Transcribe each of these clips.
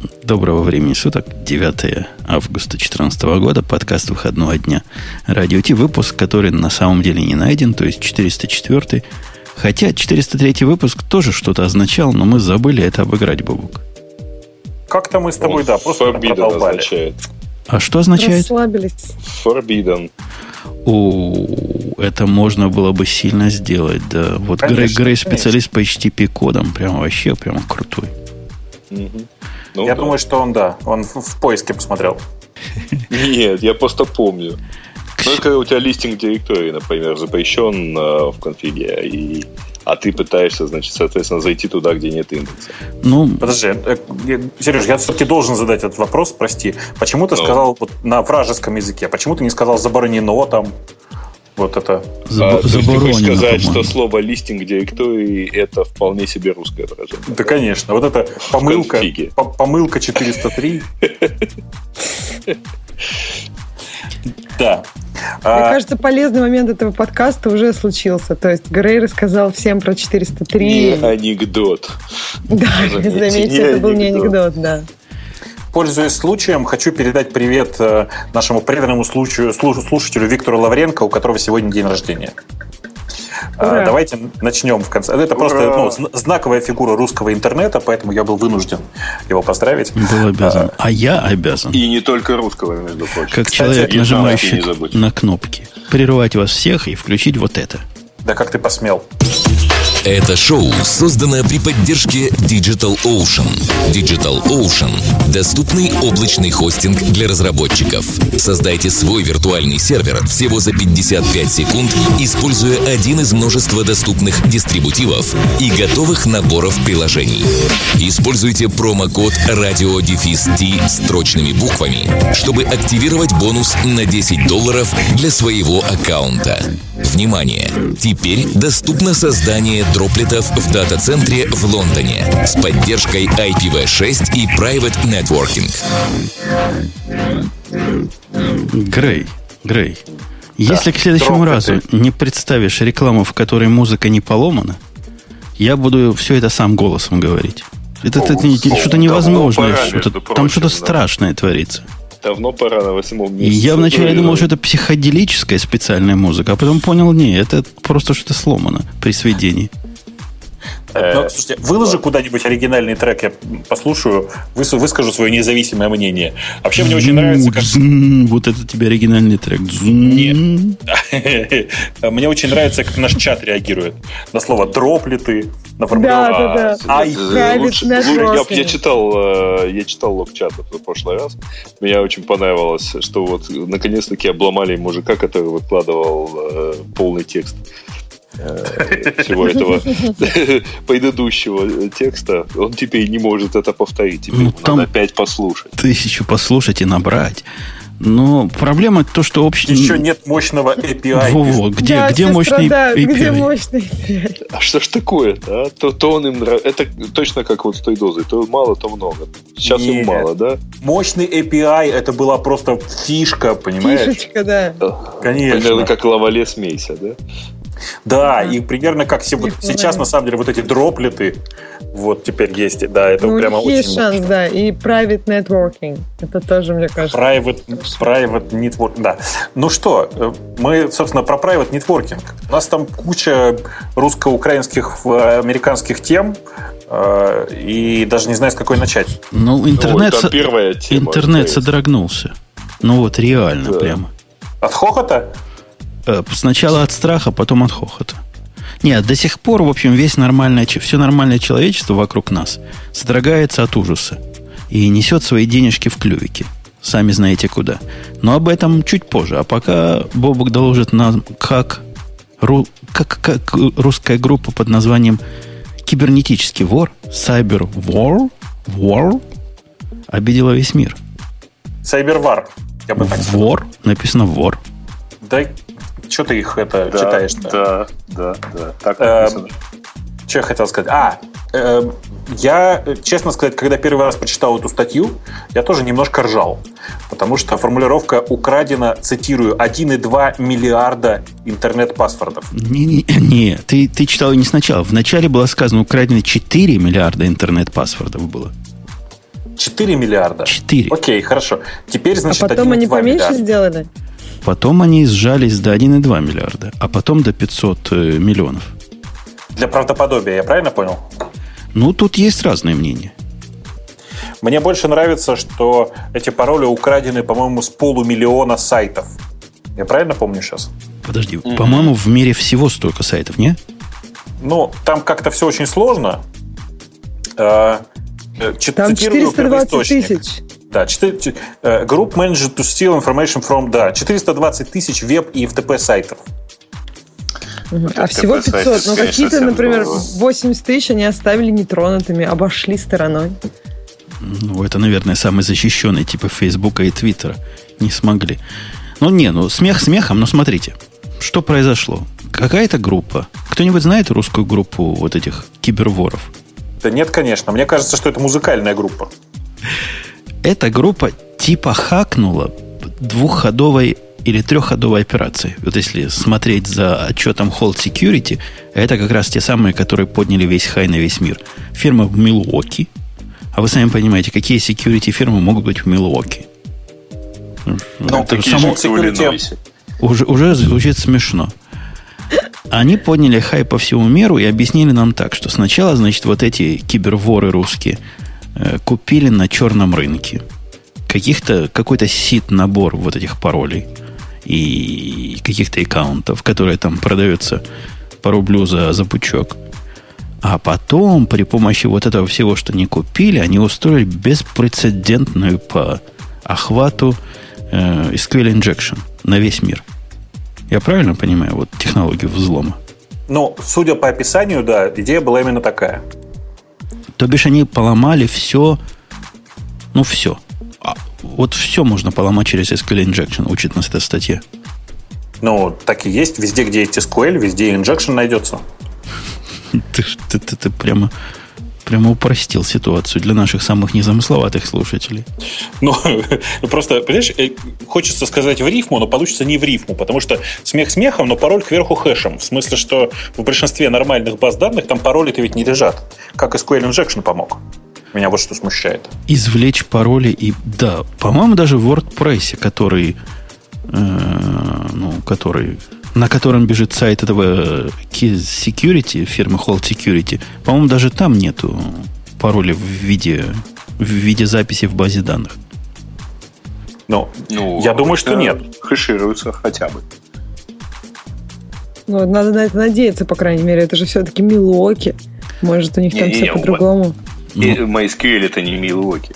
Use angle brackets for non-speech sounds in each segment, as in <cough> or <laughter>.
Доброго времени суток, 9 августа 2014 года, подкаст выходного дня. Радио Ти, выпуск, который на самом деле не найден, то есть 404 Хотя 403 выпуск тоже что-то означал, но мы забыли это обыграть, Бабук. Как-то мы с тобой, Он да, просто продолбали. Означает. А что означает? Расслабились. Forbidden. О, это можно было бы сильно сделать, да. Вот Грей, Грей специалист по HTTP кодам, прям вообще прям крутой. Угу. Ну, я да. думаю, что он, да, он в, поиске посмотрел. <laughs> Нет, я просто помню. Только у тебя листинг директории, например, запрещен э, в конфиге, и, а ты пытаешься, значит, соответственно, зайти туда, где нет индекса. Ну, подожди, э, Сереж, я все-таки должен задать этот вопрос, прости. Почему ты ну. сказал вот, на вражеском языке? Почему ты не сказал заборонено там? Вот это. Заб- а, сказать, что слово листинг директории это вполне себе русское выражение. Да, конечно. Вот это помылка, помылка 403. Да. Мне а... кажется, полезный момент этого подкаста уже случился. То есть Грей рассказал всем про 403. Не анекдот. Да, заметьте, это был не анекдот, да. Пользуясь случаем, хочу передать привет э, нашему преданному случаю, слушателю Виктору Лавренко, у которого сегодня день рождения. А, Ура. Давайте начнем в конце. Это Ура. просто ну, знаковая фигура русского интернета, поэтому я был вынужден его поздравить. Был обязан. А, а я обязан. И не только русского, между прочим. Как Кстати, человек, нажимающий на кнопки. Прервать вас всех и включить вот это. Да как ты посмел? Это шоу создано при поддержке Digital Ocean. Digital Ocean – доступный облачный хостинг для разработчиков. Создайте свой виртуальный сервер всего за 55 секунд, используя один из множества доступных дистрибутивов и готовых наборов приложений. Используйте промокод RadioDefist строчными буквами, чтобы активировать бонус на 10 долларов для своего аккаунта. Внимание! Теперь доступно создание дроплетов в дата-центре в Лондоне с поддержкой IPv6 и Private Networking. Грей, Грей, если к следующему дроплеты. разу не представишь рекламу, в которой музыка не поломана, я буду все это сам голосом говорить. Это, это, это что-то невозможное. Что там что-то да. страшное творится давно пора на восьмом месяце. Я вначале думал, что это психоделическая специальная музыка, а потом понял, не, это просто что-то сломано при сведении. Э, ну, слушайте, выложи куда-нибудь оригинальный трек, я послушаю, выскажу свое независимое мнение. Вообще мне очень нравится, как... Вот это тебе оригинальный трек. Нет. <laughs> Мне очень нравится, как наш чат реагирует на слово дроплеты, на формулировку. Да, да, да. Я читал, э, я читал лог чата в прошлый раз. Мне очень понравилось, что вот наконец-таки обломали мужика, который выкладывал э, полный текст Э, всего этого <laughs> предыдущего текста, он теперь не может это повторить. Теперь ну, там надо опять послушать. Тысячу послушать и набрать. Но проблема то, что общий... Еще нет мощного API. Во-во, где, да, где мощный API? Где мощный API? А что ж такое-то? А? То, то он им нравится. Это точно как вот с той дозой. То мало, то много. Сейчас нет. им мало, да? Мощный API это была просто фишка, понимаешь? Фишечка, да. Конечно. Примерно как лавале смейся, да? Да, и примерно как все, вот сейчас, на самом деле, вот эти дроплеты, вот теперь есть, да, это ну, прямо есть очень... шанс, да, и private networking, это тоже, мне кажется. Private, private networking, да. Ну что, э, мы, собственно, про private networking. У нас там куча русско-украинских, э, американских тем, э, и даже не знаю, с какой начать. Ну, интернет, ну, первая тема, интернет содрогнулся. Ну вот, реально да. прямо. От хохота? Э, сначала от страха, потом от хохота. Нет, до сих пор, в общем, весь нормальное, все нормальное человечество вокруг нас содрогается от ужаса и несет свои денежки в клювике. Сами знаете куда. Но об этом чуть позже. А пока Бобок доложит нам, как, ру, как, как русская группа под названием «Кибернетический вор», «Cyber War», «War» обидела весь мир. «Cyberwar», я бы так сказал. «Вор», написано «вор». Да что ты их это да, читаешь-то? Да, да, да. Так эм, написано. Что я хотел сказать? А, э, я, честно сказать, когда первый раз прочитал эту статью, я тоже немножко ржал. Потому что формулировка украдена, цитирую, 1,2 миллиарда интернет-паспортов. Не, не, <clears throat> не ты, ты читал не сначала. Вначале было сказано, украдено 4 миллиарда интернет-паспортов было. 4 миллиарда? 4. Окей, хорошо. Теперь, значит, а потом они поменьше миллиарда. сделали? Потом они сжались до 1,2 миллиарда, а потом до 500 э, миллионов. Для правдоподобия, я правильно понял? Ну, тут есть разные мнения. Мне больше нравится, что эти пароли украдены, по-моему, с полумиллиона сайтов. Я правильно помню сейчас? Подожди, mm-hmm. по-моему, в мире всего столько сайтов, не? Ну, там как-то все очень сложно. Э, там 420 тысяч. Да, 4, uh, Group managed to steal information from, да, 420 тысяч веб и FTP сайтов. Угу. А всего 500. Ну, какие-то, например, 80 тысяч они оставили нетронутыми, обошли стороной. Ну, это, наверное, самый защищенный типа Фейсбука и Твиттера. Не смогли. Ну, не, ну, смех смехом, но смотрите. Что произошло? Какая-то группа. Кто-нибудь знает русскую группу вот этих киберворов? Да нет, конечно. Мне кажется, что это музыкальная группа. Эта группа типа хакнула двухходовой или трехходовой операции. Вот если смотреть за отчетом Hold Security, это как раз те самые, которые подняли весь хай на весь мир. Фирма в Милуоки. А вы сами понимаете, какие security фирмы могут быть в Милуоки? Ну, это само... security... уже, уже звучит смешно. Они подняли хай по всему миру и объяснили нам так, что сначала, значит, вот эти киберворы русские купили на черном рынке каких-то, какой-то сит-набор вот этих паролей и каких-то аккаунтов, которые там продаются по рублю за, за пучок. А потом, при помощи вот этого всего, что они купили, они устроили беспрецедентную по охвату э, SQL Injection на весь мир. Я правильно понимаю вот технологию взлома? Ну, судя по описанию, да, идея была именно такая. То бишь они поломали все, ну все. А, вот все можно поломать через SQL Injection, учит нас эта статья. Ну, так и есть. Везде, где есть SQL, везде injection найдется. <laughs> Ты, ты, ты, ты прямо прямо упростил ситуацию для наших самых незамысловатых слушателей. Ну, <laughs> просто, понимаешь, э, хочется сказать в рифму, но получится не в рифму, потому что смех смехом, но пароль кверху хэшем. В смысле, что в большинстве нормальных баз данных там пароли-то ведь не лежат. Как SQL Injection помог. Меня вот что смущает. Извлечь пароли и... Да, по-моему, даже в WordPress, который... Э, ну, который на котором бежит сайт этого Key Security, фирмы Hold Security, по-моему, даже там нету пароля в виде, в виде записи в базе данных. Ну, ну я думаю, что нет. Хэшируются хотя бы. Ну, надо на это надеяться, по крайней мере. Это же все-таки Милуоки. Может, у них не, там не, все по-другому. Ну, MySQL это не Милуоки.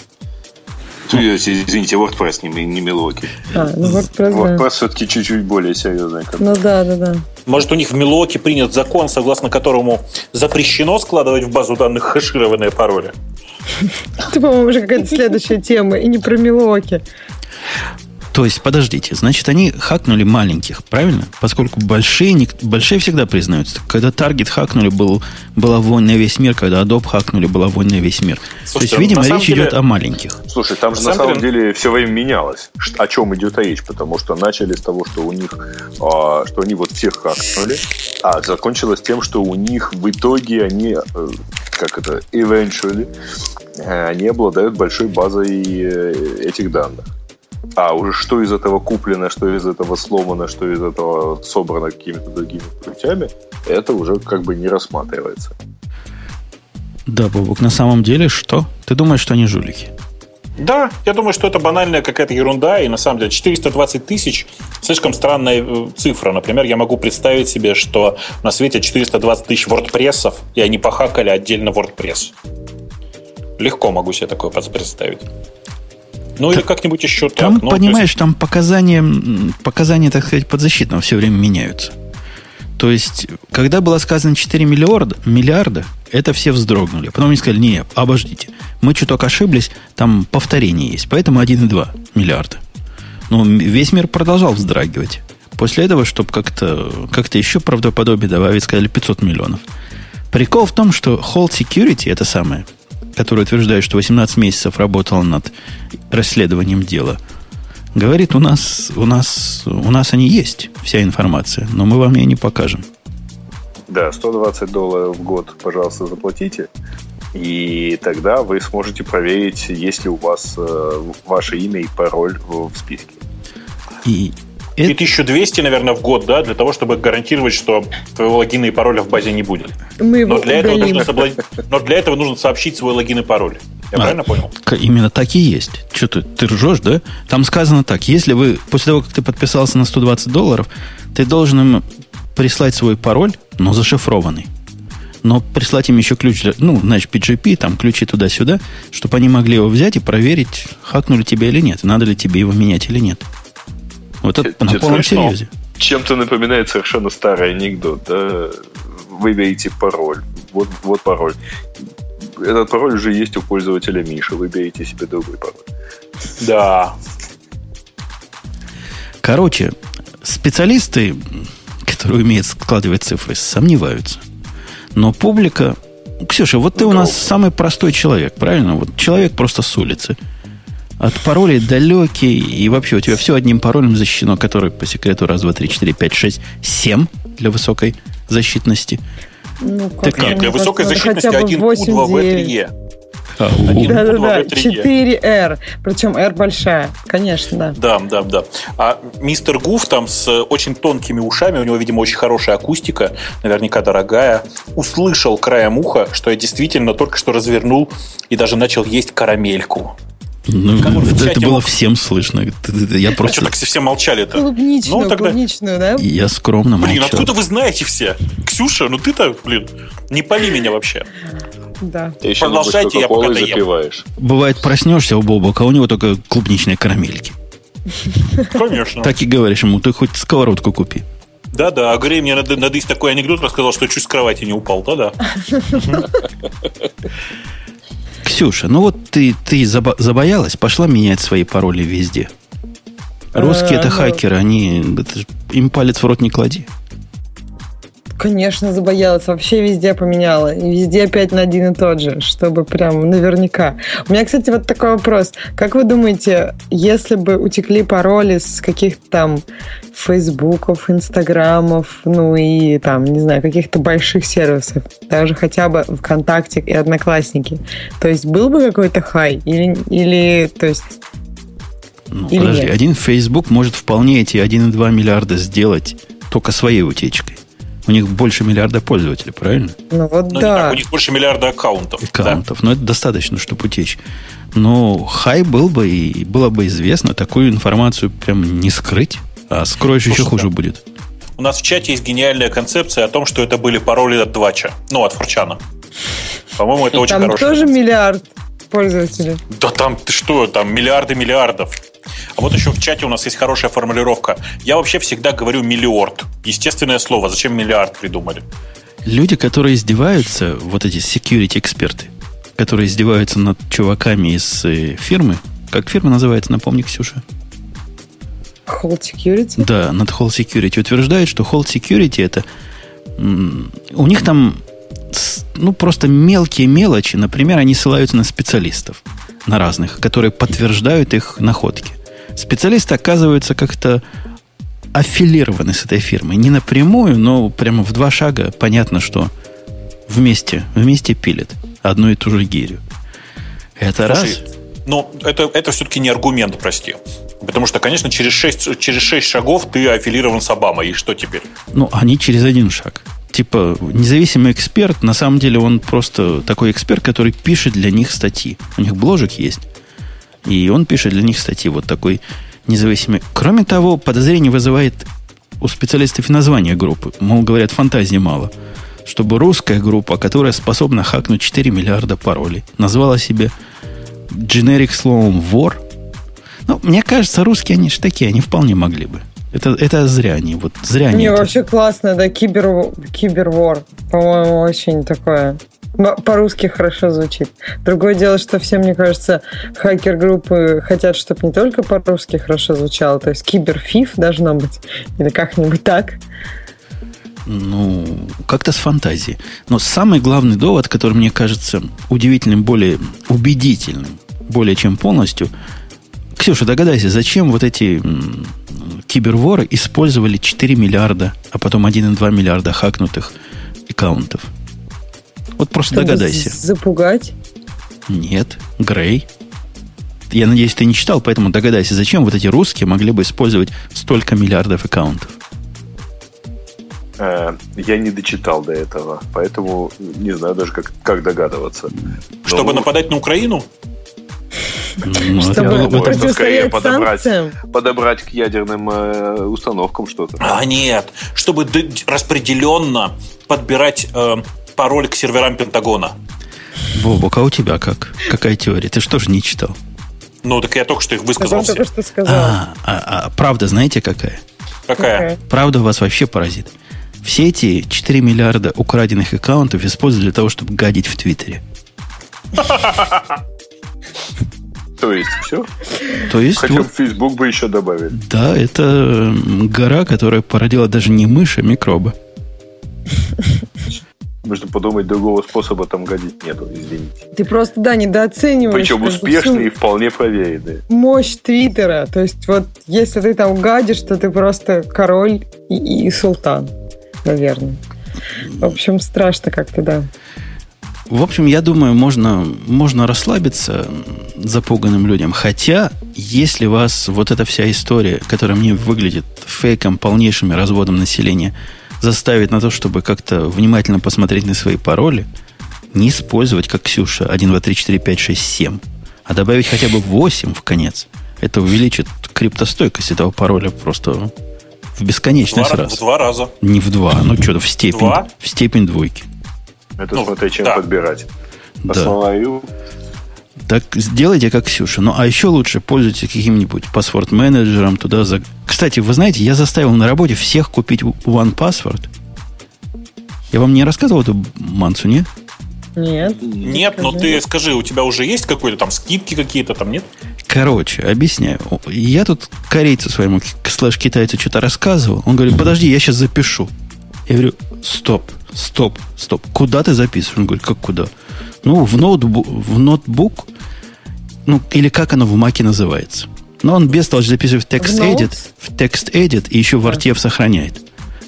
Извините, WordPress, не, не Milwaukee. А, ну WordPress, WordPress да. все-таки чуть-чуть более серьезный. Ну да, да, да. Может, у них в Milwaukee принят закон, согласно которому запрещено складывать в базу данных хэшированные пароли? Это, по-моему, уже какая-то следующая тема, и не про Milwaukee. То есть, подождите, значит, они хакнули маленьких, правильно? Поскольку большие, большие всегда признаются. Когда Target хакнули, был, была вонь на весь мир, когда Adobe хакнули, была вонь на весь мир. Слушайте, То есть, видимо, речь деле... идет о маленьких. Слушай, там же на, на самом деле... деле все время менялось. О чем идет речь? Потому что начали с того, что у них, а, что они вот всех хакнули, а закончилось тем, что у них в итоге они, э, как это, eventually, э, они обладают большой базой э, этих данных. А уже что из этого куплено, что из этого сломано, что из этого собрано какими-то другими путями, это уже как бы не рассматривается. Да, Бобук, на самом деле что? Ты думаешь, что они жулики? Да, я думаю, что это банальная какая-то ерунда, и на самом деле 420 тысяч слишком странная э, цифра. Например, я могу представить себе, что на свете 420 тысяч WordPress, и они похакали отдельно WordPress. Легко могу себе такое представить. Ну или как-нибудь еще так. Там, ну, понимаешь, есть... там показания, показания, так сказать, подзащитного все время меняются. То есть, когда было сказано 4 миллиарда, миллиарда, это все вздрогнули. Потом они сказали, не, обождите, мы чуток ошиблись, там повторение есть, поэтому 1,2 миллиарда. Но весь мир продолжал вздрагивать. После этого, чтобы как-то как еще правдоподобие добавить, сказали 500 миллионов. Прикол в том, что Hold Security, это самое, который утверждает, что 18 месяцев работал над расследованием дела, говорит, у нас, у нас, у нас они есть, вся информация, но мы вам ее не покажем. Да, 120 долларов в год, пожалуйста, заплатите. И тогда вы сможете проверить, есть ли у вас э, ваше имя и пароль в списке. И и 1200, наверное, в год, да, для того, чтобы гарантировать, что твоего логина и пароля в базе не будет. Мы Но для, этого нужно соблаз... Но для этого нужно сообщить свой логин и пароль. Я а, правильно понял? Именно так и есть. Что ты, ты ржешь, да? Там сказано так. Если вы, после того, как ты подписался на 120 долларов, ты должен им прислать свой пароль, но зашифрованный. Но прислать им еще ключ, ну, значит, PGP, там, ключи туда-сюда, чтобы они могли его взять и проверить, хакнули тебя или нет, надо ли тебе его менять или нет. Вот это на полном серьезе. Чем-то напоминает совершенно старый анекдот, да? Выберите пароль. Вот, вот пароль. Этот пароль уже есть у пользователя Миши. Выберите себе другой пароль. Да. Короче, специалисты, которые умеют складывать цифры, сомневаются. Но публика... Ксюша, вот ты у нас самый простой человек, правильно? Вот человек просто с улицы – от паролей далекий, и вообще у тебя все одним паролем защищено, который по секрету раз, два, три, четыре, пять, шесть, семь для высокой защитности. Ну, как Нет, для высокой защитности 1 U, 2 V, 3 Да-да-да, 4R. Причем R большая, конечно, да. Да, да, да. А мистер Гуф там с очень тонкими ушами, у него, видимо, очень хорошая акустика, наверняка дорогая, услышал краем уха, что я действительно только что развернул и даже начал есть карамельку. Ну, это, это было всем слышно. Я а просто... что, так все молчали-то? Клубничную, ну, тогда... клубничную, да? Я скромно молчал. Блин, откуда вы знаете все? Ксюша, ну ты-то, блин, не пали меня вообще. Да. Ты еще Продолжайте, я пока запиваешь. Бывает, проснешься у Бобока, а у него только клубничные карамельки. Конечно. Так и говоришь ему, ты хоть сковородку купи. Да-да, а Грей мне надо, надо такой анекдот рассказал, что чуть с кровати не упал, да-да. <laughs> <laughs> Ксюша, ну вот ты, ты забоялась, пошла менять свои пароли везде. Русские это хакеры, они им палец в рот не клади. Конечно, забоялась. Вообще везде поменяла. И везде опять на один и тот же, чтобы прям наверняка. У меня, кстати, вот такой вопрос. Как вы думаете, если бы утекли пароли с каких-то там фейсбуков, инстаграмов, ну и там, не знаю, каких-то больших сервисов, даже хотя бы ВКонтакте и Одноклассники, то есть был бы какой-то хай? Или, или то есть ну, Или подожди, нет? один Facebook может вполне эти 1,2 миллиарда сделать только своей утечкой. У них больше миллиарда пользователей, правильно? Ну вот ну, да. Так, у них больше миллиарда аккаунтов. Аккаунтов. Да. Но это достаточно, чтобы утечь. Но хай был бы и было бы известно, такую информацию прям не скрыть, а скроешь Слушай, еще хуже да. будет. У нас в чате есть гениальная концепция о том, что это были пароли от Двача. Ну, от Форчана. По-моему, это очень хорошо. Там тоже миллиард пользователей. Да там, ты что, там миллиарды миллиардов. А вот еще в чате у нас есть хорошая формулировка. Я вообще всегда говорю миллиорд. Естественное слово. Зачем миллиард придумали? Люди, которые издеваются, вот эти security эксперты, которые издеваются над чуваками из э, фирмы, как фирма называется, напомни, Ксюша? Hold Security? Да, над Hold Security утверждают, что Hold Security это у них там ну, просто мелкие мелочи. Например, они ссылаются на специалистов, на разных, которые подтверждают их находки. Специалисты оказываются как-то аффилированы с этой фирмой. Не напрямую, но прямо в два шага понятно, что вместе, вместе пилят одну и ту же гирю. Это Слушай, раз. Но это, это все-таки не аргумент, прости. Потому что, конечно, через шесть через шесть шагов ты аффилирован с Обамой. И что теперь? Ну, они через один шаг типа независимый эксперт, на самом деле он просто такой эксперт, который пишет для них статьи. У них бложек есть. И он пишет для них статьи. Вот такой независимый. Кроме того, подозрение вызывает у специалистов и название группы. Мол, говорят, фантазии мало. Чтобы русская группа, которая способна хакнуть 4 миллиарда паролей, назвала себе generic словом вор. Ну, мне кажется, русские они же такие, они вполне могли бы. Это, это зря они. Вот зря они. Не, это... вообще классно, да, кибер, кибервор. По-моему, очень такое. По-русски хорошо звучит. Другое дело, что все, мне кажется, хакер-группы хотят, чтобы не только по-русски хорошо звучало, то есть киберфиф должно быть, или как-нибудь так. Ну, как-то с фантазией. Но самый главный довод, который мне кажется удивительным, более убедительным, более чем полностью, Ксюша, догадайся, зачем вот эти киберворы использовали 4 миллиарда, а потом 1,2 миллиарда хакнутых аккаунтов? Вот просто Чтобы догадайся. Запугать? Нет, Грей. Я надеюсь, ты не читал, поэтому догадайся, зачем вот эти русские могли бы использовать столько миллиардов аккаунтов. Э, я не дочитал до этого, поэтому не знаю даже, как, как догадываться. Чтобы Но... нападать на Украину? Ну, Чтобы можно скорее подобрать, подобрать к ядерным э, установкам что-то. А нет, чтобы распределенно подбирать э, пароль к серверам Пентагона. Бобок, а у тебя как? Какая теория? Ты что же не читал? Ну, так я только что их высказал. Я только что сказал. А, а, а правда знаете какая? Какая? Правда вас вообще поразит. Все эти 4 миллиарда украденных аккаунтов используют для того, чтобы гадить в Твиттере. <laughs> То есть все? То есть... Хотя вот, Facebook бы еще добавили. Да, это гора, которая породила даже не мышь, а микробы. Можно подумать, другого способа там гадить нету, извините. Ты просто, да, недооцениваешь. Причем успешный и вполне проверенный. Мощь Твиттера. То есть вот если ты там гадишь, то ты просто король и, и султан наверное. В общем, страшно как-то, да. В общем, я думаю, можно, можно расслабиться запуганным людям. Хотя, если вас вот эта вся история, которая мне выглядит фейком, полнейшим разводом населения, заставит на то, чтобы как-то внимательно посмотреть на свои пароли, не использовать, как Ксюша, 1, 2, 3, 4, 5, 6, 7, а добавить хотя бы 8 в конец, это увеличит криптостойкость этого пароля просто в бесконечность в раз. В два раза. Не в два, ну что-то в степень. Два? В степень двойки. Это ну, смотря чем да. подбирать. По да. Так сделайте как Ксюша. Ну, а еще лучше пользуйтесь каким-нибудь паспорт-менеджером туда. За... Кстати, вы знаете, я заставил на работе всех купить One Password. Я вам не рассказывал эту мансу, нет? Нет. Нет, но ты скажи, у тебя уже есть какой-то там скидки какие-то там, нет? Короче, объясняю. Я тут корейцу своему слэш-китайцу что-то рассказывал. Он говорит, подожди, я сейчас запишу. Я говорю, стоп, стоп, стоп. Куда ты записываешь? Он говорит, как куда? Ну, в ноутбук, в ноутбук ну, или как оно в маке называется. Но он без того записывает в текст edit, в текст edit и еще в артев сохраняет.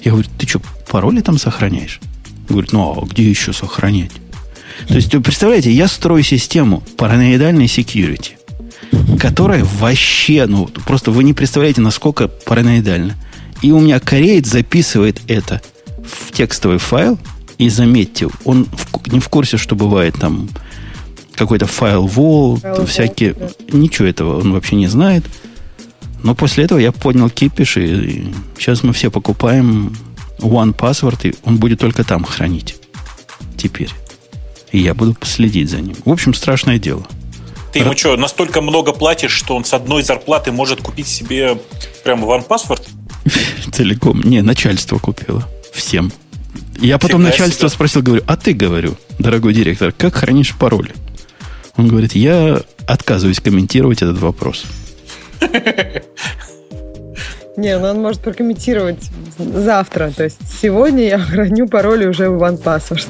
Я говорю, ты что, пароли там сохраняешь? Он говорит, ну а где еще сохранять? То есть, вы представляете, я строю систему параноидальной security, которая вообще, ну, просто вы не представляете, насколько параноидальна. И у меня кореец записывает это в текстовый файл, и заметьте, он в, не в курсе, что бывает там какой-то файл файл всякие... Да. Ничего этого он вообще не знает. Но после этого я поднял кипиш, и, и сейчас мы все покупаем One Password, и он будет только там хранить. Теперь. И я буду следить за ним. В общем, страшное дело. Ты ему что, настолько много платишь, что он с одной зарплаты может купить себе прямо OnePassword? <laughs> Целиком. Не, начальство купило. Всем. Я потом Всегда начальство себя. спросил, говорю, а ты, говорю, дорогой директор, как хранишь пароль? Он говорит, я отказываюсь комментировать этот вопрос. Не, ну он может прокомментировать завтра. То есть сегодня я храню пароль уже в OnePassword.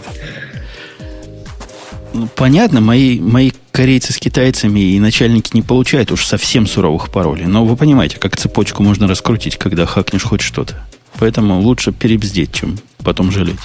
Ну, понятно, мои, мои корейцы с китайцами и начальники не получают уж совсем суровых паролей. Но вы понимаете, как цепочку можно раскрутить, когда хакнешь хоть что-то. Поэтому лучше перебздеть, чем потом жалеть.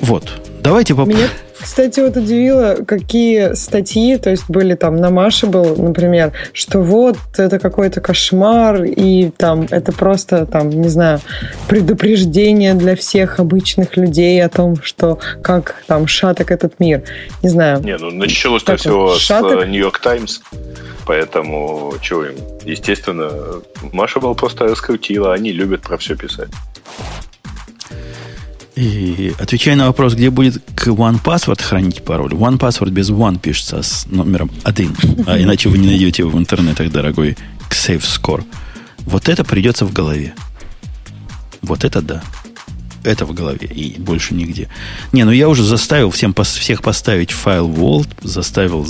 Вот. Давайте попробуем. Кстати, вот удивило, какие статьи, то есть были там на Маше был, например, что вот это какой-то кошмар, и там это просто там, не знаю, предупреждение для всех обычных людей о том, что как там шаток этот мир. Не знаю. Не, ну началось-то всего шаток? с Нью-Йорк Таймс. Поэтому, что им? Естественно, Маша был просто раскрутила, они любят про все писать. И отвечая на вопрос, где будет к OnePassword хранить пароль. OnePassword без One пишется с номером один, а <laughs> иначе вы не найдете его в интернетах, дорогой Safe Score. Вот это придется в голове. Вот это да. Это в голове и больше нигде. Не, ну я уже заставил всем, всех поставить файл Vault, заставил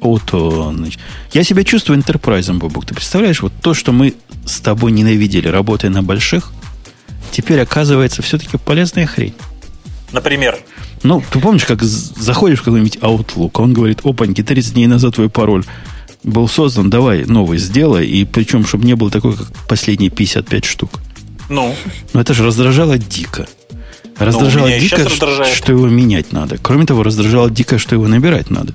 auto... Значит. Я себя чувствую интерпрайзом, Бабук. Ты представляешь, вот то, что мы с тобой ненавидели, работая на больших, теперь оказывается все-таки полезная хрень. Например? Ну, ты помнишь, как заходишь в какой-нибудь Outlook, он говорит, опаньки, 30 дней назад твой пароль был создан, давай новый сделай, и причем, чтобы не было такой, как последние 55 штук. Ну? Ну, это же раздражало дико. Раздражало дико, что его менять надо. Кроме того, раздражало дико, что его набирать надо.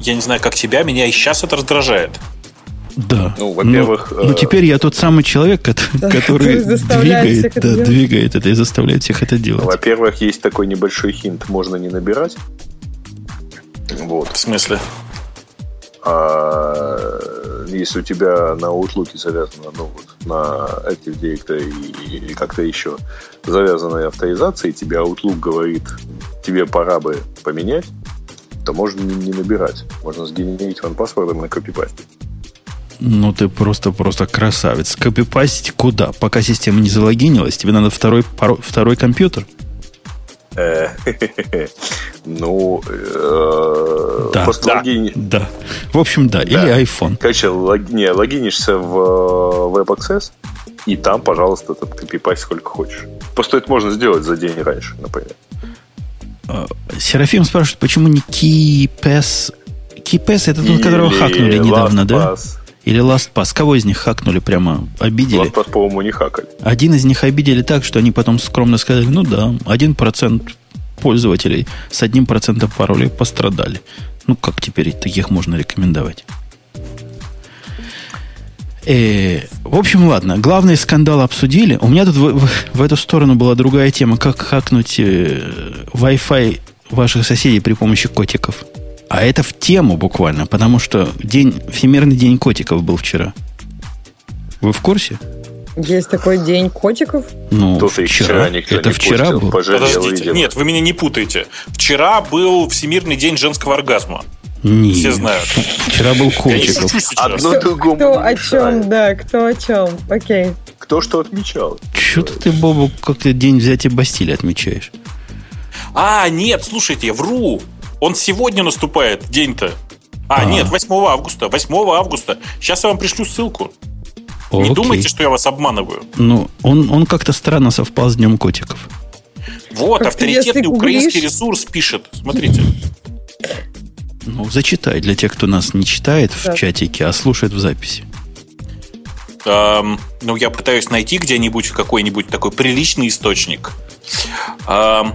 Я не знаю, как тебя, меня и сейчас это раздражает. Да. Ну, во-первых... Но, ну, но теперь я тот самый человек, который <laughs> двигает, да, двигает это и заставляет всех это делать. Во-первых, есть такой небольшой хинт, можно не набирать. Вот. В смысле? А, если у тебя на Outlook завязано, ну, вот, на Active Directory и, как-то еще завязанная авторизация, и тебе Outlook говорит, тебе пора бы поменять, то можно не, не набирать. Можно сгенерить ван-паспортом на копипасте. Ну, ты просто-просто красавец. Копипастить куда? Пока система не залогинилась, тебе надо второй, второй компьютер? Э, <laughs> ну, э, да, просто логини... да. В общем, да. Или iPhone. Короче, лог... не, логинишься в э, Web Access, и там, пожалуйста, этот копипасть сколько хочешь. Просто это можно сделать за день раньше, например. Серафим спрашивает, почему не KeyPass? KeyPass это тот, которого хакнули недавно, да? Или LastPass? Кого из них хакнули прямо? Обидели? LastPass, по-моему, не хакали. Один из них обидели так, что они потом скромно сказали, ну да, один процент пользователей с одним процентом паролей пострадали. Ну, как теперь таких можно рекомендовать? Э, в общем, ладно. Главный скандал обсудили. У меня тут в, в, в эту сторону была другая тема. Как хакнуть э, Wi-Fi ваших соседей при помощи котиков. А это в тему буквально, потому что день, Всемирный день котиков был вчера. Вы в курсе? Есть такой день котиков? Ну, Тут вчера. вчера это не вчера пустил, был. Подождите, нет, вы меня не путаете. Вчера был Всемирный день женского оргазма. Нет. Все знают. Вчера был Котиков. Одно другому Кто о чем, да, кто о чем. Окей. Кто что отмечал. Что-то ты, Бобу, как-то день взятия Бастилии отмечаешь. А, нет, слушайте, я вру. Он сегодня наступает, день-то. А, а, нет, 8 августа. 8 августа. Сейчас я вам пришлю ссылку. О, Не окей. думайте, что я вас обманываю. Ну, он, он как-то странно совпал с Днем котиков. Вот, как авторитетный украинский ресурс пишет. Смотрите. Ну, зачитай для тех, кто нас не читает в чатике, а слушает в записи. Эм, ну, я пытаюсь найти где-нибудь какой-нибудь такой приличный источник. Эм,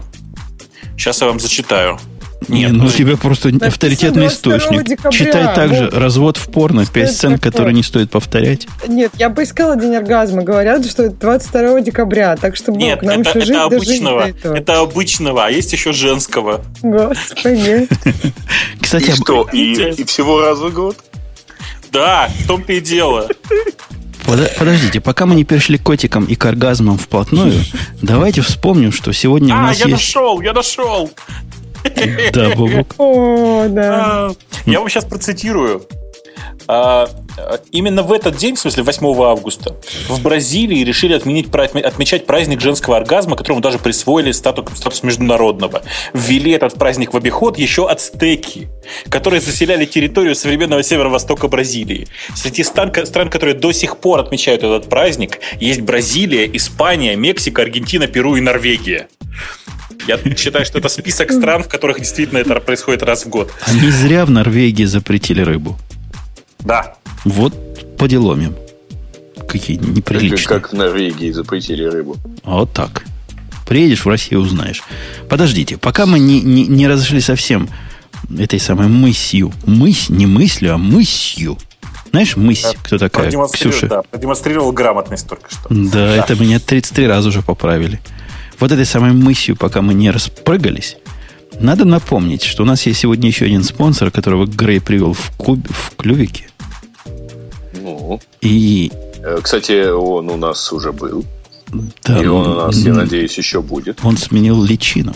сейчас я вам зачитаю. Нет, ну у тебя просто Написано авторитетный источник. Декабря. Читай также ну, развод в порно, пять сцен, которые не стоит повторять. Нет, я бы искала день оргазма. Говорят, что это 22 декабря, так что Нет, нам это, еще это жить обычного. Это обычного, а есть еще женского. Господи. <laughs> Кстати, и что? И, и всего раз в год? Да, в том-то и дело. Подождите, пока мы не перешли к котикам и к оргазмам вплотную, давайте вспомним, что сегодня а, у нас я есть... нашел, я нашел! <laughs> Да, Бобок. О, да. А, я вам сейчас процитирую. А, именно в этот день, в смысле 8 августа, в Бразилии решили отменить, отмечать праздник женского оргазма, которому даже присвоили статус, статус международного. Ввели этот праздник в обиход еще ацтеки, которые заселяли территорию современного северо-востока Бразилии. Среди стран, стран, которые до сих пор отмечают этот праздник, есть Бразилия, Испания, Мексика, Аргентина, Перу и Норвегия. Я считаю, что это список стран, в которых действительно это происходит раз в год. Они зря в Норвегии запретили рыбу. Да. Вот по делам им. Какие неприличные. Как в Норвегии запретили рыбу. Вот так. Приедешь в Россию, узнаешь. Подождите, пока мы не, не, не разошли совсем этой самой мысью. Мысь, не мыслью, а мысью. Знаешь, мысь, да, кто такая? Ксюша. Да, продемонстрировал грамотность только что. Да, да, это меня 33 раза уже поправили вот этой самой мысью, пока мы не распрыгались, надо напомнить, что у нас есть сегодня еще один спонсор, которого Грей привел в, куб, в клювике. Ну. И... Э, кстати, он у нас уже был. Да, и он у нас, я надеюсь, еще будет. Он сменил личину.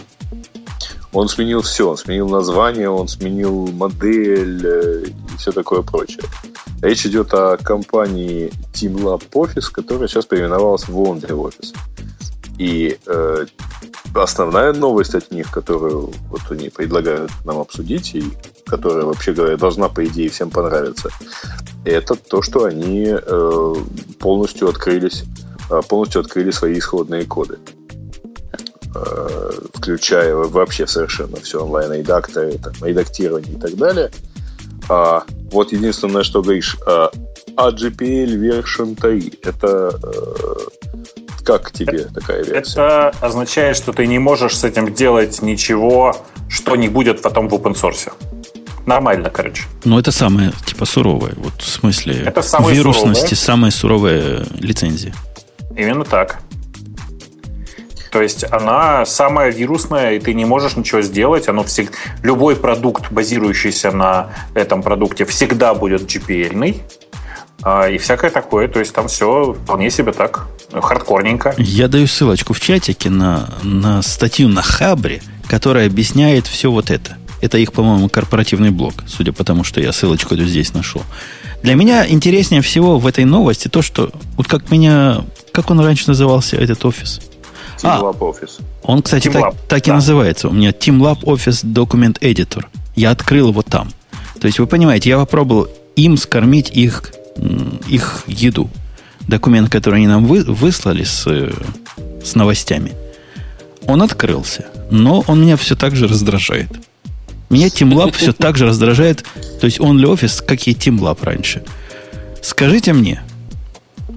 Он сменил все. Он сменил название, он сменил модель э, и все такое прочее. Речь идет о компании Team Lab Office, которая сейчас переименовалась в Laundry Office. И э, основная новость от них, которую вот они предлагают нам обсудить, и которая, вообще говоря, должна, по идее, всем понравиться, это то, что они э, полностью открылись, э, полностью открыли свои исходные коды э, включая вообще совершенно все онлайн-редакторы, редактирование и так далее. А, вот единственное, что говоришь, а, AGPL version 3 это э, Как тебе такая версия? Это означает, что ты не можешь с этим делать ничего, что не будет потом в open source. Нормально, короче. Ну, это самое, типа, суровое. Вот в смысле это самое вирусности, суровое. самая суровая лицензия. Именно так. То есть она самая вирусная, и ты не можешь ничего сделать. Оно всег... Любой продукт, базирующийся на этом продукте, всегда будет GPL-ный. А, и всякое такое. То есть там все вполне себе так хардкорненько. Я даю ссылочку в чатике на, на статью на Хабре, которая объясняет все вот это. Это их, по-моему, корпоративный блог, судя по тому, что я ссылочку здесь нашел. Для меня интереснее всего в этой новости то, что вот как меня, как он раньше назывался, этот офис? TeamLab а, Office. Он, кстати, Team так, так да. и называется. У меня TeamLab Office Document Editor. Я открыл его там. То есть, вы понимаете, я попробовал им скормить их, их еду. Документ, который они нам вы, выслали с, с новостями. Он открылся, но он меня все так же раздражает. Меня TeamLab все так же раздражает. То есть он ли офис, как и TeamLab раньше. Скажите мне,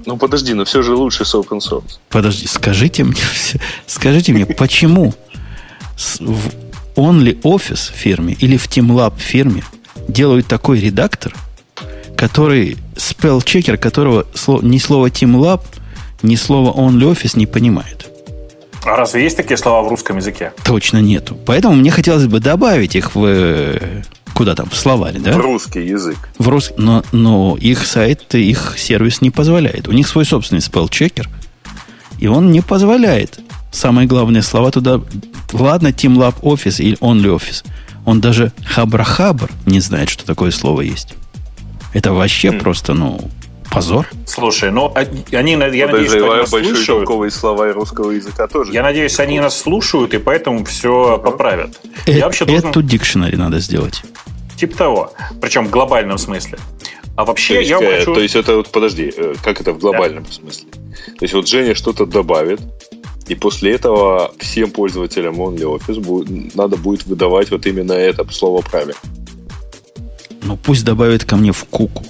ну подожди, но все же лучше с open source. Подожди, скажите мне, скажите мне, почему в Only Office фирме или в TeamLab фирме делают такой редактор, который спелл-чекер, которого ни слова TeamLab, ни слова Only Office не понимает. А разве есть такие слова в русском языке? Точно нету. Поэтому мне хотелось бы добавить их в э, куда там, в словаре, да? В русский язык. В рус... но, но их сайт, их сервис не позволяет. У них свой собственный спелл-чекер, и он не позволяет самые главные слова туда... Ладно, TeamLab Office или Only Office. Он даже хабра-хабр не знает, что такое слово есть. Это вообще mm. просто, ну, позор. Слушай, ну, они, я надеюсь, что они нас большой слушают. слова русского языка тоже. Я надеюсь, они нас слушают, и поэтому все uh-huh. поправят. Э- я вообще должен... Эту дикшенери надо сделать. Типа того. Причем в глобальном смысле. А вообще то есть, я э, хочу... То есть это вот, подожди, э, как это в глобальном да. смысле? То есть вот Женя что-то добавит, и после этого всем пользователям OnlyOffice будет, надо будет выдавать вот именно это слово правильно. Ну пусть добавит ко мне в куку,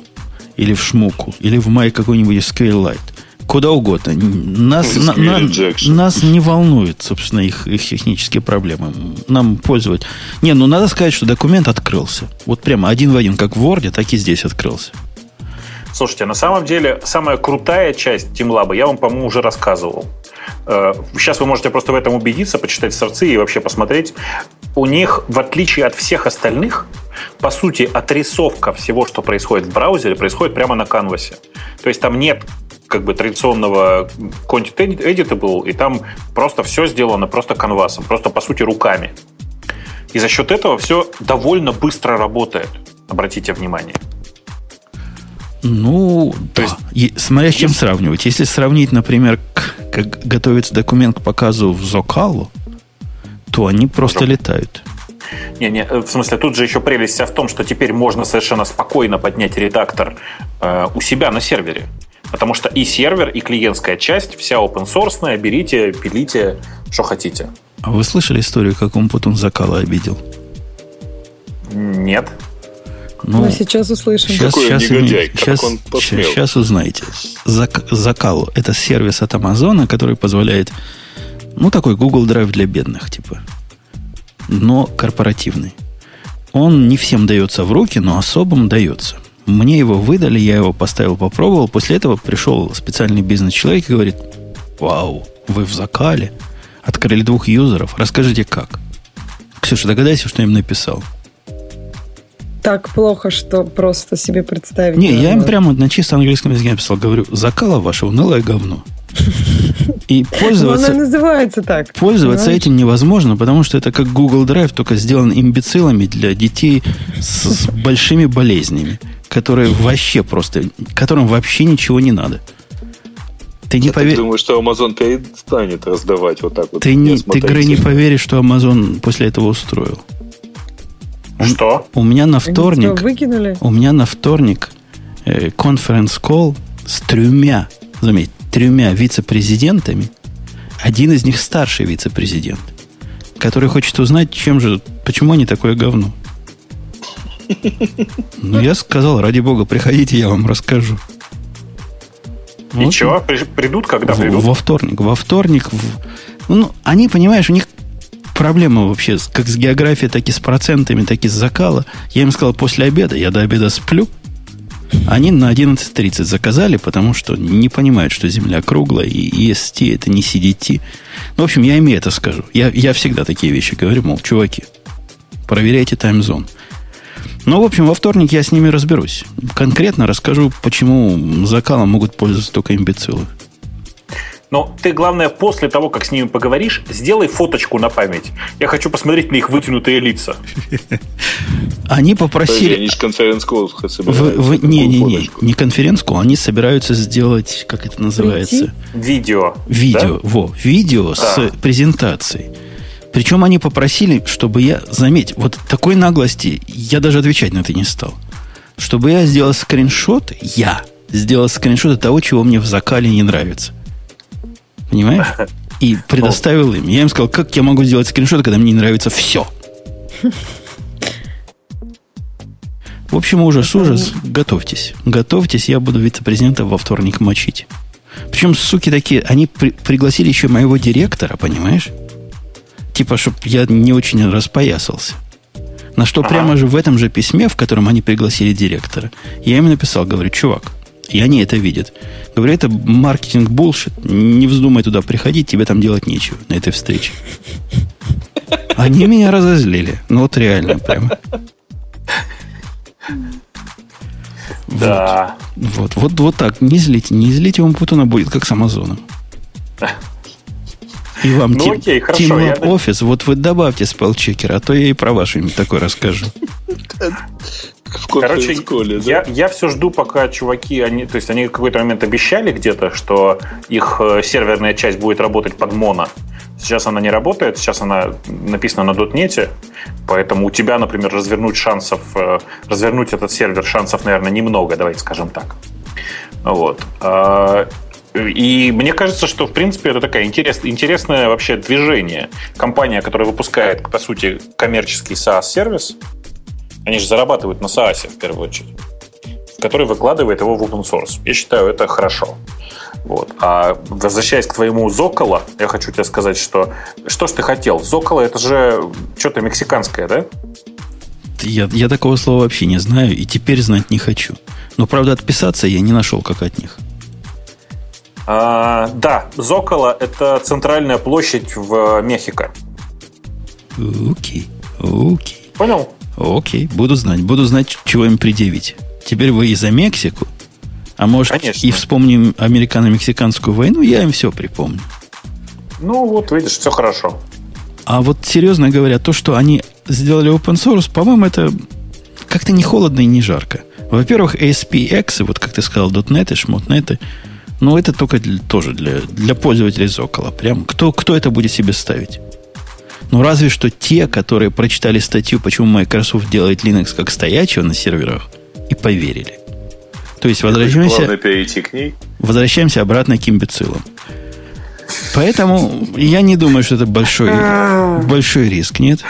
или в шмуку, или в май какой-нибудь SQLite. Куда угодно. Нас, на, на, нас не волнует, собственно, их, их технические проблемы. Нам пользовать... Не, ну надо сказать, что документ открылся. Вот прямо один в один, как в Word, так и здесь открылся. Слушайте, на самом деле, самая крутая часть TeamLab, я вам, по-моему, уже рассказывал. Э, сейчас вы можете просто в этом убедиться, почитать сорцы и вообще посмотреть. У них, в отличие от всех остальных, по сути, отрисовка всего, что происходит в браузере, происходит прямо на канвасе. То есть там нет как бы традиционного content editable, и там просто все сделано просто канвасом, просто по сути руками. И за счет этого все довольно быстро работает. Обратите внимание. Ну, то да. есть, смотря с чем есть... сравнивать. Если сравнить, например, как готовится документ к показу в Зокалу, то они просто летают. Не, не, в смысле, тут же еще прелесть вся в том, что теперь можно совершенно спокойно поднять редактор э, у себя на сервере. Потому что и сервер, и клиентская часть, вся open source, берите, пилите, что хотите. А вы слышали историю, как он потом Закала обидел? Нет. Ну, ну сейчас услышим. Сейчас, сейчас, негодяй, сейчас, он сейчас, сейчас узнаете. Зак, Закал – это сервис от Амазона, который позволяет, ну, такой Google Drive для бедных, типа, но корпоративный. Он не всем дается в руки, но особым дается. Мне его выдали, я его поставил, попробовал. После этого пришел специальный бизнес-человек и говорит, вау, вы в закале, открыли двух юзеров, расскажите как. Ксюша, догадайся, что я им написал. Так плохо, что просто себе представить. Не, я им прямо на чисто английском языке написал, говорю, закала ваше унылое говно. <laughs> И пользоваться... она называется так. Пользоваться понимаешь? этим невозможно, потому что это как Google Drive, только сделан имбецилами для детей с, с большими болезнями которые вообще просто, которым вообще ничего не надо. Ты не поверишь. думаю, что Amazon перестанет раздавать вот так вот. Ты, не, ты Грей, не поверишь, что Amazon после этого устроил. Что? У меня на вторник... Выкинули? У меня на вторник конференц-колл э, с тремя, заметь, тремя вице-президентами. Один из них старший вице-президент, который хочет узнать, чем же, почему они такое говно. <laughs> Ну, я сказал, ради бога, приходите, я вам расскажу. И что? Придут, когда в, придут? Во вторник. Во вторник. В... Ну, они, понимаешь, у них проблема вообще как с географией, так и с процентами, так и с закала. Я им сказал, после обеда, я до обеда сплю. Они на 11.30 заказали, потому что не понимают, что Земля круглая, и EST это не CDT. Ну, в общем, я им это скажу. Я, я всегда такие вещи говорю, мол, чуваки, проверяйте таймзон. Ну, в общем, во вторник я с ними разберусь. Конкретно расскажу, почему закалом могут пользоваться только имбецилы. Но ты, главное, после того, как с ними поговоришь, сделай фоточку на память. Я хочу посмотреть на их вытянутые лица. Они попросили... Они же конференц-колл Не-не-не, не конференц-колл, они собираются сделать, как это называется? Видео. Видео, во, видео с презентацией. Причем они попросили, чтобы я, заметь, вот такой наглости я даже отвечать на это не стал. Чтобы я сделал скриншот, я сделал скриншоты того, чего мне в закале не нравится. Понимаешь? <laughs> И предоставил им. Я им сказал, как я могу сделать скриншот, когда мне не нравится все. <laughs> В общем, ужас, ужас. Готовьтесь. Готовьтесь, я буду вице-президента во вторник мочить. Причем, суки такие, они при, пригласили еще моего директора, понимаешь? Типа, чтобы я не очень распоясался. На что ага. прямо же в этом же письме, в котором они пригласили директора, я им написал, говорю, чувак, и они это видят. Говорю, это маркетинг булшит. Не вздумай туда приходить, тебе там делать нечего на этой встрече. Они меня разозлили. Ну вот реально прямо. Да. Вот, вот, вот, вот так. Не злите, не злите, вам Путуна будет как с Амазоном. И вам ну, тим, окей, хорошо, Team я... Office, вот вы добавьте спелчекер, а то я и про ваш им такой расскажу. <laughs> В Короче, школе, да? я, я все жду, пока чуваки, они, то есть они в какой-то момент обещали где-то, что их э, серверная часть будет работать под моно. Сейчас она не работает, сейчас она написана на дотнете, поэтому у тебя, например, развернуть шансов, э, развернуть этот сервер шансов, наверное, немного, давайте скажем так. Вот. А, и мне кажется, что, в принципе, это такая интерес, интересное вообще движение. Компания, которая выпускает, по сути, коммерческий SaaS-сервис, они же зарабатывают на SaaS в первую очередь, который выкладывает его в open source. Я считаю, это хорошо. Вот. А возвращаясь к твоему Зокола, я хочу тебе сказать, что что ж ты хотел? Зокола это же что-то мексиканское, да? Я, я такого слова вообще не знаю и теперь знать не хочу. Но, правда, отписаться я не нашел, как от них. А, да, Зокола – это центральная площадь в Мехико. Окей, окей. Понял? Окей, буду знать. Буду знать, чего им предъявить. Теперь вы и за Мексику, а может Конечно. и вспомним американо-мексиканскую войну, я им все припомню. Ну, вот видишь, все хорошо. А вот серьезно говоря, то, что они сделали open source, по-моему, это как-то не холодно и не жарко. Во-первых, ASPX, вот как ты сказал, .NET и шмотнеты, ну, это только для, тоже для, для пользователей Зокола. Прям кто, кто это будет себе ставить? Ну, разве что те, которые прочитали статью, почему Microsoft делает Linux как стоячего на серверах, и поверили. То есть возвращаемся, перейти к ней. возвращаемся обратно к имбецилам. Поэтому я не думаю, что это большой, <laughs> большой риск, нет?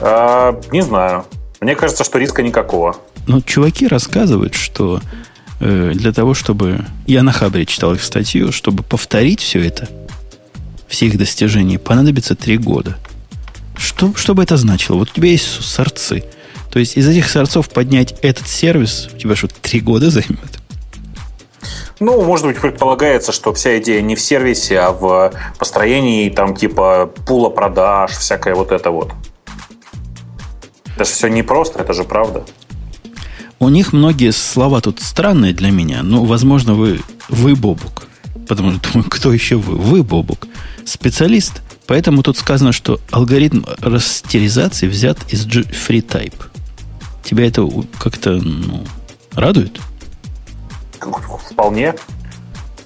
А, не знаю. Мне кажется, что риска никакого. Но чуваки рассказывают, что э, для того, чтобы... Я на Хабре читал их статью, чтобы повторить все это – все их достижения, понадобится три года. Что, что бы это значило? Вот у тебя есть сорцы. То есть из этих сорцов поднять этот сервис у тебя что, три года займет? Ну, может быть, предполагается, что вся идея не в сервисе, а в построении там типа пула продаж, всякое вот это вот. Это же все непросто, это же правда. У них многие слова тут странные для меня, но, возможно, вы, вы Бобук. Потому что думаю, кто еще вы? Вы, Бобук специалист. Поэтому тут сказано, что алгоритм растеризации взят из FreeType. Тебя это как-то ну, радует? Вполне.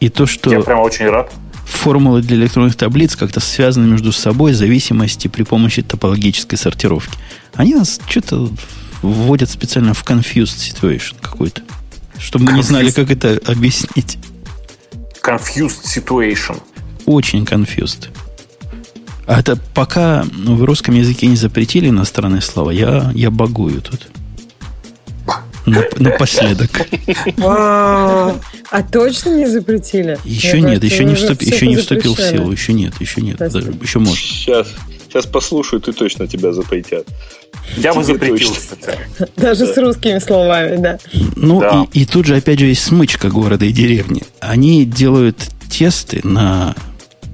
И то, что... Я прямо очень рад. Формулы для электронных таблиц как-то связаны между собой зависимости при помощи топологической сортировки. Они нас что-то вводят специально в confused situation какой-то. Чтобы мы не знали, как это объяснить. Confused situation очень confused. А это пока в русском языке не запретили иностранные слова, я, я багую тут. Напоследок. А точно не запретили? Еще нет, еще не, вступ, еще не вступил в силу, еще нет, еще нет, даже, еще может. Сейчас, сейчас послушают и точно тебя запретят. Я бы запретил, Даже с русскими словами, да. Ну, и тут же, опять же, есть смычка города и деревни. Они делают тесты на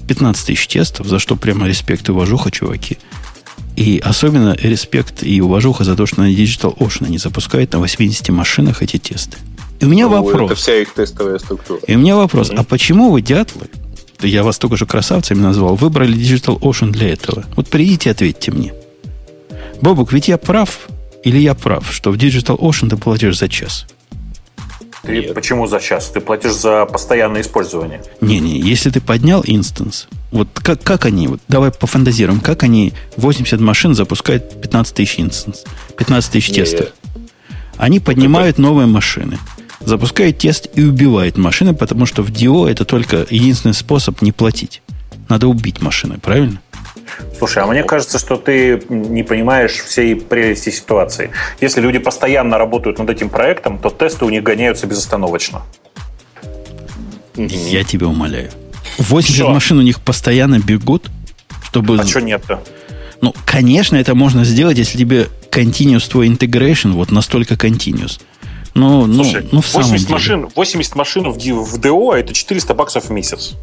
15 тысяч тестов, за что прямо респект и уважуха, чуваки. И особенно респект и уважуха за то, что на Digital Ocean они запускают на 80 машинах эти тесты. И у меня ну, вопрос. Это вся их тестовая структура. И у меня вопрос. Mm-hmm. А почему вы, дятлы, я вас только что красавцами назвал, выбрали Digital Ocean для этого? Вот придите и ответьте мне. Бобук, ведь я прав или я прав, что в Digital Ocean ты платишь за час? Ты Нет. почему за час? Ты платишь за постоянное использование. Не-не, если ты поднял instance, вот как, как они, вот давай пофантазируем, как они 80 машин запускают 15 тысяч instance, 15 тысяч тестов. Они поднимают новые машины, запускают тест и убивают машины, потому что в DO это только единственный способ не платить. Надо убить машины, правильно? Слушай, а мне кажется, что ты не понимаешь всей прелести ситуации. Если люди постоянно работают над этим проектом, то тесты у них гоняются безостановочно. Я тебя умоляю. 80 что? машин у них постоянно бегут, чтобы... А что нет-то? Ну, конечно, это можно сделать, если тебе continuous твой integration вот настолько continuous. Ну, ну Слушай, ну, в 80 деле. машин, 80 машин в, в DO это 400 баксов в месяц.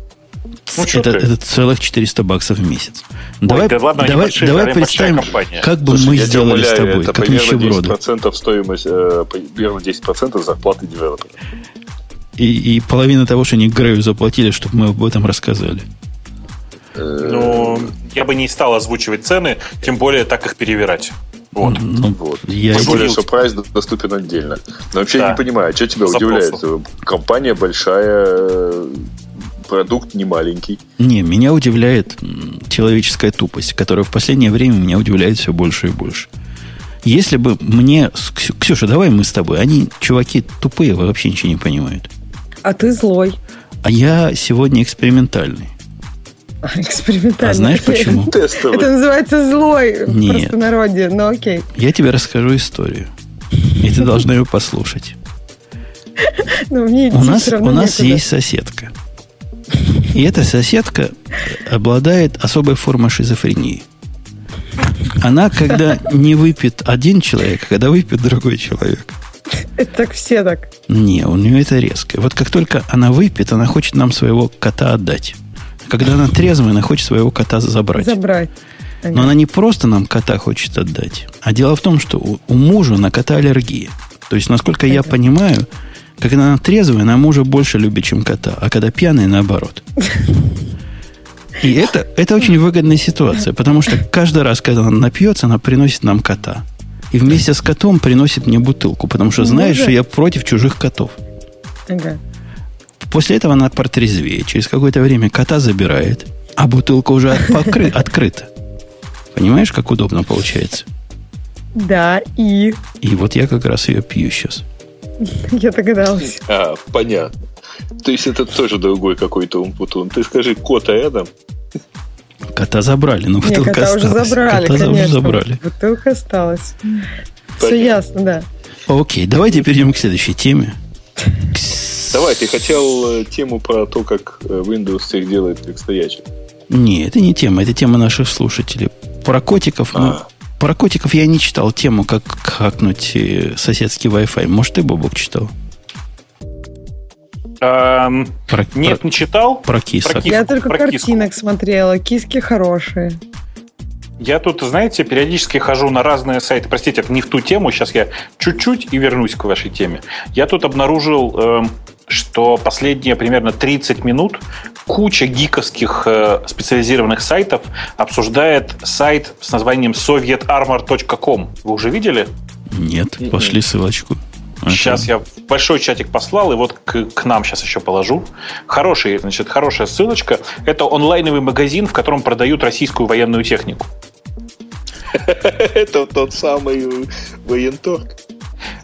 Ну, это, это целых 400 баксов в месяц. Ой, давай да ладно, давай, большие, давай представим, как бы Слушай, мы сделали умоляю, с тобой, это как нищеброды. 10% стоимость, э, примерно 10% зарплаты девелопера. И, и половина того, что они Грею заплатили, чтобы мы об этом рассказали. Ну, я бы не стал озвучивать цены, тем более так их перевирать. Вот. Ну, вот. Я Тем более, что прайс доступен отдельно. Но вообще да. не понимаю, а что тебя Запросу. удивляет? Компания большая, продукт не маленький. Не, меня удивляет человеческая тупость, которая в последнее время меня удивляет все больше и больше. Если бы мне... Ксюша, давай мы с тобой. Они, чуваки, тупые, вообще ничего не понимают. А ты злой. А я сегодня экспериментальный. Экспериментальный. А знаешь почему? <laughs> Тестовый. Это называется злой Нет. в простонародье, но окей. Я тебе расскажу историю. И ты должна ее послушать. <laughs> Но мне у нас, у нас есть соседка. И эта соседка обладает особой формой шизофрении. Она, когда не выпьет один человек, а когда выпьет другой человек. Это так все так. Не, у нее это резко. Вот как только она выпьет, она хочет нам своего кота отдать. Когда она трезвая, она хочет своего кота забрать. Забрать. Но она не просто нам кота хочет отдать. А дело в том, что у, у мужа на кота аллергия. То есть, насколько я понимаю, когда она трезвая, она мужа больше любит, чем кота. А когда пьяная, наоборот. И это, это очень выгодная ситуация, потому что каждый раз, когда она напьется, она приносит нам кота. И вместе с котом приносит мне бутылку, потому что знает, что я против чужих котов. Ага. После этого она протрезвеет. Через какое-то время кота забирает, а бутылка уже покры- <laughs> открыта. Понимаешь, как удобно получается? Да, и... И вот я как раз ее пью сейчас. <laughs> Я догадалась. А, понятно. То есть это тоже другой какой-то умпутун. Ты скажи, кота рядом? Кота забрали, но бутылка Нет, кота осталась. уже забрали, кота конечно. уже забрали. Бутылка осталась. Понятно. Все ясно, да. Окей, давайте перейдем к следующей теме. Давай, ты хотел э, тему про то, как э, Windows всех делает как стоячих. Не, это не тема, это тема наших слушателей. Про котиков а. Про котиков я не читал тему, как хакнуть э, соседский Wi-Fi. Может, ты, Бобок, читал? Эм, про, нет, про, не читал. Про кисок. Про кис, я только про картинок киску. смотрела. Киски хорошие. Я тут, знаете, периодически хожу на разные сайты. Простите, это не в ту тему. Сейчас я чуть-чуть и вернусь к вашей теме. Я тут обнаружил, эм, что последние примерно 30 минут куча гиковских э, специализированных сайтов обсуждает сайт с названием sovietarmor.com. Вы уже видели? Нет, пошли ссылочку. Сейчас я большой чатик послал, и вот к, к нам сейчас еще положу. Хороший, значит, хорошая ссылочка. Это онлайновый магазин, в котором продают российскую военную технику. <laughs> Это тот самый военторг.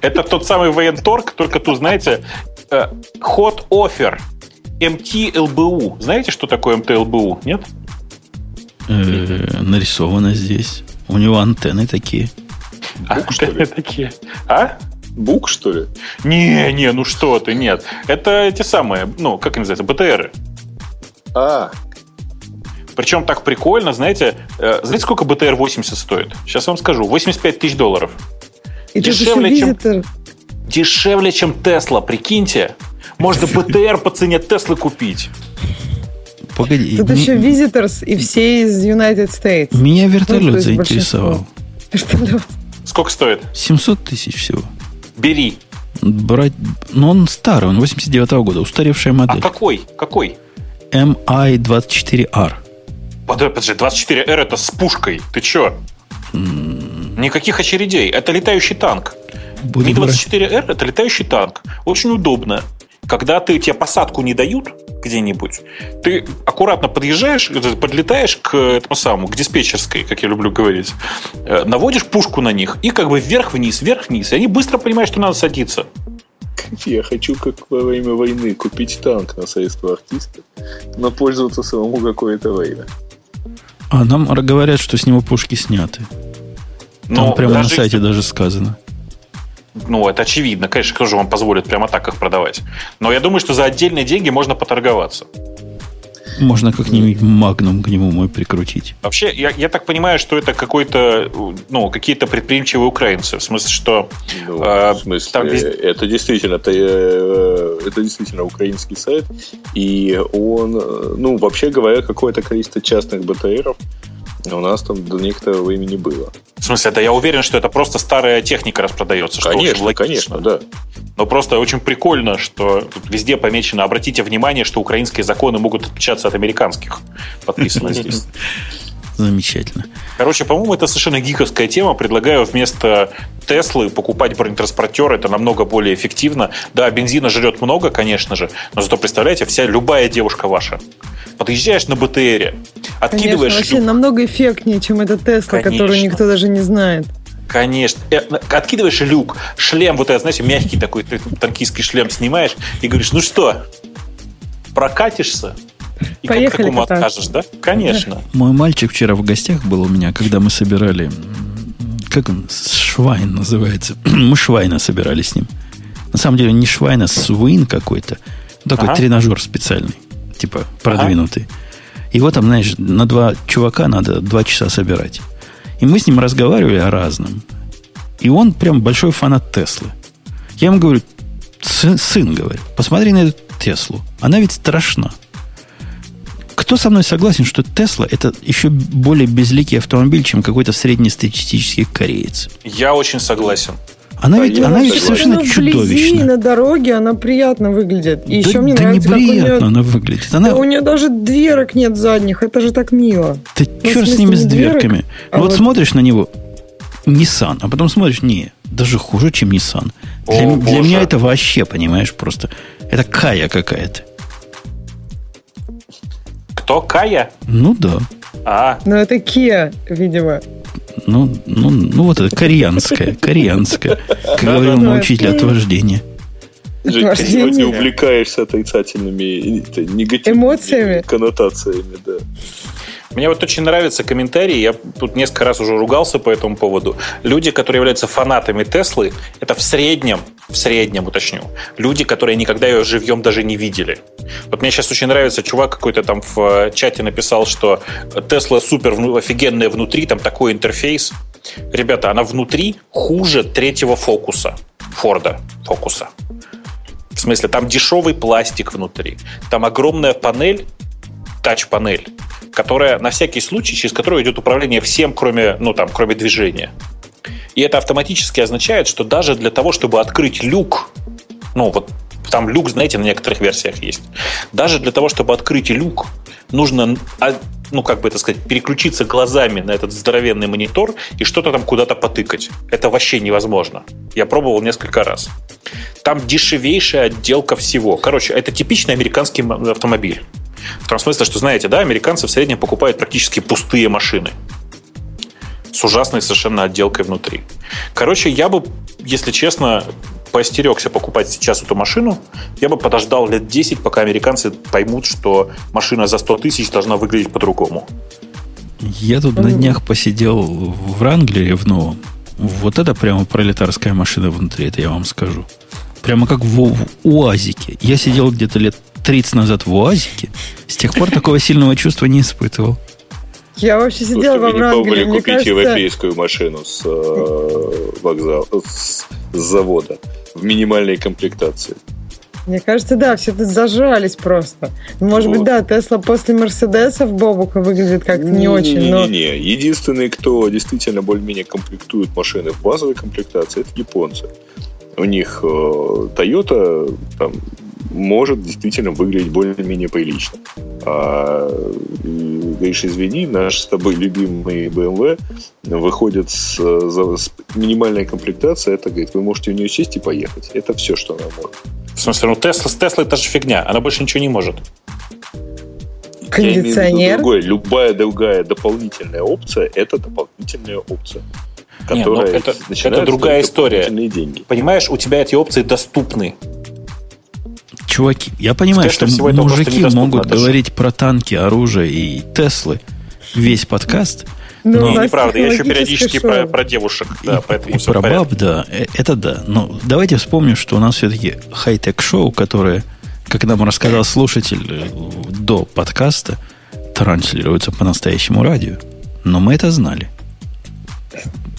Это тот самый военторг, только тут, знаете, ход э, офер МТЛБУ. Знаете, что такое МТЛБУ? Нет? Э, нарисовано здесь. У него антенны такие. Антенны <laughs> такие. А? Бук, что ли? Не, не, ну что ты, нет. Это эти самые, ну, как они называются, БТРы. А, Причем так прикольно, знаете, э, знаете, сколько БТР-80 стоит? Сейчас вам скажу. 85 тысяч долларов. Еще Дешевле, чем- визитор. Дешевле, чем Тесла, прикиньте. Можно БТР по цене Теслы купить. Погоди, Тут еще Visitors и все из United States. меня Ну, то вертолет есть заинтересовал. <laughs> Вертолет. Сколько стоит? 700 тысяч всего. Бери. Брать... Ну, он старый, он 89 года, устаревшая А модель. какой? Какой? MI-24R. Подожди, подожди, 24R это с пушкой. Ты чё? Никаких очередей. Это летающий танк. Буду брать. Ми-24R это летающий танк. Очень удобно. Когда ты, тебе посадку не дают где-нибудь, ты аккуратно подъезжаешь, э, подлетаешь к этому самому, к диспетчерской, как я люблю говорить, э, наводишь пушку на них и как бы вверх-вниз, вверх-вниз. И они быстро понимают, что надо садиться. я хочу, как во время войны, купить танк на средства артиста, но пользоваться самому какое-то время. А нам говорят, что с него пушки сняты. Там Но прямо на даже сайте если- даже сказано. Ну, это очевидно. Конечно, кто же вам позволит прямо так их продавать? Но я думаю, что за отдельные деньги можно поторговаться. Можно как-нибудь магнум к нему мой прикрутить. Вообще, я, я так понимаю, что это какой-то, ну, какие-то предприимчивые украинцы. В смысле, что Ну, А, в смысле, там это действительно, это, э, это действительно украинский сайт, и он, э, ну, вообще говоря, какое-то количество частных БТРов у нас там до некоторого времени было. В смысле, да я уверен, что это просто старая техника распродается. Что очень Конечно, логично. конечно, да. Но просто очень прикольно, что тут везде помечено. Обратите внимание, что украинские законы могут отличаться от американских. Подписано здесь. <laughs> Замечательно. Короче, по-моему, это совершенно гиковская тема. Предлагаю вместо Теслы покупать бронетранспортер. Это намного более эффективно. Да, бензина жрет много, конечно же. Но зато, представляете, вся любая девушка ваша. Подъезжаешь на БТРе, Конечно, откидываешь вообще люк. намного эффектнее, чем эта Тесла, Конечно. которую никто даже не знает. Конечно. Э, Откидываешь люк, шлем вот этот, знаете, мягкий такой, танкистский шлем снимаешь и говоришь, ну что, прокатишься? И как Поехали такому кататься. откажешь, да? Конечно. Мой мальчик вчера в гостях был у меня, когда мы собирали... Как он? Швайн называется. <clears throat> мы Швайна собирали с ним. На самом деле не Швайна, Свин какой-то. Такой Ага. тренажер специальный. Типа продвинутый. Его там, знаешь, на два чувака надо два часа собирать. И мы с ним разговаривали о разном. И он прям большой фанат Теслы. Я ему говорю, сын, сын говорю, посмотри на эту Теслу. Она ведь страшна. Кто со мной согласен, что Тесла это еще более безликий автомобиль, чем какой-то среднестатистический кореец? Я очень согласен. Она Да, ведь, она ведь совершенно Она чудовищна. на дороге она приятно выглядит. И да еще мне да нравится, как у неприятно нее... она выглядит. Она, Да у нее даже дверок нет задних. Это же так мило. да в черт с ними с дверок, дверками. а вот, вот- смотришь на него, Nissan, а потом смотришь, не, даже хуже, чем Nissan. Для, О, для боже. меня это вообще, понимаешь, просто это кая какая-то. Кто? Кая? Ну да. А, Но это Kia, видимо. Ну, ну, ну вот это кореянская, кореянская, как говорил мой учитель от вождения. Жень, ты сегодня увлекаешься отрицательными, это, негативными Эмоциями. коннотациями, да. Мне вот очень нравится комментарий, я тут несколько раз уже ругался по этому поводу. Люди, которые являются фанатами Теслы, это в среднем, в среднем уточню, люди, которые никогда ее живьем даже не видели. Вот мне сейчас очень нравится, чувак какой-то там в э, чате написал, что Тесла супер офигенная внутри, там такой интерфейс. Ребята, она внутри хуже третьего фокуса, Форда фокуса. В смысле, там дешевый пластик внутри, там огромная панель, тач-панель, которая на всякий случай, через которую идет управление всем, кроме, ну, там, кроме движения. И это автоматически означает, что даже для того, чтобы открыть люк, ну, вот там люк, знаете, на некоторых версиях есть, даже для того, чтобы открыть люк, нужно, а, ну, как бы это сказать, переключиться глазами на этот здоровенный монитор и что-то там куда-то потыкать. Это вообще невозможно. Я пробовал несколько раз. Там дешевейшая отделка всего. Короче, это типичный американский автомобиль. В том смысле, что, знаете, да, американцы в среднем покупают практически пустые машины с ужасной совершенно отделкой внутри. Короче, я бы, если честно, поостерегся покупать сейчас эту машину. Я бы подождал лет 10, пока американцы поймут, что машина за 100 тысяч должна выглядеть по-другому. Я тут на днях посидел в Ранглере в новом. Вот это прямо пролетарская машина внутри, это я вам скажу. Прямо как в, в УАЗике. Я сидел где-то лет 30 назад в УАЗике. С тех пор такого сильного чувства не испытывал. Я вообще сидела во Врангеле. Мне купить кажется... европейскую машину с э, вокзала, с, с завода в минимальной комплектации. Мне кажется, да, все тут зажрались просто. Может вот. быть, да, Тесла после Мерседесов Бобука выглядит как-то не, не очень, не, но... Не-не-не, единственный, кто действительно более-менее комплектует машины в базовой комплектации, это японцы. У них э, Toyota там, может действительно выглядеть более-менее прилично. А, говоришь, извини, наш с тобой любимый BMW выходит с, с минимальной комплектацией, это, говорит, вы можете в нее сесть и поехать. Это все, что она может. В смысле, ну Тесла с Теслой это же фигня, она больше ничего не может. Кондиционер? Другое. Любая другая дополнительная опция – это дополнительная опция которая Не, ну это, это другая история. Деньги. Понимаешь, у тебя эти опции доступны. Чуваки, я понимаю, Скажем, что мужики могут даже. говорить про танки, оружие и Теслы весь подкаст. Ну, но... неправда, я еще периодически про, про девушек, да, поэтому и про баб, да, э, это да. Но давайте вспомним, что у нас все-таки хай-тек шоу, которое, как нам рассказал слушатель э, до подкаста, транслируется по настоящему радио. Но мы это знали.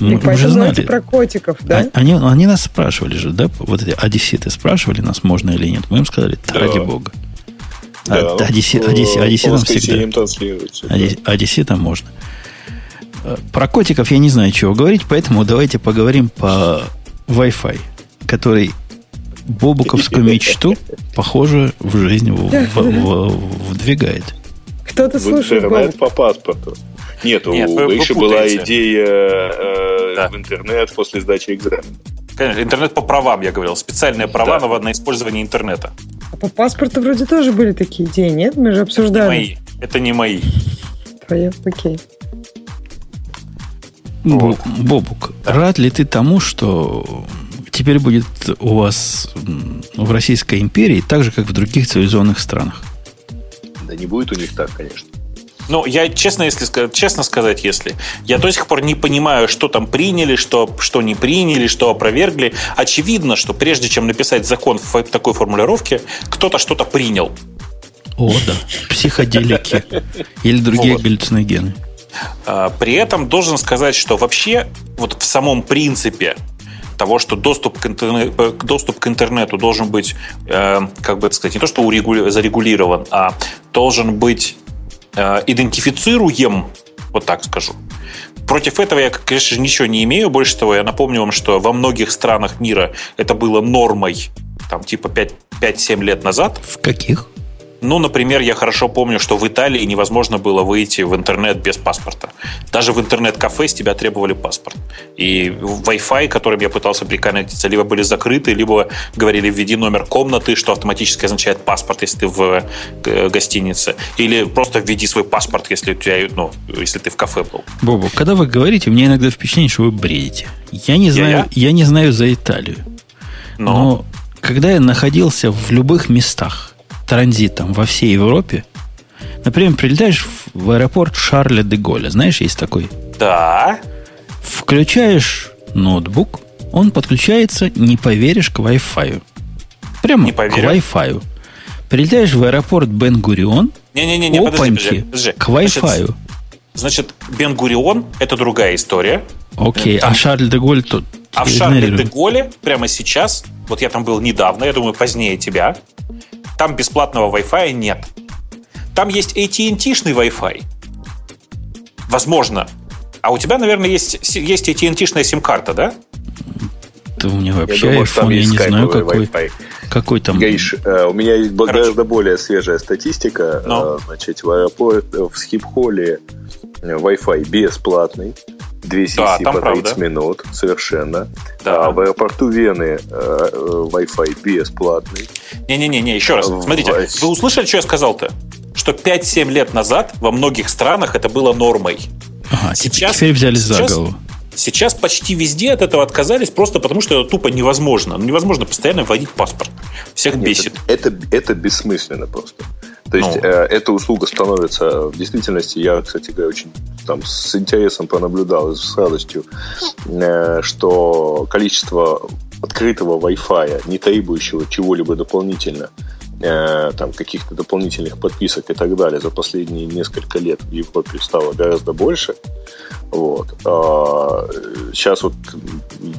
Мы и уже знали. про котиков, да? А, они, они нас спрашивали же, да? Вот эти одесситы спрашивали нас, можно или нет. Мы им сказали, да, ради бога. Да, а, ну, одесси, одесси, одесситам всегда. Одесситам можно. Э, про котиков я не знаю, чего говорить, поэтому давайте поговорим по Wi-Fi, который Бобуковскую мечту, похоже, в жизнь в, в, в, вдвигает. Кто-то слушает Бобук. по паспорту. Нет, Нет у Гриши была идея э, да. в интернет после сдачи экзамена. Конечно, интернет по правам, я говорил. Специальные права да. на, на использование интернета. А по паспорту вроде тоже были такие идеи, нет? Мы же обсуждали. Не мои. Это не мои. Твои, окей. Вот. Бобук, да. рад ли ты тому, что теперь будет у вас в Российской империи так же, как в других цивилизованных странах? Да не будет у них так, конечно. Ну, я честно, если честно сказать, если я до сих пор не понимаю, что там приняли, что, что не приняли, что опровергли. Очевидно, что прежде чем написать закон в такой формулировке, кто-то что-то принял. О, да. Психоделики. Или другие вот. галлюциногены. А, при этом должен сказать, что вообще вот в самом принципе того, что доступ к, интернету, э, доступ к интернету должен быть, э, как бы это сказать, не то, что урегули, зарегулирован, а должен быть идентифицируем, вот так скажу. Против этого я, конечно же, ничего не имею. Больше того, я напомню вам, что во многих странах мира это было нормой, там, типа 5-7 лет назад. В каких? Ну, например, я хорошо помню, что в Италии невозможно было выйти в интернет без паспорта. Даже в интернет-кафе с тебя требовали паспорт. И Wi-Fi, которым я пытался приконнектиться, либо были закрыты, либо говорили введи номер комнаты, что автоматически означает паспорт, если ты в э, гостинице. Или просто введи свой паспорт, если у тебя, ну, если ты в кафе был. Бобу, когда вы говорите, у меня иногда впечатление, что вы бредите. Я не знаю, я, я? я не знаю за Италию. Но... но когда я находился в любых местах, транзитом во всей Европе, например, прилетаешь в аэропорт Шарля де Голля. Знаешь, есть такой? Да. Включаешь ноутбук, он подключается, не поверишь, к Wi-Fi. Прямо не к Wi-Fi. Прилетаешь в аэропорт Бен-Гурион, не-не-не, подожди, подожди, подожди. к Wi-Fi. Значит, Бен-Гурион – это другая история. Окей, там... а Шарль де Голль тут А в Шарле де Голле прямо сейчас, вот я там был недавно, я думаю, позднее тебя, там бесплатного Wi-Fi нет. Там есть AT&T-шный Wi-Fi. Возможно. А у тебя, наверное, есть, есть AT&T-шная сим-карта, да? Да у меня вообще я думаю, iPhone, я не знаю, какой, Wi-Fi. какой там. Гаиш, э, у меня есть Короче. гораздо более свежая статистика. Но. Э, значит, в аэропорт, в Схипхоле Wi-Fi бесплатный. Две сессии да, по 30 правда. минут, совершенно. Да. А в аэропорту Вены э, Wi-Fi бесплатный. Не-не-не, еще раз. Смотрите, вы услышали, что я сказал-то? Что 5-7 лет назад во многих странах это было нормой. Ага, сейчас, теперь взялись сейчас, за голову. Сейчас почти везде от этого отказались, просто потому что это тупо невозможно. Ну, невозможно постоянно вводить паспорт. Всех Нет, бесит. Это, это, это бессмысленно просто. То есть ну. э, эта услуга становится в действительности, я, кстати говоря, очень там с интересом пронаблюдал и с радостью, э, что количество открытого Wi-Fi, не требующего чего-либо дополнительно, э, там каких-то дополнительных подписок и так далее за последние несколько лет в Европе стало гораздо больше. Вот. А, сейчас вот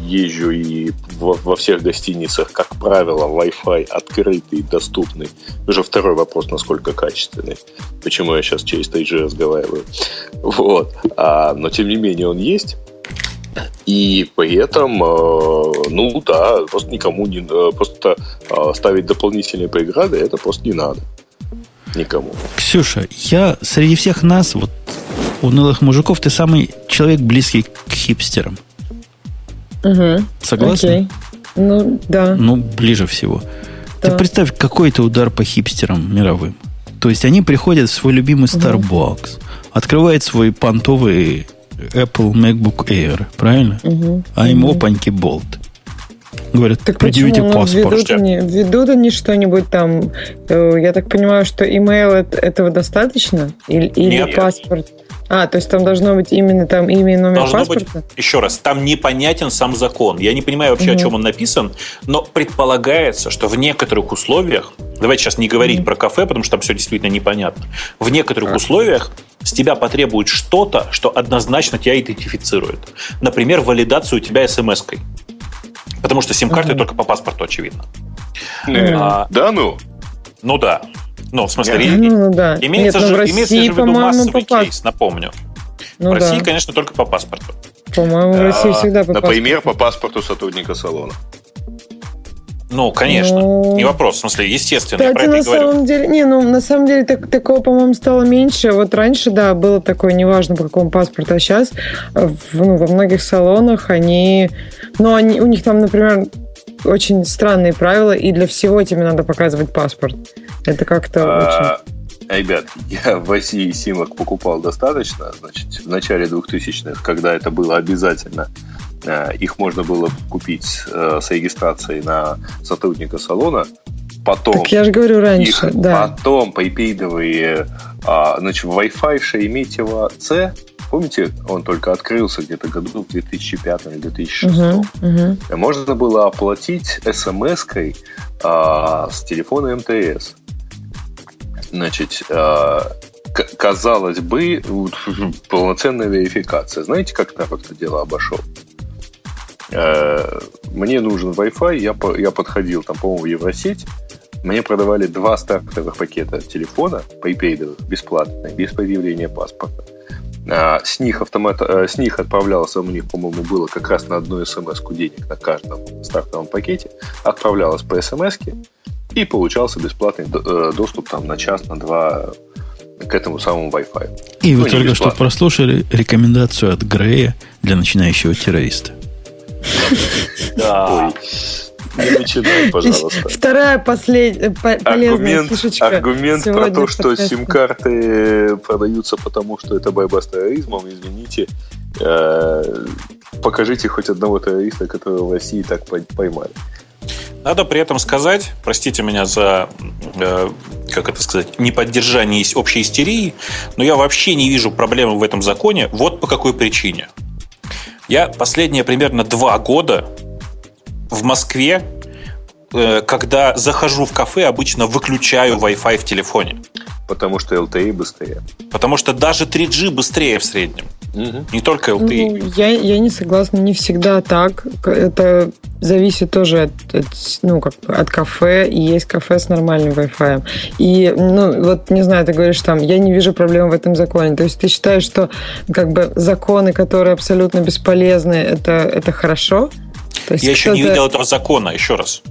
езжу и во, во всех гостиницах, как правило, Wi-Fi открытый, доступный. Уже второй вопрос, насколько качественный. Почему я сейчас через 3G разговариваю. Вот. А, но тем не менее он есть. И при этом, э, ну да, просто никому не э, просто э, ставить дополнительные преграды, это просто не надо. Никому. Ксюша, я среди всех нас, вот унылых мужиков, ты самый человек близкий к хипстерам. Угу. Согласна? Окей. Ну, да. Ну, ближе всего. Да. Ты представь, какой это удар по хипстерам мировым. То есть они приходят в свой любимый Starbucks, угу. открывают свой понтовый Apple MacBook Air, правильно? Угу. А им угу. опаньки болт. Говорят, так предъявите почему? Паспорт. Ведут они, ведут они что-нибудь там? Э, я так понимаю, что email этого достаточно? Или, или Нет. паспорт? А, то есть там должно быть именно там имя и номер должно паспорта? Быть, еще раз, там непонятен сам закон. Я не понимаю вообще, угу. о чем он написан, но предполагается, что в некоторых условиях, давайте сейчас не говорить угу. про кафе, потому что там все действительно непонятно, в некоторых а. условиях с тебя потребует что-то, что однозначно тебя идентифицирует. Например, валидацию у тебя смс-кой. Потому что сим-карты угу. только по паспорту, очевидно. А, да ну? Ну да. Ну, в смысле, Нет, ну, ну, да. имеется, Нет, ну, же, России, имеется же в виду массовый по кейс, напомню. Ну, в России, да. конечно, только по паспорту. По-моему, в России а, всегда по Например, паспорту. по паспорту сотрудника салона. Ну, конечно, ну, не вопрос, в смысле, естественно. Кстати, я про это на говорю. самом деле, не, ну, на самом деле так, такого, по-моему, стало меньше. Вот раньше, да, было такое, неважно по какому паспорту, а сейчас в, ну, во многих салонах они, ну, они, у них там, например, очень странные правила, и для всего тебе надо показывать паспорт. Это как-то а, очень... Ребят, я в России симок покупал достаточно, значит, в начале 2000-х, когда это было обязательно. Э, их можно было купить э, с регистрацией на сотрудника салона. Потом так я же говорю раньше, их, да. Потом припейдовые, а, значит, Wi-Fi Шереметьево C Помните, он только открылся где-то году в 2005 или 2006. Угу, угу. Можно было оплатить смс-кой а, с телефона МТС. Значит, а, казалось бы, полноценная верификация. Знаете, как так это дело обошел? А, мне нужен Wi-Fi, я, я подходил, там, по-моему, в Евросеть, мне продавали два стартовых пакета телефона, припейдовых, бесплатно, без предъявления паспорта. А, с них, автомат, э, с них отправлялось, у них, по-моему, было как раз на одну смс денег на каждом стартовом пакете, отправлялось по смс и получался бесплатный э, доступ там на час, на два к этому самому Wi-Fi. И вы ну, только что прослушали рекомендацию от Грея для начинающего террориста. Да. Не начинай, пожалуйста. Вторая последняя полезная аргумент, фишечка. Аргумент про то, что сим-карты продаются потому, что это борьба с терроризмом, извините, э, покажите хоть одного террориста, которого в России так поймали. Надо при этом сказать, простите меня за, э, как это сказать, неподдержание общей истерии, но я вообще не вижу проблемы в этом законе. Вот по какой причине. Я последние примерно два года в Москве, э, когда захожу в кафе, обычно выключаю Wi-Fi в телефоне. Потому что LTE быстрее. Потому что даже 3G быстрее в среднем. Угу. Не только LTE. Ну, я, я не согласна, не всегда так. Это зависит тоже от, от, ну, как, от кафе, и есть кафе с нормальным Wi-Fi. И, ну, вот, не знаю, ты говоришь там, я не вижу проблем в этом законе. То есть ты считаешь, что как бы законы, которые абсолютно бесполезны, это, это хорошо? То есть я еще не видел этого закона, еще раз.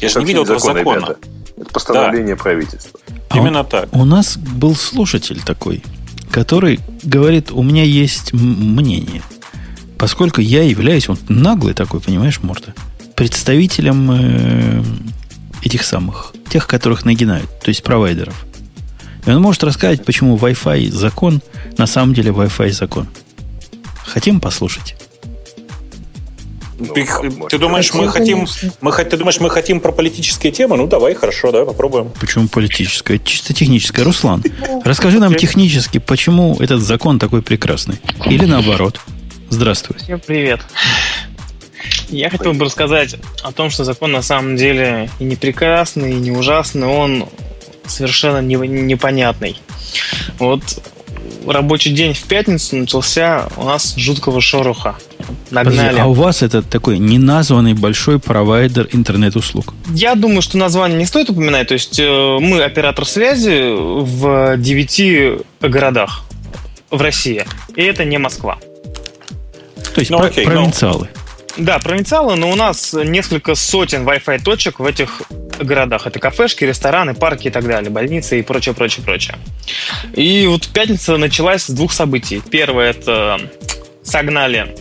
Я же не видел этого закон, закона. Ребята. Это постановление да. правительства. А Именно он, так. У нас был слушатель такой, который говорит, у меня есть мнение. Поскольку я являюсь, он наглый такой, понимаешь, Морта, представителем э, этих самых, тех, которых нагинают, то есть провайдеров. И он может рассказать, почему Wi-Fi закон, на самом деле Wi-Fi закон. Хотим послушать? Ну, ты, ты думаешь, мы хотим, мы, ты думаешь, мы хотим про политические темы? Ну, давай, хорошо, давай попробуем. Почему политическая? Чисто техническая. Руслан, расскажи нам технически, почему этот закон такой прекрасный? Или наоборот? Здравствуй. Всем привет. Я хотел бы рассказать о том, что закон на самом деле и не прекрасный, и не ужасный, он совершенно не, непонятный. Вот рабочий день в пятницу начался у нас жуткого шороха. Нагнали. Подожди, а у вас это такой неназванный большой провайдер интернет-услуг? Я думаю, что название не стоит упоминать. То есть э, мы оператор связи в девяти городах в России. И это не Москва. То есть ну, про- окей, провинциалы. Ну... Да, провинциалы, но у нас несколько сотен Wi-Fi точек в этих городах. Это кафешки, рестораны, парки и так далее, больницы и прочее, прочее, прочее. И вот пятница началась с двух событий. Первое – это согнали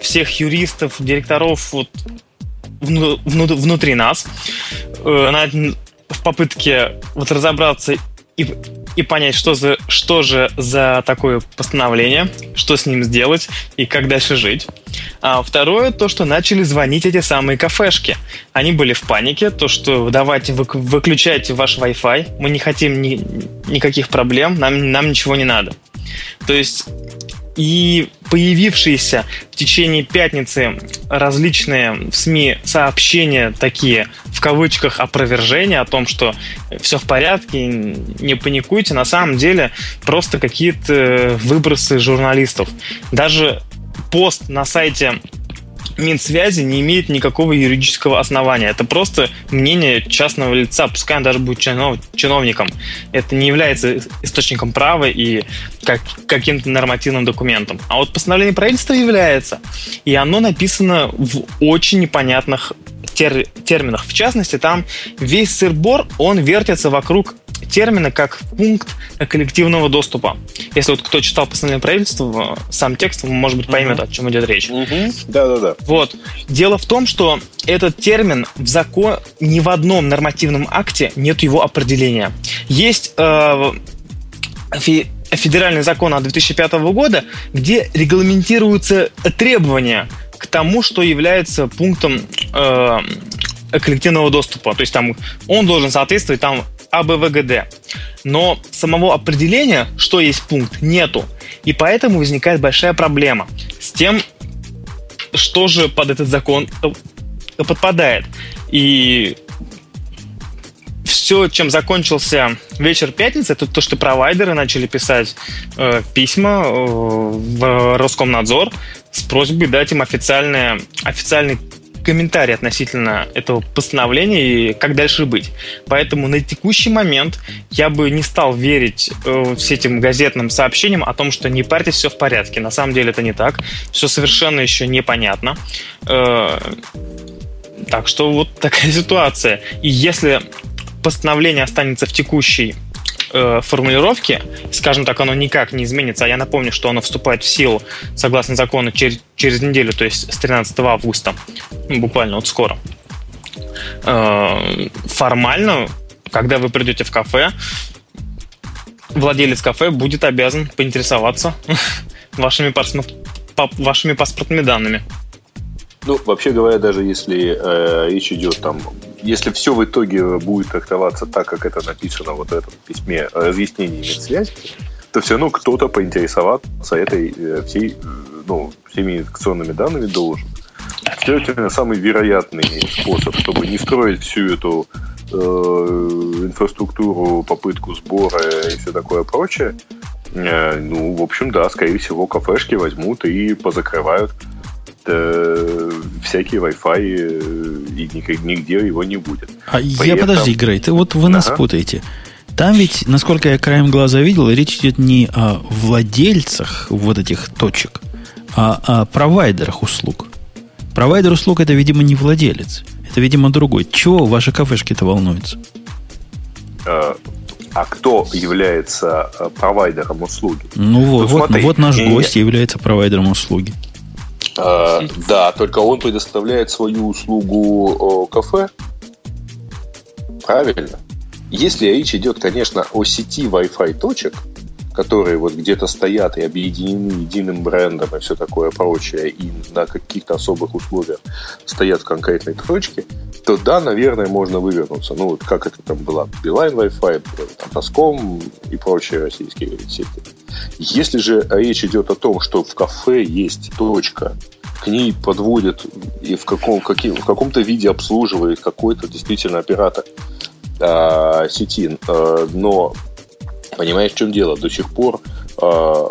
всех юристов, директоров вот вну, вну, внутри нас э, на, в попытке вот разобраться и, и понять, что, за, что же за такое постановление, что с ним сделать и как дальше жить. А второе, то, что начали звонить эти самые кафешки. Они были в панике, то, что давайте вы, выключайте ваш Wi-Fi, мы не хотим ни, никаких проблем, нам, нам ничего не надо. То есть и появившиеся в течение пятницы различные в СМИ сообщения такие, в кавычках, опровержения о том, что все в порядке, не паникуйте, на самом деле просто какие-то выбросы журналистов. Даже пост на сайте Минсвязи не имеет никакого юридического основания. Это просто мнение частного лица, пускай он даже будет чинов, чиновником. Это не является источником права и как, каким-то нормативным документом. А вот постановление правительства является. И оно написано в очень непонятных тер, терминах. В частности, там весь сырбор, он вертится вокруг термина как пункт коллективного доступа. Если вот кто читал постановление правительства, сам текст, может быть, поймет, о чем идет речь. Да-да-да. Вот. Дело в том, что этот термин в закон ни в одном нормативном акте нет его определения. Есть э, федеральный закон от 2005 года, где регламентируются требования к тому, что является пунктом э, коллективного доступа. То есть там он должен соответствовать там АБВГД. Но самого определения, что есть пункт, нету. И поэтому возникает большая проблема с тем, что же под этот закон э, подпадает. И все, чем закончился вечер пятницы, это то, что провайдеры начали писать э, письма э, в Роскомнадзор с просьбой дать им официальное, официальный комментарий относительно этого постановления и как дальше быть. Поэтому на текущий момент я бы не стал верить э, этим газетным сообщениям о том, что не парьтесь, все в порядке. На самом деле это не так. Все совершенно еще непонятно. Э, так что вот такая <laughs> ситуация. И если постановление останется в текущей э, формулировки, скажем так, оно никак не изменится. А я напомню, что оно вступает в силу согласно закону через, через неделю, то есть с 13 августа, буквально вот скоро. Э, формально, когда вы придете в кафе, владелец кафе будет обязан поинтересоваться <laughs> вашими паспортными данными. Ну, вообще говоря, даже если э, речь идет там, если все в итоге будет трактоваться так, как это написано вот в этом письме разъяснении связи, то все равно кто-то поинтересоваться этой э, всей, ну, всеми идентификационными данными должен. Следовательно, самый вероятный способ, чтобы не строить всю эту э, инфраструктуру, попытку сбора и все такое прочее, э, ну, в общем, да, скорее всего, кафешки возьмут и позакрывают э, всякий Wi-Fi э, и нигде его не будет. А При я этом... подожди, Грей, ты вот вы нас ага. путаете. Там ведь, насколько я краем глаза видел, речь идет не о владельцах вот этих точек, а о провайдерах услуг. Провайдер услуг это, видимо, не владелец. Это, видимо, другой. Чего ваши кафешки-то волнуются? А, а кто является э, провайдером услуги? Ну, вот, ну, смотри, вот, вот наш и... гость является провайдером услуги. А, да, только он предоставляет свою услугу кафе. Правильно. Если речь идет, конечно, о сети Wi-Fi точек, которые вот где-то стоят и объединены единым брендом и все такое прочее, и на каких-то особых условиях стоят в конкретной точке, то да, наверное, можно вывернуться. Ну, вот как это там было, Билайн Wi-Fi, Таском и прочие российские сети. Если же речь идет о том, что в кафе есть точка, к ней подводят и в, каком, каким, в каком-то виде обслуживает какой-то действительно оператор э, сети, э, но Понимаешь, в чем дело? До сих пор э,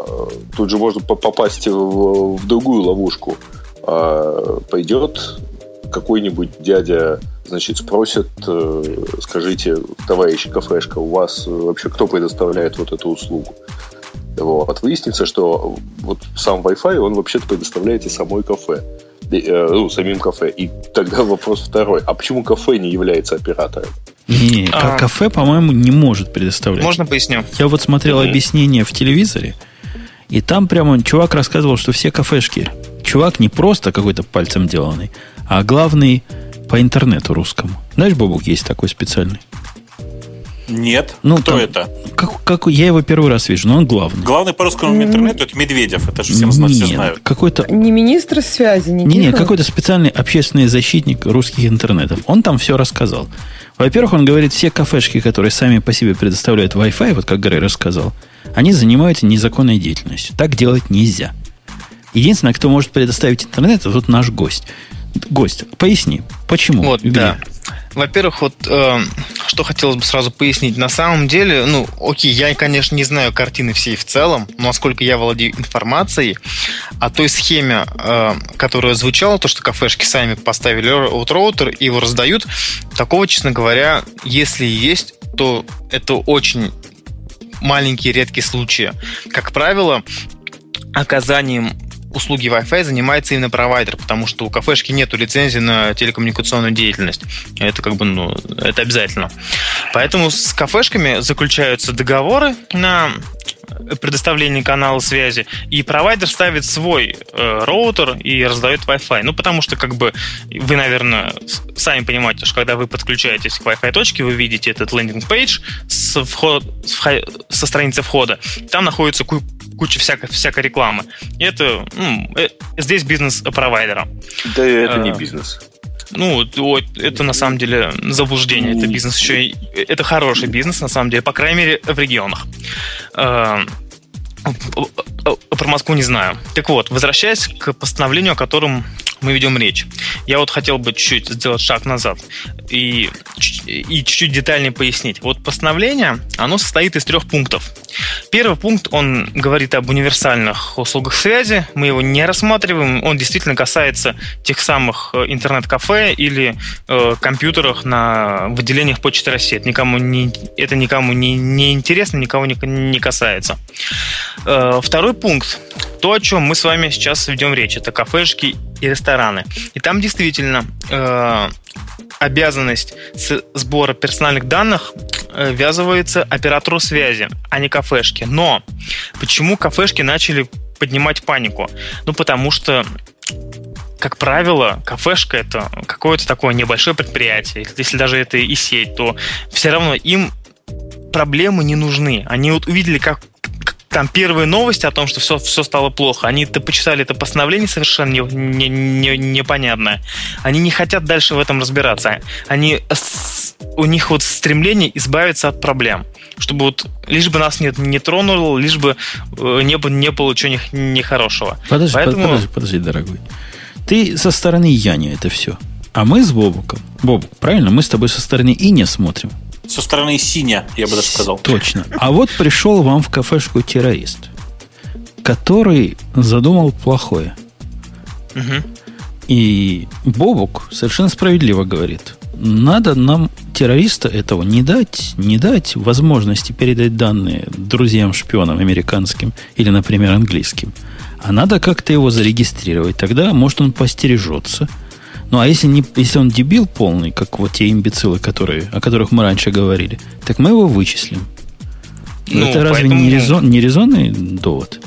тут же можно попасть в, в другую ловушку. Э, пойдет какой-нибудь дядя, значит, спросит, э, скажите, товарищ кафешка, у вас вообще кто предоставляет вот эту услугу? Вот. Выяснится, что вот сам Wi-Fi, он вообще-то предоставляет и самой кафе. Э, ну, самим кафе. И тогда вопрос второй. А почему кафе не является оператором? Не, а, кафе, по-моему, не может предоставлять. Можно поясню? Я вот смотрел mm-hmm. объяснение в телевизоре, и там прямо чувак рассказывал, что все кафешки, чувак не просто какой-то пальцем деланный, а главный по интернету русскому. Знаешь, Бобук есть такой специальный? Нет. Ну, Кто там, это? Как, как, я его первый раз вижу, но он главный. Главный по русскому интернету это Медведев. Это же всем Нет, все знают. Какой-то... Не министр связи, не Не, не, какой-то специальный общественный защитник русских интернетов. Он там все рассказал. Во-первых, он говорит, все кафешки, которые сами по себе предоставляют Wi-Fi, вот как Грей рассказал, они занимаются незаконной деятельностью. Так делать нельзя. Единственное, кто может предоставить интернет, это тут наш гость. Гость, поясни, почему? Вот, Где? да. Во-первых, вот э, что хотелось бы сразу пояснить. На самом деле, ну, окей, я, конечно, не знаю картины всей в целом, но насколько я владею информацией о той схеме, э, которая звучала, то, что кафешки сами поставили вот роутер и его раздают, такого, честно говоря, если есть, то это очень маленькие редкие случаи. Как правило, оказанием услуги Wi-Fi занимается именно провайдер, потому что у кафешки нет лицензии на телекоммуникационную деятельность. Это как бы, ну, это обязательно. Поэтому с кафешками заключаются договоры на предоставление канала связи, и провайдер ставит свой э, роутер и раздает Wi-Fi. Ну, потому что, как бы, вы, наверное, сами понимаете, что когда вы подключаетесь к Wi-Fi точке, вы видите этот landing page с вход, со страницы входа. Там находится куча всякой, всякой рекламы. И это ну, э, здесь бизнес провайдера. Да, это а, не бизнес. Ну, это на самом деле заблуждение. Это бизнес еще это хороший бизнес, на самом деле, по крайней мере, в регионах. А, про Москву не знаю. Так вот, возвращаясь к постановлению, о котором мы ведем речь. Я вот хотел бы чуть-чуть сделать шаг назад и, и чуть-чуть детальнее пояснить. Вот постановление, оно состоит из трех пунктов. Первый пункт, он говорит об универсальных услугах связи. Мы его не рассматриваем. Он действительно касается тех самых э, интернет-кафе или э, компьютерах на выделениях Почты России. Это никому не, это никому не, не интересно, никого не, не касается. Э, второй пункт то, о чем мы с вами сейчас ведем речь, это кафешки и рестораны. И там действительно э, обязанность сбора персональных данных э, ввязывается оператору связи, а не кафешке. Но почему кафешки начали поднимать панику? Ну, потому что как правило, кафешка это какое-то такое небольшое предприятие. Если даже это и сеть, то все равно им проблемы не нужны. Они вот увидели, как там первые новости о том, что все, все стало плохо, они-то почитали это постановление совершенно не, не, не, непонятное. Они не хотят дальше в этом разбираться. Они, у них вот стремление избавиться от проблем. Чтобы вот лишь бы нас не, не тронуло, лишь бы э, не, не было чего нехорошего. Подожди, Поэтому... подожди, подожди, дорогой. Ты со стороны Яни это все. А мы с Бобуком. Бобук, правильно? Мы с тобой со стороны и не смотрим со стороны синя, я бы даже сказал. Точно. А вот пришел вам в кафешку террорист, который задумал плохое. Угу. И Бобук совершенно справедливо говорит, надо нам террориста этого не дать, не дать возможности передать данные друзьям-шпионам американским или, например, английским. А надо как-то его зарегистрировать. Тогда, может, он постережется – ну, а если, не, если он дебил полный, как вот те имбецилы, которые, о которых мы раньше говорили, так мы его вычислим. Ну, Это разве поэтому... не, резон, не резонный довод?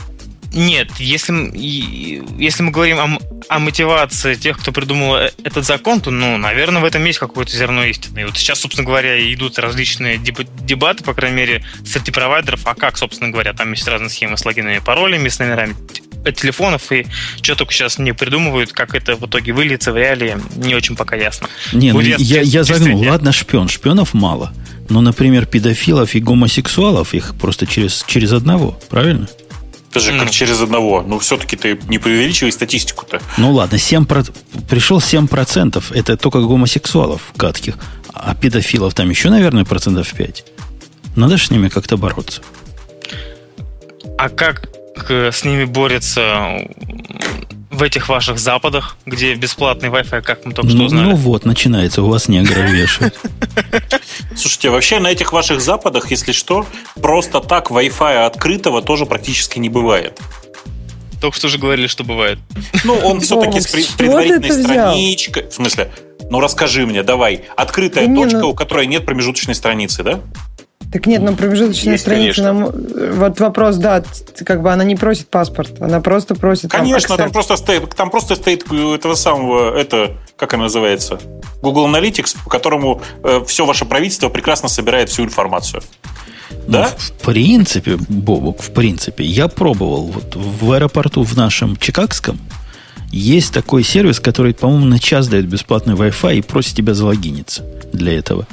Нет, если, если мы говорим о, о мотивации тех, кто придумал э, этот закон, то, ну, наверное, в этом есть какое-то зерно истины. И вот сейчас, собственно говоря, идут различные дебаты, по крайней мере, среди провайдеров, а как, собственно говоря, там есть разные схемы с логинами и паролями, с номерами телефонов, и что только сейчас не придумывают, как это в итоге выльется в реалии, не очень пока ясно. Не, ну, я, я загнул, ладно, шпион, шпионов мало. Но, например, педофилов и гомосексуалов их просто через, через одного, правильно? Даже как через одного. Ну, все-таки ты не преувеличивай статистику-то. Ну ладно, 7 про... пришел 7%. Это только гомосексуалов гадких. А педофилов там еще, наверное, процентов 5. Надо же с ними как-то бороться. А как с ними борется в этих ваших западах, где бесплатный Wi-Fi, как мы только ну, что узнали? Ну вот, начинается, у вас негров вешают. Слушайте, вообще на этих ваших западах, если что, просто так Wi-Fi открытого тоже практически не бывает. Только что же говорили, что бывает. Ну, он все-таки с предварительной страничкой. В смысле, ну расскажи мне, давай. Открытая точка, ну у которой нет промежуточной страницы, да? Так нет, на промежуточной Есть, странице нам, вот вопрос, да, как бы она не просит паспорт, она просто просит. Конечно, там, там просто стоит, там просто стоит этого самого, это как она называется, Google Analytics, по которому э, все ваше правительство прекрасно собирает всю информацию. Ну, да? В принципе, Бобок, в принципе, я пробовал вот в аэропорту в нашем Чикагском есть такой сервис, который, по-моему, на час дает бесплатный Wi-Fi и просит тебя залогиниться для этого.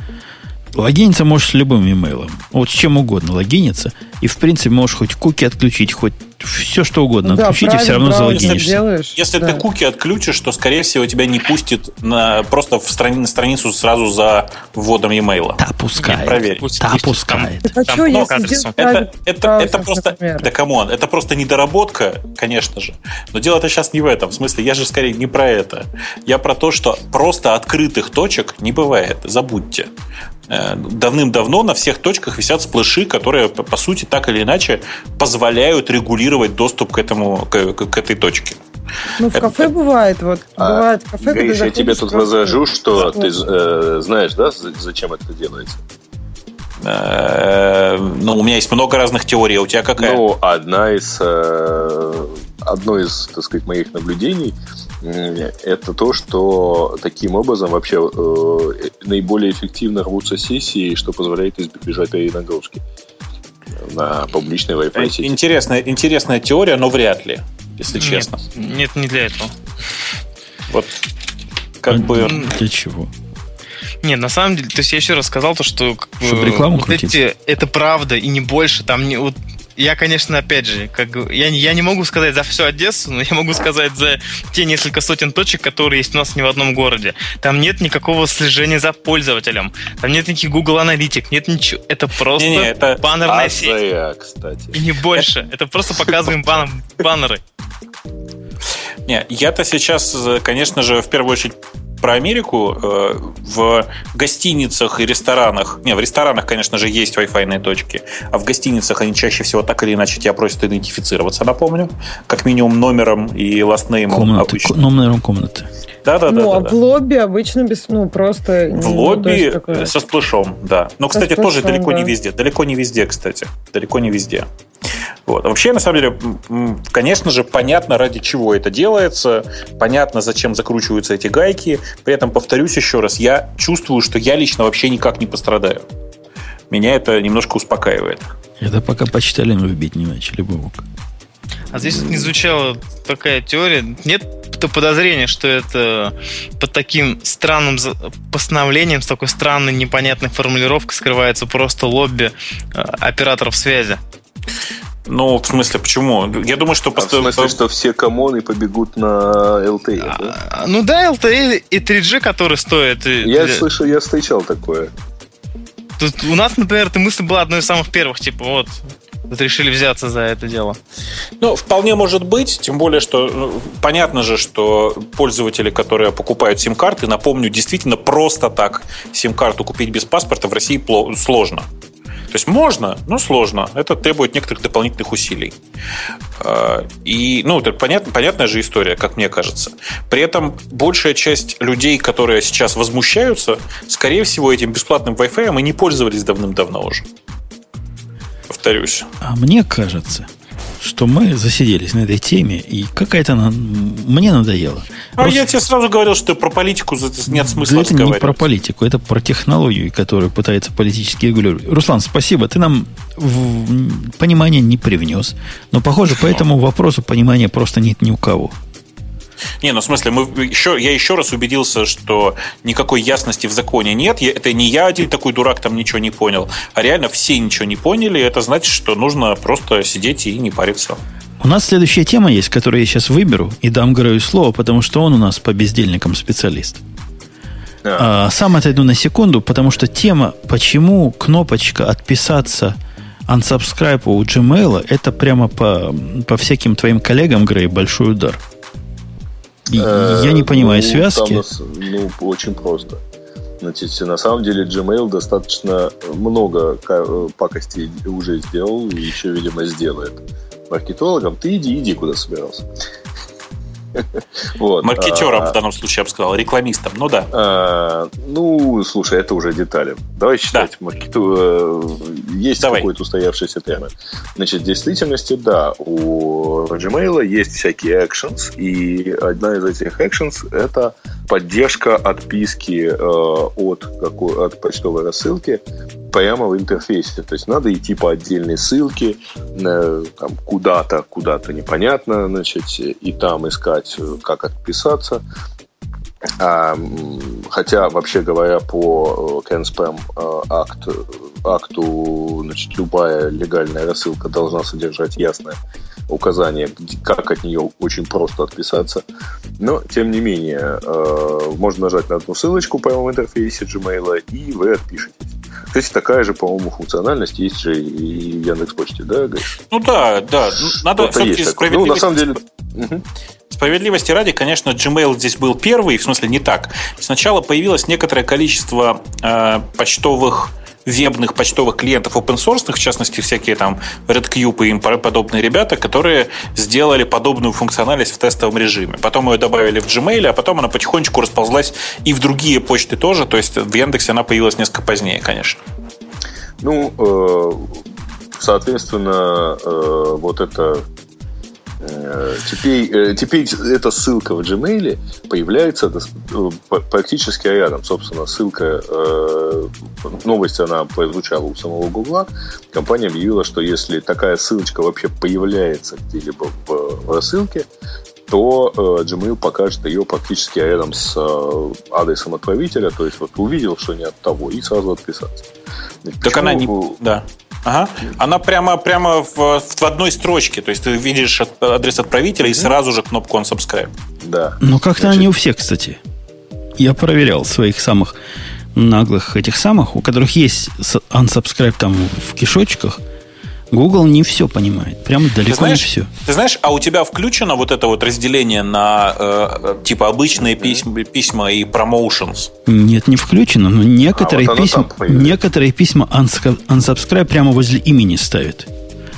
Логиниться можешь с любым имейлом. Вот с чем угодно логиниться. И, в принципе, можешь хоть куки отключить, хоть все что угодно да, отключить, и все равно залогинишься. Делаешь, если да. ты куки отключишь, то, скорее всего, тебя не пустит на, просто в страни, на страницу сразу за вводом e-mail. Да, пускает. Проверь. Да, пускает. А что, это, это, это просто, например. да, come on, это просто недоработка, конечно же. Но дело-то сейчас не в этом. В смысле, я же скорее не про это. Я про то, что просто открытых точек не бывает. Забудьте. Э, давным-давно на всех точках висят сплэши, которые, по сути, так или иначе позволяют регулировать доступ к, этому, к, к этой точке. Ну, в это... кафе бывает, вот, а, бывает кафе, Гриш, я тебе тут возражу, что ты э, знаешь, да, зачем это делается? Э, ну, у меня есть много разных теорий, а у тебя какая? Ну, одна из, э, одно из, так сказать, моих наблюдений – это то, что таким образом вообще э, наиболее эффективно рвутся сессии, что позволяет избежать перенагрузки на публичной Wi-Fi сети. Интересная, интересная теория, но вряд ли, если нет, честно. Нет, не для этого. Вот как а бы... Для чего? Нет, на самом деле, то есть я еще раз сказал то, что как Чтобы рекламу вот эти, это правда и не больше. Там не, вот я, конечно, опять же, как я, я не могу сказать за всю Одессу, но я могу сказать за те несколько сотен точек, которые есть у нас не в одном городе. Там нет никакого слежения за пользователем, там нет никаких Google Аналитик, нет ничего. Это просто не, не, это баннерная сеть. кстати. И не больше. Это, просто показываем бан баннеры. Не, я-то сейчас, конечно же, в первую очередь про Америку. Э, в гостиницах и ресторанах, не, в ресторанах, конечно же, есть Wi-Fi точки, а в гостиницах они чаще всего так или иначе тебя просят идентифицироваться, напомню, как минимум номером и last name ом комнаты, обычно. Номером комнаты. Да, да, да. Ну, да, а да. в лобби обычно без, ну, просто... В лобби такое... со splash ом, да. Но, кстати, splash ом, тоже далеко да. не везде. Далеко не везде, кстати. Далеко не везде. Вот. А вообще, на самом деле, конечно же, понятно, ради чего это делается, понятно, зачем закручиваются эти гайки. При этом, повторюсь еще раз, я чувствую, что я лично вообще никак не пострадаю. Меня это немножко успокаивает. Это пока почитали, но вбить не начали, Бобок. А здесь не звучала такая теория. Нет подозрения, что это под таким странным постановлением, с такой странной непонятной формулировкой скрывается просто лобби э, операторов связи. Ну, в смысле, почему? Я думаю, что... А в смысле, что все коммоны побегут на LTE, а, да? Ну да, LTE и 3G, который стоит... Я для... слышал, я встречал такое. Тут у нас, например, эта мысль была одной из самых первых, типа, вот, вот решили взяться за это дело. Ну, вполне может быть, тем более, что ну, понятно же, что пользователи, которые покупают сим-карты, напомню, действительно просто так сим-карту купить без паспорта в России сложно. То есть можно, но сложно. Это требует некоторых дополнительных усилий. А, и, ну, это понятно, понятная же история, как мне кажется. При этом большая часть людей, которые сейчас возмущаются, скорее всего, этим бесплатным Wi-Fi и не пользовались давным-давно уже. Повторюсь. А мне кажется, что мы засиделись на этой теме, и какая-то она мне надоела. А Просто... я тебе сразу говорил, что про политику нет смысла да это не про политику, это про технологию, которую пытается политически регулировать. Руслан, спасибо, ты нам в... понимание не привнес. Но, похоже, по этому вопросу понимания просто нет ни у кого. Не, ну в смысле, мы еще, я еще раз убедился, что никакой ясности в законе нет. Это не я один такой дурак там ничего не понял, а реально все ничего не поняли. Это значит, что нужно просто сидеть и не париться. У нас следующая тема есть, которую я сейчас выберу и дам Грею слово, потому что он у нас по бездельникам специалист. Да. А, сам отойду на секунду, потому что тема, почему кнопочка отписаться unsubscribe у Gmail, это прямо по, по всяким твоим коллегам, Грей, большой удар. Я не понимаю ну, связки. Там, ну, очень просто. Значит, на самом деле Gmail достаточно много пакостей уже сделал и еще, видимо, сделает. Маркетологам ты иди, иди, куда собирался. <laughs> Вот. Маркетером а, в данном случае, я бы сказал, рекламистом, ну да. А, ну, слушай, это уже детали. Давай считать, да. маркету... Э, есть какой-то устоявшийся термин. Значит, в действительности, да, у Gmail есть всякие actions, и одна из этих actions — это поддержка отписки э, от, какой, от почтовой рассылки прямо в интерфейсе. То есть надо идти по отдельной ссылке э, там, куда-то, куда-то непонятно, значит, и там искать, э, как отписаться. А, хотя, вообще говоря, по CanSpam акт, акту значит, любая легальная рассылка должна содержать ясное указание, как от нее очень просто отписаться. Но, тем не менее, э, можно нажать на одну ссылочку прямо в интерфейсе Gmail, и вы отпишетесь. Кстати, такая же, по-моему, функциональность есть же и в Яндекс.Почте, да, Гриш? Ну да, да. Надо все-таки справедливости... Ну, на самом деле... Справедливости ради, конечно, Gmail здесь был первый, в смысле не так. Сначала появилось некоторое количество э, почтовых вебных почтовых клиентов open source, в частности, всякие там RedCube и им подобные ребята, которые сделали подобную функциональность в тестовом режиме. Потом ее добавили в Gmail, а потом она потихонечку расползлась и в другие почты тоже. То есть в Яндексе она появилась несколько позднее, конечно. Ну, э, соответственно, э, вот это теперь, э, теперь эта ссылка в Gmail появляется э, практически рядом. Собственно, ссылка, новость она прозвучала у самого Гугла. Компания объявила, что если такая ссылочка вообще появляется где-либо в рассылке, то Gmail покажет ее практически рядом с адресом отправителя. То есть вот увидел, что не от того, и сразу отписаться. Так Почему? она не... Да. Ага. Она прямо, прямо в, в одной строчке. То есть ты видишь адрес отправителя и сразу же кнопку unsubscribe. Да. Но как-то Значит... они у всех, кстати. Я проверял своих самых наглых этих самых, у которых есть unsubscribe там в кишочках – Google не все понимает. Прямо далеко ты знаешь, не все. Ты знаешь, а у тебя включено вот это вот разделение на э, типа обычные письма, письма и promotions? Нет, не включено, но некоторые а, вот письма, некоторые письма unsubscribe прямо возле имени ставят.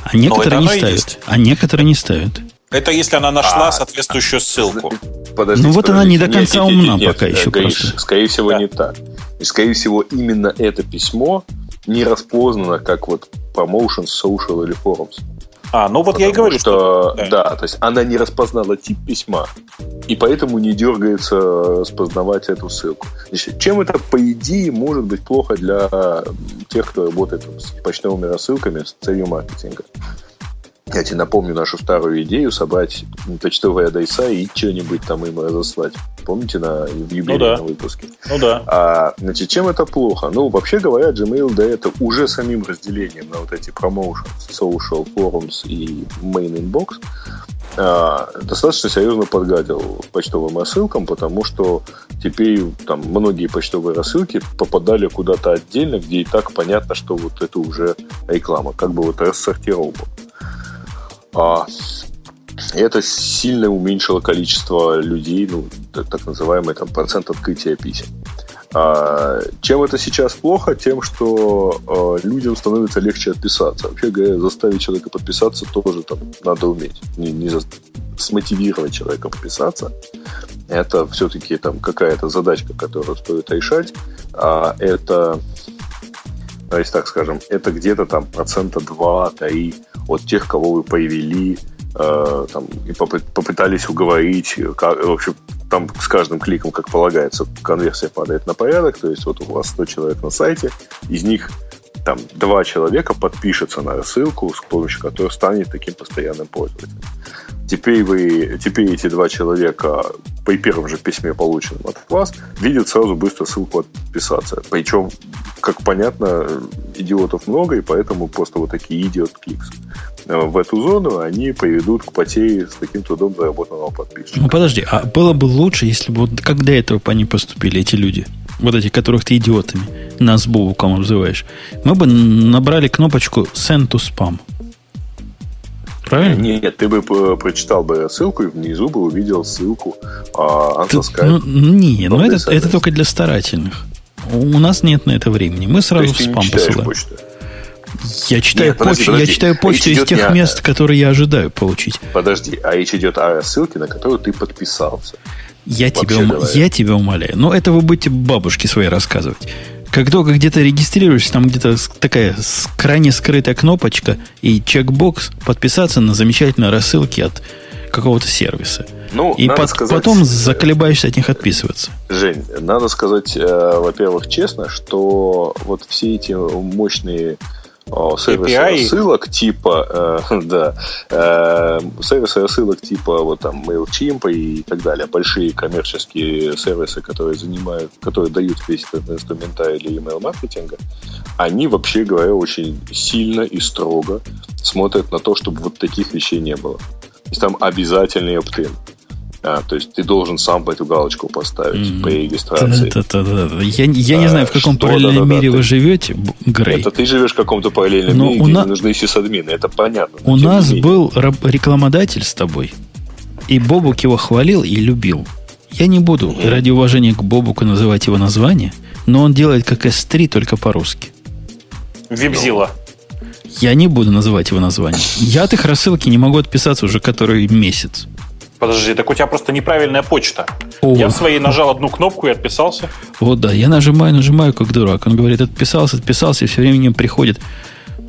А некоторые не ставят. Есть. А некоторые не ставят. Это если она нашла а, соответствующую ссылку. Подождите, ну вот подождите. она не до конца нет, умна нет, нет, пока нет, еще Гаиш, просто. Скорее всего, да. не так. И, скорее всего, именно это письмо не распознано как вот promotions, social или forums. А, ну вот Потому я и говорю, что, что да. да, то есть она не распознала тип письма, и поэтому не дергается распознавать эту ссылку. Значит, чем это, по идее, может быть плохо для тех, кто работает с почтовыми рассылками с целью маркетинга? Я тебе напомню нашу старую идею собрать почтовые адреса и что-нибудь там им разослать. Помните на в юбилейном ну, да. выпуске? Ну да. А, значит, чем это плохо? Ну, вообще говоря, Gmail до этого уже самим разделением на вот эти promotions, social, forums и main inbox а, достаточно серьезно подгадил почтовым рассылкам, потому что теперь там многие почтовые рассылки попадали куда-то отдельно, где и так понятно, что вот это уже реклама, как бы вот рассортировал. А, это сильно уменьшило количество людей, ну, так называемый там, процент открытия писем. А, чем это сейчас плохо? Тем, что а, людям становится легче отписаться. Вообще говоря, заставить человека подписаться тоже там надо уметь. Не, не за... смотивировать человека подписаться. Это все-таки там какая-то задачка, которую стоит решать. А это, то есть так скажем, это где-то там процента 2-3 от тех, кого вы повели, э, там, и попытались уговорить, как, в общем, там с каждым кликом, как полагается, конверсия падает на порядок, то есть вот у вас 100 человек на сайте, из них там два человека подпишутся на рассылку, с помощью которой станет таким постоянным пользователем. Теперь вы, теперь эти два человека при первом же письме, полученном от вас, видят сразу быстро ссылку отписаться. Причем, как понятно, идиотов много, и поэтому просто вот такие идиот кликс в эту зону, они приведут к потере с таким трудом заработанного подписчика. Ну подожди, а было бы лучше, если бы вот как до этого по они поступили, эти люди? Вот эти, которых ты идиотами, нас Бобуком обзываешь. Мы бы набрали кнопочку Send to Spam. Правильно? Нет, ты бы прочитал бы ссылку и внизу бы увидел ссылку а, Unsubscribe. Ну, не, ну это, это только для старательных. У нас нет на это времени. Мы сразу в спам посылаем. Почту? Я читаю, Нет, подожди, почту, подожди. я читаю почту из тех мест, которые я ожидаю получить. Подожди, а речь идет о ссылке, на которую ты подписался. Я, тебя, ум... я тебя умоляю. Но это вы будете бабушке своей рассказывать. Как только где-то регистрируешься, там где-то такая крайне скрытая кнопочка и чекбокс подписаться на замечательные рассылки от какого-то сервиса. Ну, и под, сказать, потом заколебаешься от них отписываться. Жень, надо сказать, э, во-первых, честно, что вот все эти мощные сервисы API. рассылок типа, э, <laughs> да, э, сервисы рассылок типа вот там MailChimp и так далее, большие коммерческие сервисы, которые занимают, которые дают весь этот инструментарий для email маркетинга, они вообще говоря очень сильно и строго смотрят на то, чтобы вот таких вещей не было. То есть там обязательный opt-in. А, то есть ты должен сам эту галочку поставить mm. при регистрации. Да, да, да, да. Я, я а, не знаю, в каком что, параллельном да, да, мире да, вы ты... живете, Грей. Это ты живешь в каком-то параллельном Но мире, где на... нужны сисадмины, это понятно. У нас был рекламодатель с тобой, и Бобук его хвалил и любил. Я не буду mm. ради уважения к Бобуку называть его название, но он делает как S3, только по-русски. Вибзила. Я не буду называть его название. Я от их рассылки не могу отписаться уже который месяц. Подожди, так у тебя просто неправильная почта. О. Я в своей нажал одну кнопку и отписался. Вот да, я нажимаю, нажимаю, как дурак. Он говорит, отписался, отписался, и все время мне приходит.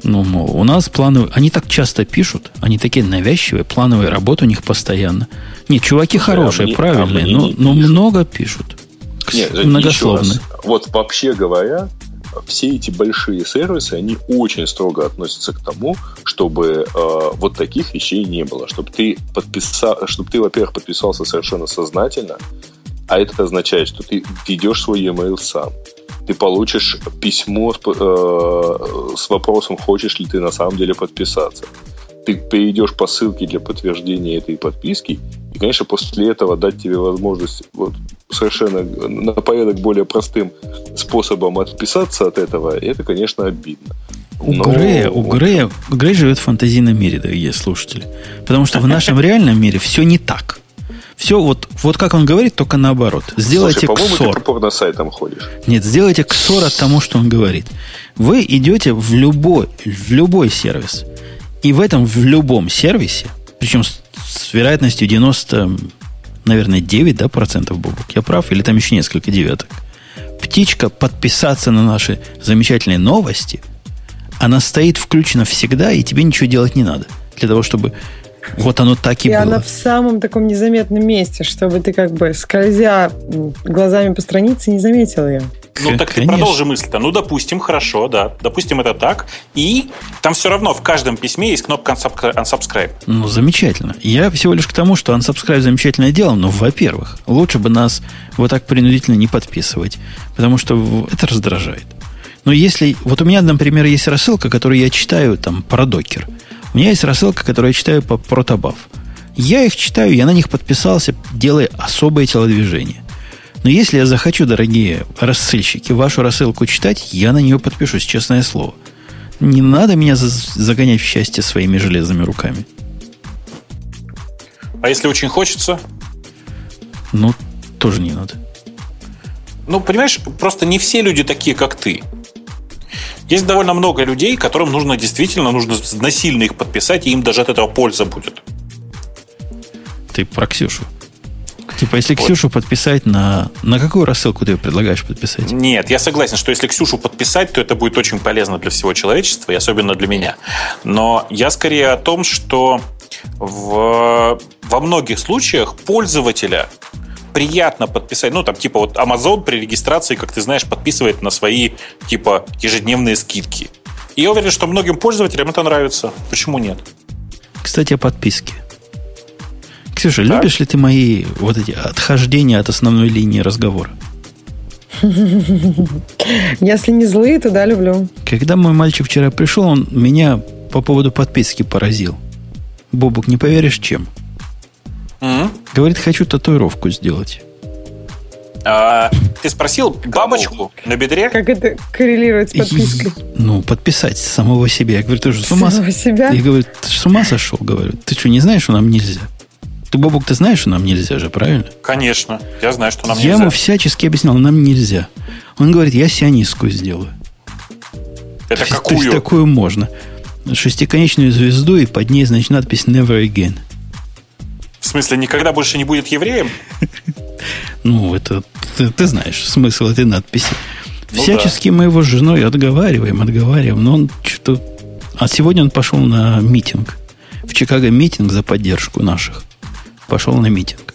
Ну, мол, у нас плановые... Они так часто пишут, они такие навязчивые, плановые работы у них постоянно. Нет, чуваки хорошие, а мне, правильные, а но, но много пишут. Нет, многословные. Вот вообще говоря, все эти большие сервисы, они очень строго относятся к тому, чтобы э, вот таких вещей не было. Чтобы ты, подписал, чтобы ты, во-первых, подписался совершенно сознательно, а это означает, что ты ведешь свой e-mail сам. Ты получишь письмо с, э, с вопросом, хочешь ли ты на самом деле подписаться. Ты перейдешь по ссылке для подтверждения этой подписки, и, конечно, после этого дать тебе возможность вот, совершенно на порядок более простым способом отписаться от этого, это, конечно, обидно. У Но... Грея, у Грея, Грей живет в фантазийном мире, дорогие слушатели. Потому что в нашем реальном мире все не так. Все вот, вот как он говорит, только наоборот. Сделайте Слушай, по-моему, ты порно сайтом ходишь. Нет, сделайте ксор от тому, что он говорит. Вы идете в любой, в любой сервис. И в этом, в любом сервисе, причем с, с вероятностью 90 наверное, 9 да, процентов бубок. Я прав? Или там еще несколько девяток? Птичка подписаться на наши замечательные новости, она стоит включена всегда, и тебе ничего делать не надо. Для того, чтобы вот оно так и, и было. И она в самом таком незаметном месте, чтобы ты как бы, скользя глазами по странице, не заметил ее. Ну, так Конечно. ты продолжи мысль-то. Ну, допустим, хорошо, да. Допустим, это так. И там все равно в каждом письме есть кнопка unsubscribe. Ну, замечательно. Я всего лишь к тому, что unsubscribe замечательное дело, но, во-первых, лучше бы нас вот так принудительно не подписывать, потому что это раздражает. Но если... Вот у меня, например, есть рассылка, которую я читаю там про докер. У меня есть рассылка, которую я читаю по протобаф. Я их читаю, я на них подписался, делая особое телодвижение. Но если я захочу, дорогие рассылщики, вашу рассылку читать, я на нее подпишусь, честное слово. Не надо меня загонять в счастье своими железными руками. А если очень хочется? Ну, тоже не надо. Ну, понимаешь, просто не все люди такие, как ты. Есть довольно много людей, которым нужно действительно нужно насильно их подписать, и им даже от этого польза будет. Ты про Ксюшу. Типа, если вот. Ксюшу подписать на... На какую рассылку ты предлагаешь подписать? Нет, я согласен, что если Ксюшу подписать, то это будет очень полезно для всего человечества, и особенно для меня. Но я скорее о том, что в, во многих случаях пользователя приятно подписать. Ну, там, типа, вот Amazon при регистрации, как ты знаешь, подписывает на свои, типа, ежедневные скидки. И я уверен, что многим пользователям это нравится. Почему нет? Кстати, о подписке. Ксюша, так? любишь ли ты мои вот эти отхождения от основной линии разговора? <laughs> Если не злые, то да, люблю. Когда мой мальчик вчера пришел, он меня по поводу подписки поразил. Бобук, не поверишь, чем? Mm-hmm. Говорит, хочу татуировку сделать. А, ты спросил бабочку на бедре? Как это коррелирует с подпиской? И, ну, подписать самого себя. Я говорю, ты же с ума... Самого себя? Я говорю, ты же с ума сошел? Говорю, ты что, не знаешь, что нам нельзя? Ты, Бобук, ты знаешь, что нам нельзя же, правильно? Конечно. Я знаю, что нам я нельзя. Я ему всячески объяснял, нам нельзя. Он говорит, я сионистскую сделаю. Это то какую? То есть такую можно. Шестиконечную звезду, и под ней, значит, надпись Never Again. В смысле, никогда больше не будет евреем? <laughs> Ну, это ты, ты знаешь смысл этой надписи. Ну, Всячески да. мы его с женой отговариваем, отговариваем, но он что-то... А сегодня он пошел на митинг. В Чикаго митинг за поддержку наших пошел на митинг.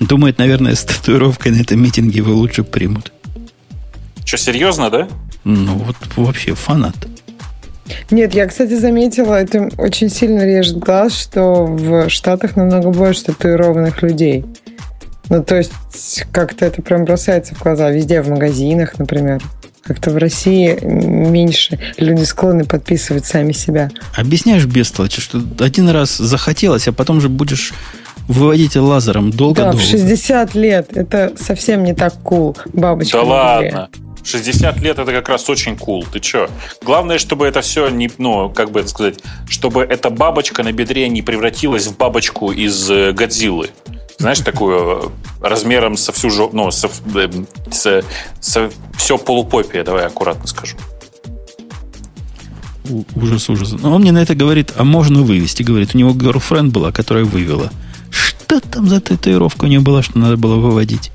Думает, наверное, с татуировкой на этом митинге его лучше примут. Что, серьезно, да? Ну, вот вообще фанат. Нет, я, кстати, заметила, это очень сильно режет глаз, что в Штатах намного больше татуированных людей. Ну, то есть, как-то это прям бросается в глаза. Везде, в магазинах, например. Как-то в России меньше люди склонны подписывать сами себя. Объясняешь бестолочи, что один раз захотелось, а потом же будешь выводить лазером долго-долго. Да, в 60 лет. Это совсем не так кул, бабочка. Да ладно. 60 лет это как раз очень кул. Ты чё? Главное, чтобы это все не, ну, как бы это сказать, чтобы эта бабочка на бедре не превратилась в бабочку из э, Годзиллы. Знаешь, такую э, размером со всю жопу, ну, со, э, со, со все полупопия, давай аккуратно скажу. Ужас, ужас. Но он мне на это говорит, а можно вывести. Говорит, у него girlfriend была, которая вывела. Что там за татуировка у нее была, что надо было выводить?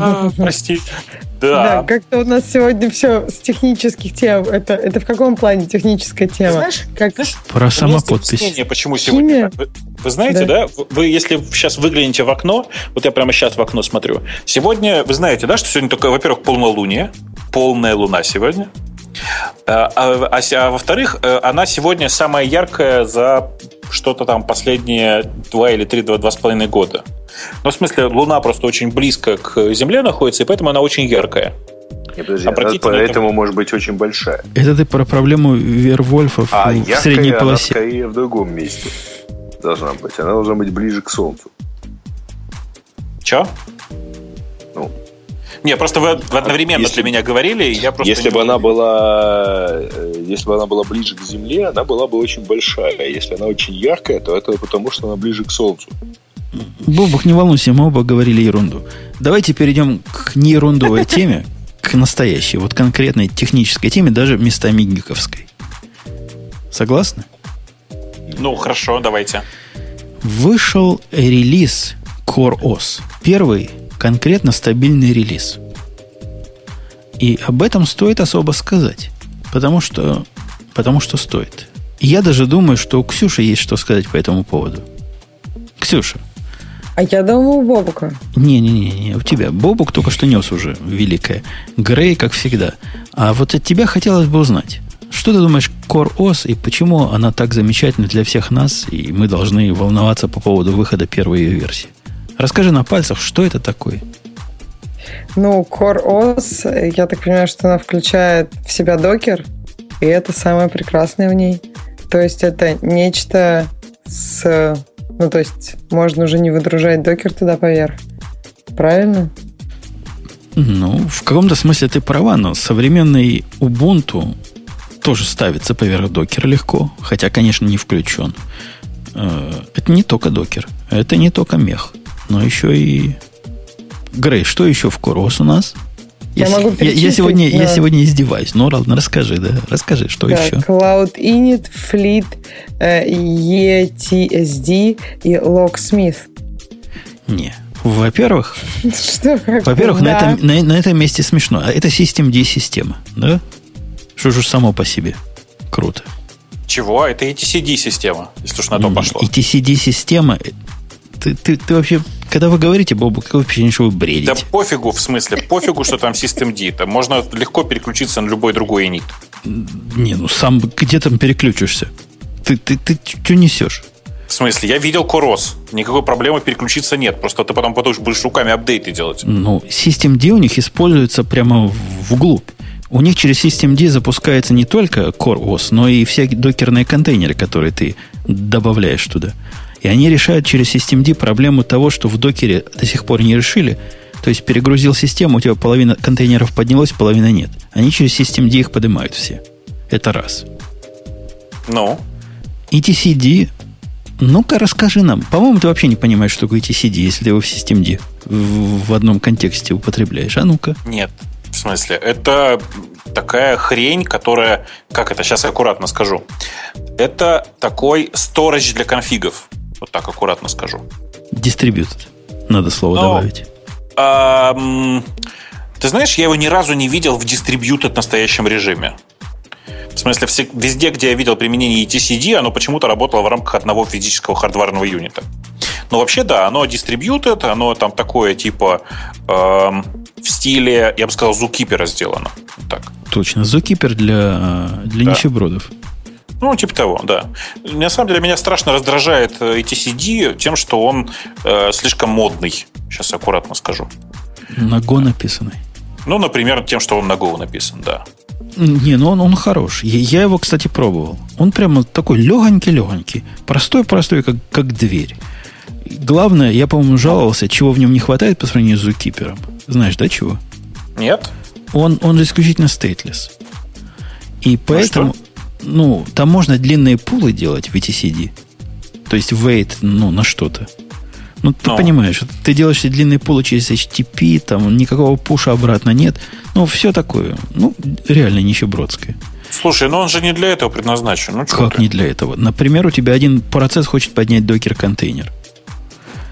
А, прости. Да. да, как-то у нас сегодня все с технических тем. Это, это в каком плане техническая тема? Знаешь, как... знаешь, Про самоподпись. Почему сегодня? Вы, вы знаете, да. да? Вы, если сейчас выглянете в окно, вот я прямо сейчас в окно смотрю. Сегодня, вы знаете, да, что сегодня только, во-первых, полнолуние, полная луна сегодня. А, а, а, а во-вторых, э, она сегодня самая яркая за что-то там последние два или три, два, два с половиной года. Ну, в смысле, Луна просто очень близко к Земле находится, и поэтому она очень яркая. Не, подожди, она поэтому это... может быть очень большая. Это ты про проблему Вервольфов а в яркая средней полосе. Она скорее в другом месте должна быть. Она должна быть ближе к Солнцу. Че? Не, просто вы одновременно если, для меня говорили, я просто. Если бы она была, э, если бы она была ближе к Земле, она была бы очень большая. Если она очень яркая, то это потому, что она ближе к Солнцу. Бобок, не волнуйся, мы оба говорили ерунду. Давайте перейдем к неерундовой теме, к настоящей, вот конкретной технической теме, даже местами гиковской. Согласны? Ну, хорошо, давайте. Вышел релиз Core OS. Первый конкретно стабильный релиз. И об этом стоит особо сказать. Потому что, потому что стоит. я даже думаю, что у Ксюши есть что сказать по этому поводу. Ксюша, а я думаю, у Бобука. Не-не-не, у тебя. Бобук только что нес уже великое. Грей, как всегда. А вот от тебя хотелось бы узнать. Что ты думаешь Core OS и почему она так замечательна для всех нас, и мы должны волноваться по поводу выхода первой ее версии? Расскажи на пальцах, что это такое? Ну, Core OS, я так понимаю, что она включает в себя докер, и это самое прекрасное в ней. То есть это нечто с ну, то есть можно уже не выдружать докер туда поверх. Правильно? Ну, в каком-то смысле ты права, но современный Ubuntu тоже ставится поверх докера легко, хотя, конечно, не включен. Э, это не только докер, это не только мех, но еще и... Грей, что еще в Корос у нас? Я, я, могу я, я, сегодня, да. я сегодня издеваюсь. Ну, ладно, расскажи, да. Расскажи, что да, еще? Cloud Init, Fleet, ETSD и Locksmith. Не. Во-первых, <laughs> во-первых, да. на, этом, на, на этом месте смешно. А это System D система, да? Что же само по себе? Круто. Чего? Это ETCD система, если уж на то пошло. ETCD система. Ты, ты, ты вообще, когда вы говорите, Бобу, какое впечатление, что вы бредите? Да пофигу, в смысле, пофигу, что там System D. Там можно легко переключиться на любой другой инит. Не, ну сам где там переключишься? Ты, ты, ты что несешь? В смысле, я видел Корос. Никакой проблемы переключиться нет. Просто ты потом потом будешь руками апдейты делать. Ну, System D у них используется прямо вглубь. У них через System D запускается не только Core OS, но и все докерные контейнеры, которые ты добавляешь туда. И они решают через System D проблему того, что в докере до сих пор не решили. То есть перегрузил систему, у тебя половина контейнеров поднялась, половина нет. Они через System D их поднимают все. Это раз. Ну? И TCD ну-ка, расскажи нам. По-моему, ты вообще не понимаешь, что такое TCD, если ты его в системе в, в одном контексте употребляешь. А ну-ка. Нет. В смысле? Это такая хрень, которая... Как это? Сейчас аккуратно скажу. Это такой storage для конфигов. Вот так аккуратно скажу. Distributed. Надо слово Но, добавить. А, ты знаешь, я его ни разу не видел в distributed настоящем режиме. В смысле, везде, где я видел применение ETCD, оно почему-то работало в рамках одного физического хардварного юнита. Но вообще, да, оно distributed, оно там такое типа э, в стиле, я бы сказал, Zookeeper сделано. Так. Точно, Zookeeper для, для да. нищебродов. Ну, типа того, да. На самом деле, меня страшно раздражает ETCD тем, что он э, слишком модный. Сейчас аккуратно скажу. На Go написанный. Ну, например, тем, что он на Go написан, да. Не, ну он, он хорош. Я, его, кстати, пробовал. Он прямо такой легонький-легонький. Простой-простой, как, как дверь. Главное, я, по-моему, жаловался, чего в нем не хватает по сравнению с зукипером. Знаешь, да, чего? Нет. Он, он же исключительно стейтлес. И ну поэтому, ну, ну, там можно длинные пулы делать в ETCD. То есть wait, ну, на что-то. Ну, ты Но. понимаешь, ты делаешь все длинные пулы через HTTP, там никакого пуша обратно нет. Ну, все такое. Ну, реально нищебродское. Слушай, ну он же не для этого предназначен. Ну, как ты? не для этого? Например, у тебя один процесс хочет поднять докер-контейнер.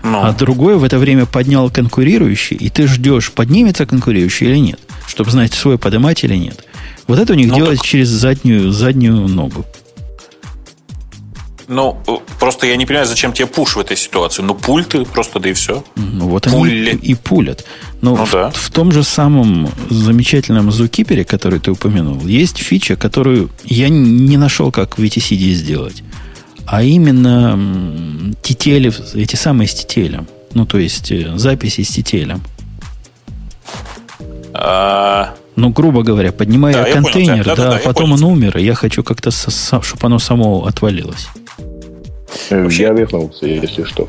Ну. А другой в это время поднял конкурирующий, и ты ждешь, поднимется конкурирующий или нет, чтобы знать, свой поднимать или нет. Вот это у них ну, делать так... через заднюю, заднюю ногу. Ну, э, просто я не понимаю, зачем тебе пуш в этой ситуации. Ну, пульты просто, да и все. Ну, вот Пули. они и, пулят. Но ну, в, да. в том же самом замечательном Zookeeper, который ты упомянул, есть фича, которую я не нашел, как в VTCD сделать. А именно TTL, эти самые с TTL. Ну, то есть э, записи с TTL. А... Ну, грубо говоря, поднимаю да, контейнер, да, да, да, да, потом он умер, и я хочу как-то, чтобы оно само отвалилось. Вообще, я вернулся, если что.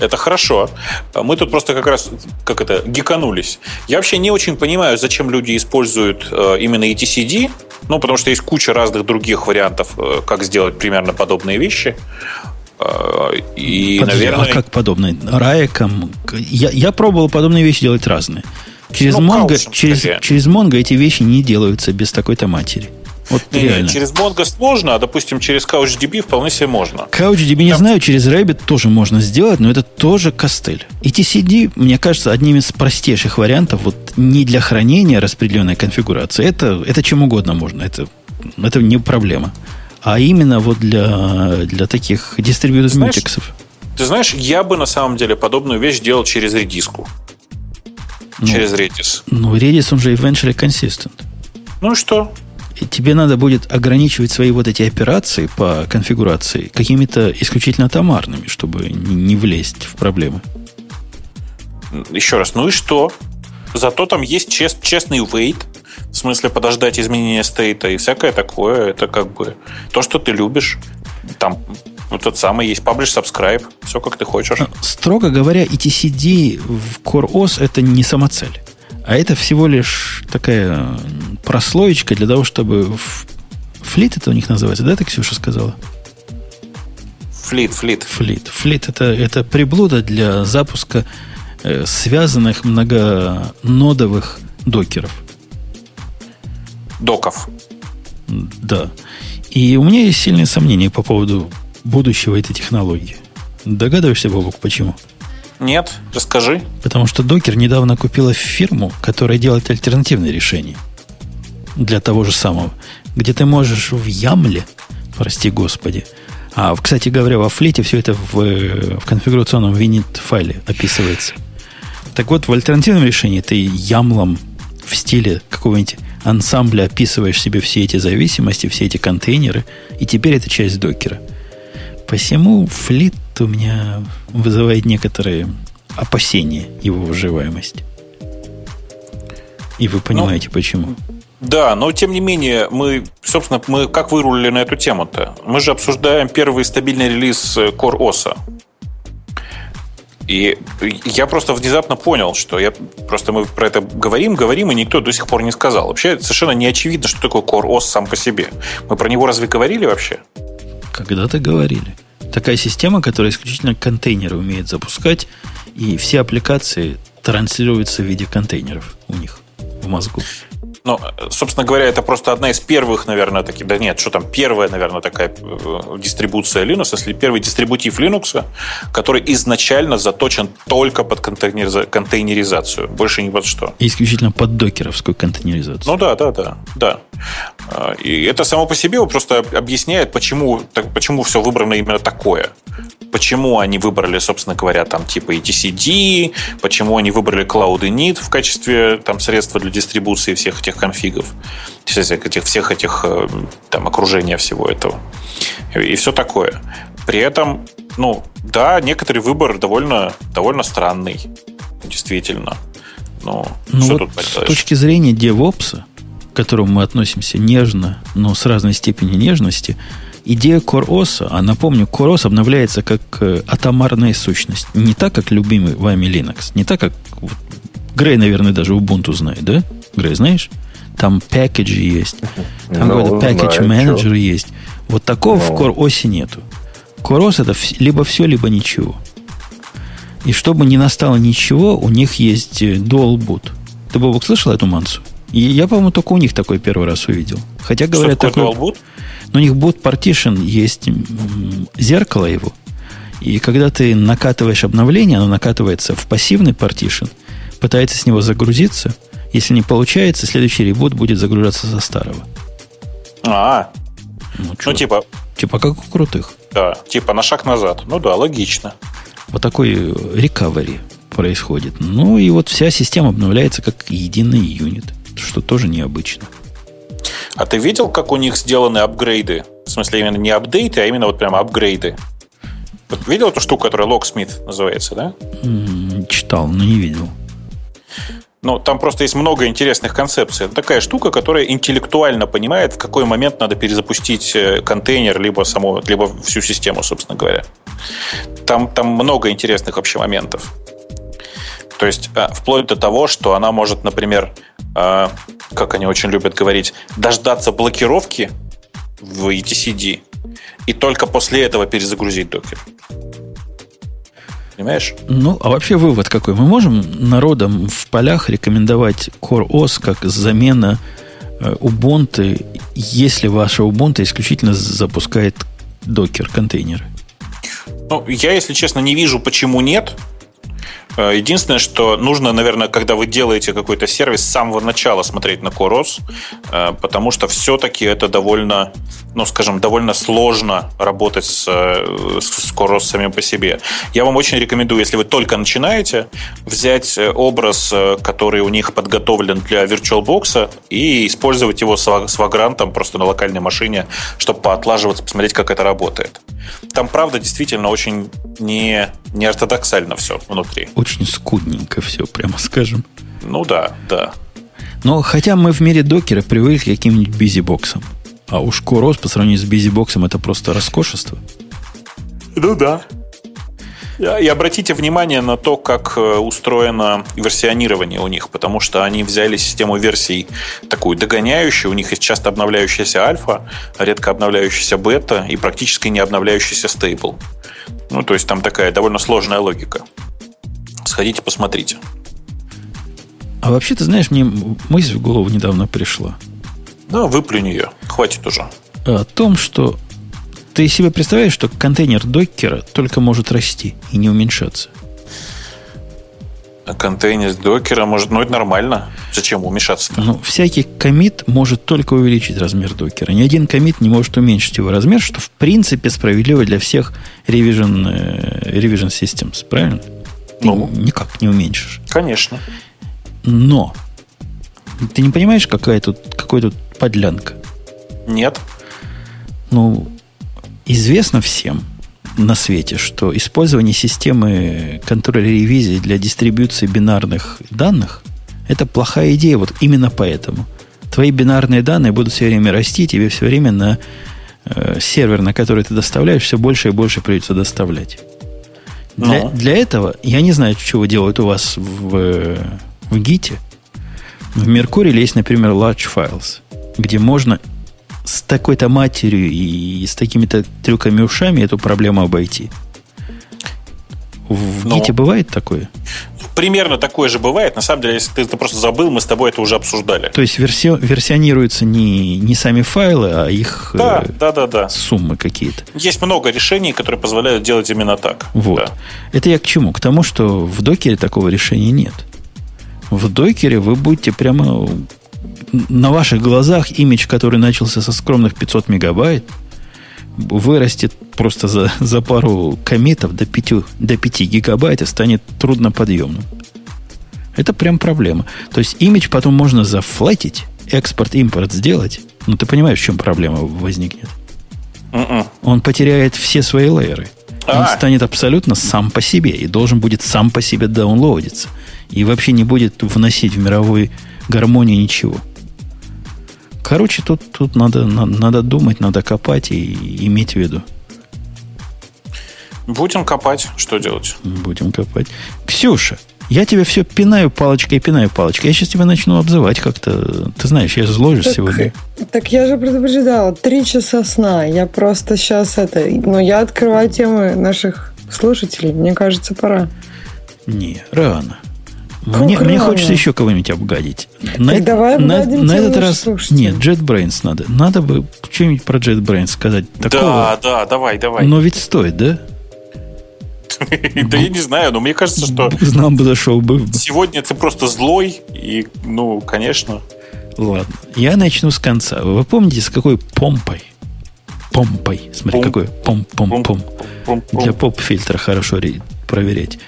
Это хорошо. Мы тут просто как раз, как это, гиканулись. Я вообще не очень понимаю, зачем люди используют э, именно ETCD, ну, потому что есть куча разных других вариантов, э, как сделать примерно подобные вещи. Э, и, Подожди, наверное... А как подобные? Раеком? Я, я пробовал подобные вещи делать разные. Через ну, Mongo, через, через Mongo эти вещи не делаются без такой-то матери. Вот не, реально. через Mongo сложно, а, допустим, через CouchDB вполне себе можно. CouchDB Там... не знаю, через Rabbit тоже можно сделать, но это тоже костыль. И TCD, мне кажется, одним из простейших вариантов, вот не для хранения распределенной конфигурации. Это, это чем угодно можно, это, это не проблема. А именно вот для, для таких дистрибьютор мультиксов. Ты знаешь, я бы на самом деле подобную вещь делал через редиску. Ну, через Redis. Ну, Redis, он же eventually consistent. Ну и что? И тебе надо будет ограничивать свои вот эти операции по конфигурации какими-то исключительно атомарными, чтобы не влезть в проблемы. Еще раз, ну и что? Зато там есть чест, честный wait, в смысле подождать изменения стейта и всякое такое. Это как бы то, что ты любишь. Там вот тот самый есть publish, subscribe, все как ты хочешь. Строго говоря, ETCD в CoreOS это не самоцель. А это всего лишь такая прослоечка для того, чтобы... Флит это у них называется, да, ты, Ксюша, сказала? Флит, флит. Флит. Флит это, это приблуда для запуска э, связанных многонодовых докеров. Доков. Да. И у меня есть сильные сомнения по поводу будущего этой технологии. Догадываешься, Бобок, почему? Нет, расскажи. Потому что Докер недавно купила фирму, которая делает альтернативные решения для того же самого, где ты можешь в Ямле, прости господи, а, кстати говоря, во флите все это в, в конфигурационном винит файле описывается. Так вот, в альтернативном решении ты ямлом в стиле какого-нибудь ансамбля описываешь себе все эти зависимости, все эти контейнеры, и теперь это часть докера. Посему флит у меня вызывает некоторые опасения его выживаемости. И вы понимаете, ну, почему. Да, но тем не менее, мы, собственно, мы как вырулили на эту тему-то? Мы же обсуждаем первый стабильный релиз Core OS. И я просто внезапно понял, что я просто мы про это говорим, говорим, и никто до сих пор не сказал. Вообще совершенно не очевидно, что такое Core OS сам по себе. Мы про него разве говорили вообще? Когда-то говорили. Такая система, которая исключительно контейнеры умеет запускать, и все аппликации транслируются в виде контейнеров у них в мозгу. Ну, собственно говоря, это просто одна из первых, наверное, таких, да нет, что там, первая, наверное, такая э, дистрибуция Linux, если первый дистрибутив Linux, который изначально заточен только под контейнеризацию, больше ни под что. Исключительно под докеровскую контейнеризацию. Ну да, да, да, да. А, и это само по себе просто объясняет, почему, почему все выбрано именно такое. Почему они выбрали, собственно говоря, там типа etcd, почему они выбрали Cloud Init в качестве там, средства для дистрибуции всех этих конфигов, этих, всех этих э, там, окружения всего этого. И все такое. При этом, ну, да, некоторый выбор довольно, довольно странный, действительно. Ну, ну что вот тут С точки зрения DevOps, к которому мы относимся нежно, но с разной степенью нежности, идея CoreOS, а напомню, CoreOS обновляется как э, атомарная сущность. Не так, как любимый вами Linux. Не так, как Грей, наверное, даже Ubuntu знает, да? Грей, знаешь? Там пакеджи есть. Там ну, какой-то package менеджер есть. Вот такого ну. в CoreOS нету. CoreOS это либо все, либо ничего. И чтобы не настало ничего, у них есть э, Dual Boot. Ты, Бобок, слышал эту мансу? И я, по-моему, только у них такой первый раз увидел. Хотя говорят, что такой... Dual Boot? Но у них boot partition есть зеркало его. И когда ты накатываешь обновление, оно накатывается в пассивный partition, пытается с него загрузиться. Если не получается, следующий ребут будет загружаться со старого. А, ну, ну типа... Типа как у крутых. Да, типа на шаг назад. Ну да, логично. Вот такой рекавери происходит. Ну и вот вся система обновляется как единый юнит, что тоже необычно. А ты видел, как у них сделаны апгрейды? В смысле, именно не апдейты, а именно вот прямо апгрейды. Вот видел эту штуку, которая Locksmith называется, да? Читал, но не видел. Ну, там просто есть много интересных концепций. Это такая штука, которая интеллектуально понимает, в какой момент надо перезапустить э, контейнер, либо, само, либо всю систему, собственно говоря. Там, там много интересных вообще моментов. То есть, а, вплоть до того, что она может, например, а, как они очень любят говорить, дождаться блокировки в etcd и только после этого перезагрузить докер. Понимаешь? Ну, а вообще вывод какой? Мы можем народам в полях рекомендовать CoreOS как замена э, Ubuntu, если ваша Ubuntu исключительно запускает докер контейнеры? Ну, я, если честно, не вижу, почему нет. Э, единственное, что нужно, наверное, когда вы делаете какой-то сервис, с самого начала смотреть на Coros, э, потому что все-таки это довольно, ну, скажем, довольно сложно работать с, э, с Coros самим по себе. Я вам очень рекомендую, если вы только начинаете, взять образ, который у них подготовлен для VirtualBox, и использовать его с вагрантом просто на локальной машине, чтобы поотлаживаться, посмотреть, как это работает. Там, правда, действительно очень не, не ортодоксально все внутри. Очень скудненько все, прямо скажем. Ну да, да. Но хотя мы в мире докера привыкли к каким-нибудь бизибоксам. А уж Курос по сравнению с бизибоксом это просто роскошество. Ну да. И обратите внимание на то, как э, устроено версионирование у них, потому что они взяли систему версий такую догоняющую, у них есть часто обновляющаяся альфа, редко обновляющаяся бета и практически не обновляющийся стейбл. Ну, то есть там такая довольно сложная логика. Сходите, посмотрите. А вообще, ты знаешь, мне мысль в голову недавно пришла. Ну, выплюнь ее. Хватит уже. О том, что ты себе представляешь, что контейнер докера только может расти и не уменьшаться. А контейнер докера может... Ну, это нормально. Зачем уменьшаться-то? Ну, всякий комит может только увеличить размер докера. Ни один комит не может уменьшить его размер, что в принципе справедливо для всех revision, э, revision systems. Правильно? Ну. Ты никак не уменьшишь. Конечно. Но ты не понимаешь, какая тут, какой тут подлянка? Нет. Ну, известно всем, на свете, что использование системы контроля ревизии для дистрибуции бинарных данных – это плохая идея вот именно поэтому. Твои бинарные данные будут все время расти, тебе все время на э, сервер, на который ты доставляешь, все больше и больше придется доставлять. Для, Ну. для этого, я не знаю, чего делают у вас в, в Гите. В Меркурии есть, например, large files, где можно с такой-то матерью и с такими-то трюками ушами эту проблему обойти. В Ну. Гите бывает такое? Примерно такое же бывает. На самом деле, если ты, ты просто забыл, мы с тобой это уже обсуждали. То есть версио, версионируются не, не сами файлы, а их Да, э, да, да, да. суммы какие-то. Есть много решений, которые позволяют делать именно так. Вот. Да. Это я к чему? К тому, что в докере такого решения нет. В докере вы будете прямо на ваших глазах имидж, который начался со скромных 500 мегабайт, вырастет просто за, за пару комитов до 5, до 5 гигабайт и станет трудноподъемным. Это прям проблема. То есть имидж потом можно зафлетить, экспорт-импорт сделать, но ты понимаешь, в чем проблема возникнет. Мгм. Он потеряет все свои лейеры. Он А. станет абсолютно сам по себе и должен будет сам по себе даунлоудиться. И вообще не будет вносить в мировую гармонию ничего. Короче, тут, тут надо, на- надо думать, надо копать и иметь в виду. Будем копать. Что делать? Будем копать. Ксюша, я тебя все пинаю палочкой, пинаю палочкой. Я сейчас тебя начну обзывать как-то. Ты знаешь, я зложусь Так, сегодня. так я же предупреждала, три часа сна. Я просто сейчас это... Но я открываю темы наших слушателей. Мне кажется, пора. Не, рано. Как Мне, мне хочется еще кого-нибудь обгадить. На, Так давай на, на этот раз... слушателей. Нет, JetBrains надо. Надо бы что-нибудь про JetBrains сказать. Такого. Да, да, давай, давай. Но ведь стоит, да? <laughs> Да я не знаю, но мне кажется, что Знал бы, зашел бы. сегодня ты просто злой, и, ну, конечно. Ладно. Я начну с конца. Вы помните, с какой помпой? Помпой. Смотри, Пом. какой пом-пом-пом. Для поп-фильтра хорошо проверять.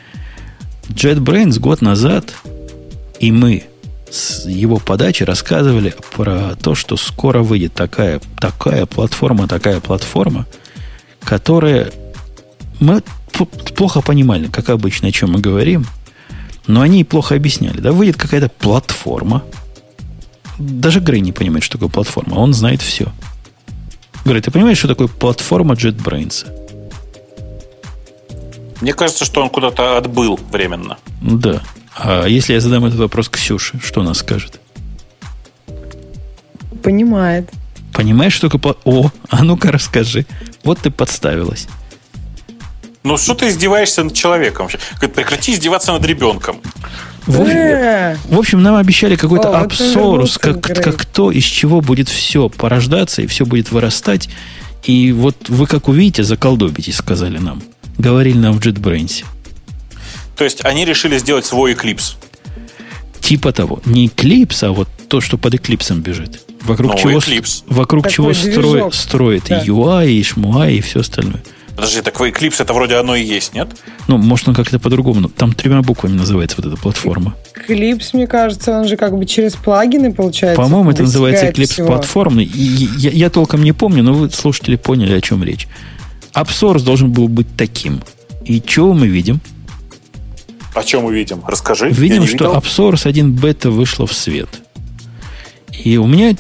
JetBrains год назад, и мы с его подачи рассказывали про то, что скоро выйдет такая, такая платформа, такая платформа, которая... Мы плохо понимали, как обычно, о чем мы говорим, но они плохо объясняли. Да, выйдет какая-то платформа. Даже Грей не понимает, что такое платформа. Он знает все. Грей, ты понимаешь, что такое платформа JetBrains? Мне кажется, что он куда-то отбыл временно. Да. А если я задам этот вопрос Ксюше, что она скажет? Понимает. Понимаешь, что пла- О, а ну-ка расскажи. Вот ты подставилась. Ну, что ты издеваешься над человеком? прекрати издеваться над ребенком. В общем, Э, в общем, нам обещали какой-то О, абсорус, как, как то, из чего будет все порождаться и все будет вырастать. И вот вы, как увидите, заколдобитесь, сказали нам. Говорили нам в JetBrains. То есть они решили сделать свой эклипс. Типа того. Не Eclipse, а вот то, что под Eclipse бежит. Вокруг Ну, чего, Eclipse. вокруг Такой чего движок. строит, Да. и UI, и шмуай, и все остальное. Подожди, так эклипс это вроде оно и есть, нет? Ну, может, он как-то по-другому. но Там тремя буквами называется вот эта платформа. Клипс, мне кажется, он же как бы через плагины, получается. По-моему, это называется Eclipse всего. платформный. И я, я толком не помню, но вы, слушатели, поняли, о чем речь. AppSource должен был быть таким. И чего мы видим? О чем мы видим? Расскажи. Видим, что видел. AppSource 1 бета вышла в свет. И у меня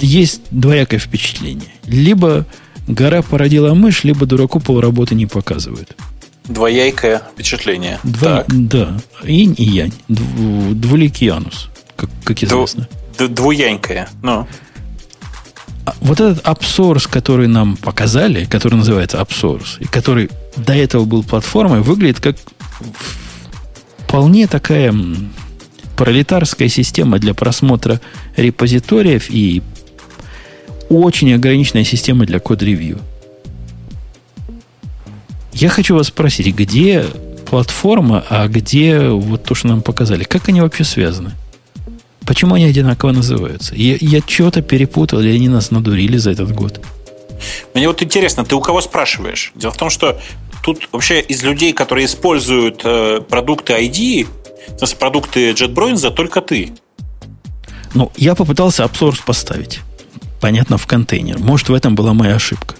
есть двоякое впечатление. Либо гора породила мышь, либо дураку полработы не показывают. Двояйкое впечатление. Два, Так. да, инь и янь. Дв- двуликий анус, как, как Ду- известно. д- Двуянькое. Ну. А Вот этот AppSource, который нам показали, который называется AppSource, и который до этого был платформой, выглядит как вполне такая пролетарская система для просмотра репозиториев и очень ограниченная система для код-ревью. Я хочу вас спросить, где платформа, а где вот то, что нам показали? Как они вообще связаны? Почему они одинаково называются? Я, я чего-то перепутал, или они нас надурили за этот год? Мне вот интересно, ты у кого спрашиваешь? Дело в том, что тут вообще из людей, которые используют э, продукты ID, в смысле, продукты JetBrains, только ты. Ну, я попытался апсорс поставить. Понятно, в контейнер. Может, в этом была моя ошибка.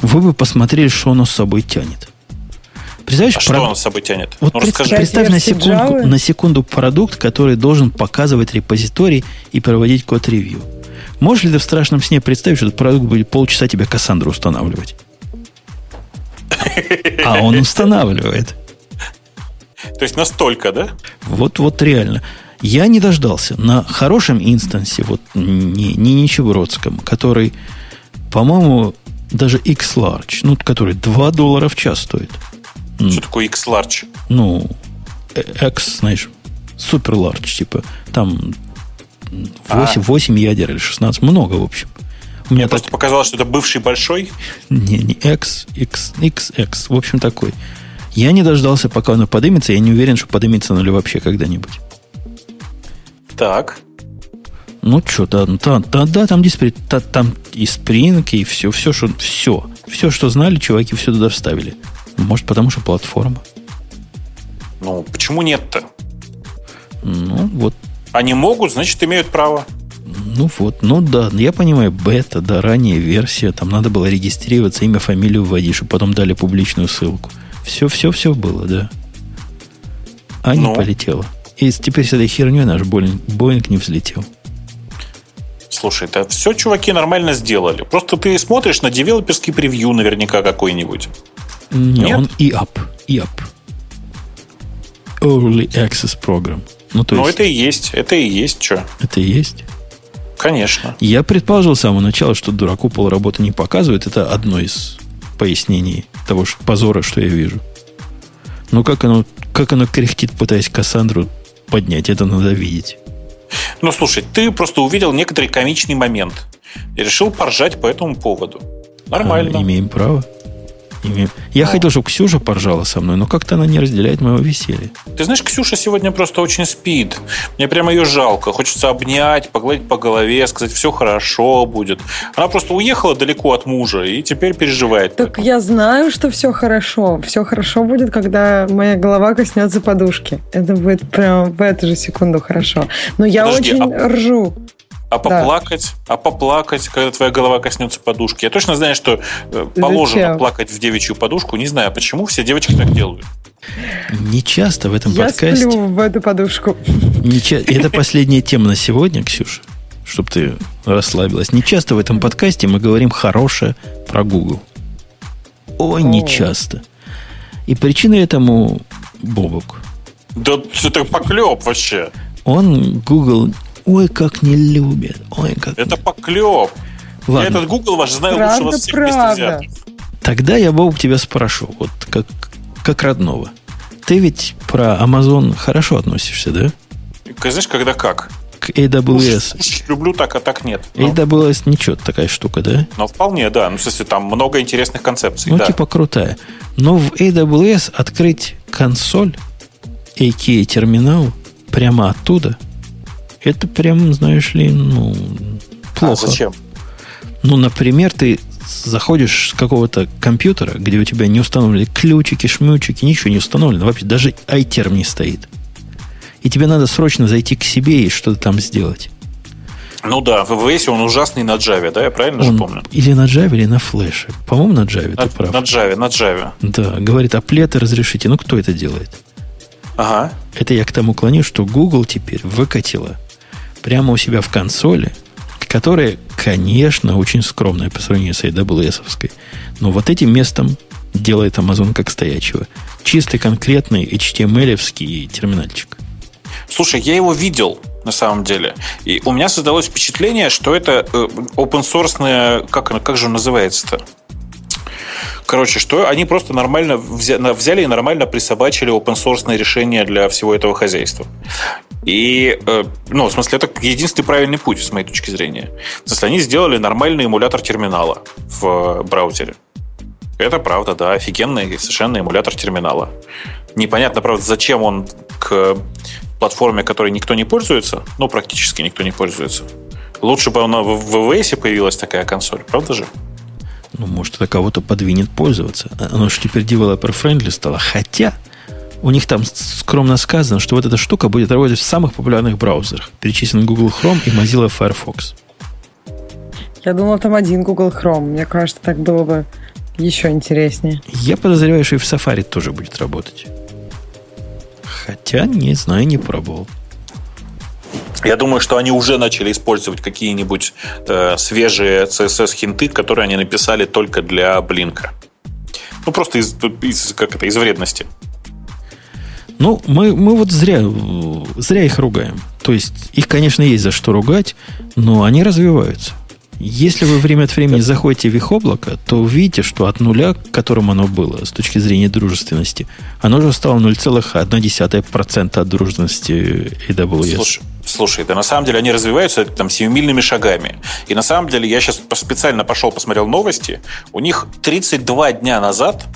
Вы бы посмотрели, что оно с собой тянет. Представляешь, а про... что он с собой тянет? Вот ну, представь, представь на, секунду, на секунду продукт, который должен показывать репозиторий и проводить код-ревью. Можешь ли ты в страшном сне представить, что этот продукт будет полчаса тебе Кассандру устанавливать? <laughs> А он устанавливает. То есть настолько, да? Вот, вот реально. Я не дождался. На хорошем инстансе, вот не, не нищебродском, который, по-моему, даже X-Large, ну, который 2 доллара в час стоит. Что такое X-Large? Ну, э, X, знаешь, супер large, типа, там 8, а. 8 ядер или 16, много, в общем. У меня Мне так... просто показалось, что это бывший большой. Не, не X, X, X, X, в общем, такой. Я не дождался, пока оно подымется. Я не уверен, что подымется оно ли вообще когда-нибудь. Так. Ну что, да, да, да, да, там дисплей, да, там и спринг, и все, все, что, все, все, что знали, чуваки, все туда вставили. Может, потому что платформа. Ну, почему нет-то? Ну, вот. Они могут, значит, имеют право. Ну вот, ну да, я понимаю, бета, да, ранняя версия, там надо было регистрироваться, имя, фамилию вводишь, и потом дали публичную ссылку. Все, все, все было, да. А ну. не полетело. И теперь с этой херней наш Боинг, Боинг не взлетел. Слушай, это все чуваки нормально сделали. Просто ты смотришь на девелоперский превью наверняка какой-нибудь. Не, Нет? он EAP. EAP. Early Access Program. Ну, то ну есть, это и есть. Это и есть что. Это и есть. Конечно. Я предположил с самого начала, что дураку полработы не показывает. Это одно из пояснений того что, позора, что я вижу. Ну, как оно, как оно кряхтит, пытаясь Кассандру поднять, это надо видеть. Ну, слушай, ты просто увидел некоторый комичный момент и решил поржать по этому поводу. Нормально. А, имеем право. Я хотел, чтобы Ксюша поржала со мной, но как-то она не разделяет моего веселья. Ты знаешь, Ксюша сегодня просто очень спит. Мне прямо ее жалко. Хочется обнять, погладить по голове, сказать, все хорошо будет. Она просто уехала далеко от мужа и теперь переживает. Так я знаю, что все хорошо. Все хорошо будет, когда моя голова коснется подушки. Это будет прямо в эту же секунду хорошо. Но я Подожди, очень а... ржу. А поплакать, да. а поплакать, когда твоя голова коснется подушки. Я точно знаю, что э, положено Зачем? плакать в девичью подушку. Не знаю, почему все девочки так делают. Не часто в этом Я подкасте. Я сплю в эту подушку. Не ча... <laughs> Это последняя тема на сегодня, Ксюша, чтобы ты расслабилась. Не часто в этом подкасте мы говорим хорошее про Google. Ой, не часто. И причина этому Бобок. Да это поклеп вообще. Он Google Ой, как не любят. Ой, как Это не... поклеп. Ладно. Я этот Google ваш знаю правда, лучше вас всех правда. Тогда я, Бог, тебя спрошу, вот как, как родного. Ты ведь про Amazon хорошо относишься, да? Знаешь, когда как? К AWS. Уж, люблю так, а так нет. Но... AWS ничего такая штука, да? Ну, вполне, да. Ну, в смысле, там много интересных концепций. Ну, да. типа крутая. Но в AWS открыть консоль, AKA терминал, прямо оттуда – это прям, знаешь ли, ну, плохо. А зачем? Ну, например, ты заходишь с какого-то компьютера, где у тебя не установлены ключики, шмючики, ничего не установлено, вообще даже iTerm не стоит. И тебе надо срочно зайти к себе и что-то там сделать. Ну да, в VVS он ужасный на Java, да, я правильно он же помню? Или на Java, или на флеше. По-моему, на Java, на, ты прав. На Java, на Java. Да, говорит, а плеты разрешите. Ну, кто это делает? Ага. Это я к тому клоню, что Google теперь выкатила прямо у себя в консоли, которая, конечно, очень скромная по сравнению с AWS. -овской. Но вот этим местом делает Amazon как стоячего. Чистый конкретный HTML-евский терминальчик. Слушай, я его видел на самом деле. И у меня создалось впечатление, что это э, open source, как, как же он называется-то? Короче, что они просто нормально взяли и нормально присобачили open source решение для всего этого хозяйства. И, э, ну, в смысле, это единственный правильный путь, с моей точки зрения. В смысле, они сделали нормальный эмулятор терминала в браузере. Это правда, да, офигенный совершенно эмулятор терминала. Непонятно, правда, зачем он к платформе, которой никто не пользуется, ну, практически никто не пользуется. Лучше бы она в ВВС появилась такая консоль, правда же? Ну, может, это кого-то подвинет пользоваться. Оно же теперь developer-friendly стало. Хотя, у них там скромно сказано, что вот эта штука будет работать в самых популярных браузерах. Перечислен Google Chrome и Mozilla Firefox. Я думал, там один Google Chrome. Мне кажется, так было бы еще интереснее. Я подозреваю, что и в Safari тоже будет работать. Хотя, не знаю, не пробовал. Я думаю, что они уже начали использовать какие-нибудь э, свежие CSS-хинты, которые они написали только для Блинка. Ну, просто из, из, как это, из вредности. Ну, мы, мы вот зря, зря их ругаем. То есть, их, конечно, есть за что ругать, но они развиваются. Если вы время от времени заходите в их облако, то увидите, что от нуля, которым оно было с точки зрения дружественности, оно уже стало 0,1% от дружественности AWS. Слушай, слушай, да на самом деле они развиваются там семимильными шагами. И на самом деле я сейчас специально пошел посмотрел новости. У них 32 дня назад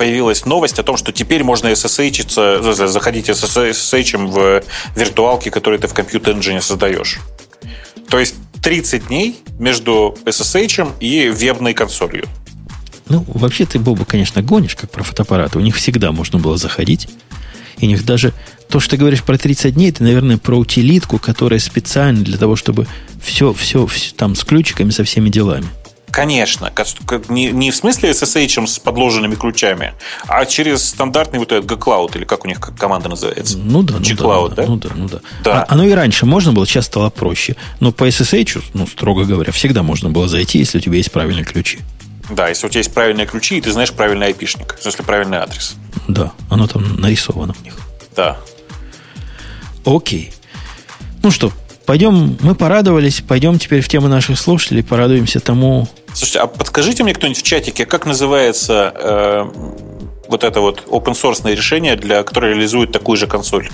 появилась новость о том, что теперь можно SSH, заходить SSH в виртуалки, которые ты в компьютер engine создаешь. То есть 30 дней между SSH и вебной консолью. Ну, вообще ты, Боба, конечно, гонишь, как про фотоаппараты. У них всегда можно было заходить. И у них даже то, что ты говоришь про 30 дней, это, наверное, про утилитку, которая специально для того, чтобы все, все, все там с ключиками, со всеми делами. Конечно. Не, не в смысле SSH с подложенными ключами, а через стандартный вот этот G-Cloud, или как у них команда называется? Ну да, ну G-Cloud, да, да? Ну да, ну да. да. А, оно и раньше можно было, сейчас стало проще. Но по SSH, ну, строго говоря, всегда можно было зайти, если у тебя есть правильные ключи. Да, если у тебя есть правильные ключи, и ты знаешь правильный айпишник, в смысле правильный адрес. Да, оно там нарисовано у них. Да. Окей. Ну что, пойдем, мы порадовались, пойдем теперь в тему наших слушателей, порадуемся тому, Слушайте, а подскажите мне кто-нибудь в чатике, как называется э, вот это вот open source решение, для, которое реализует такую же консоль?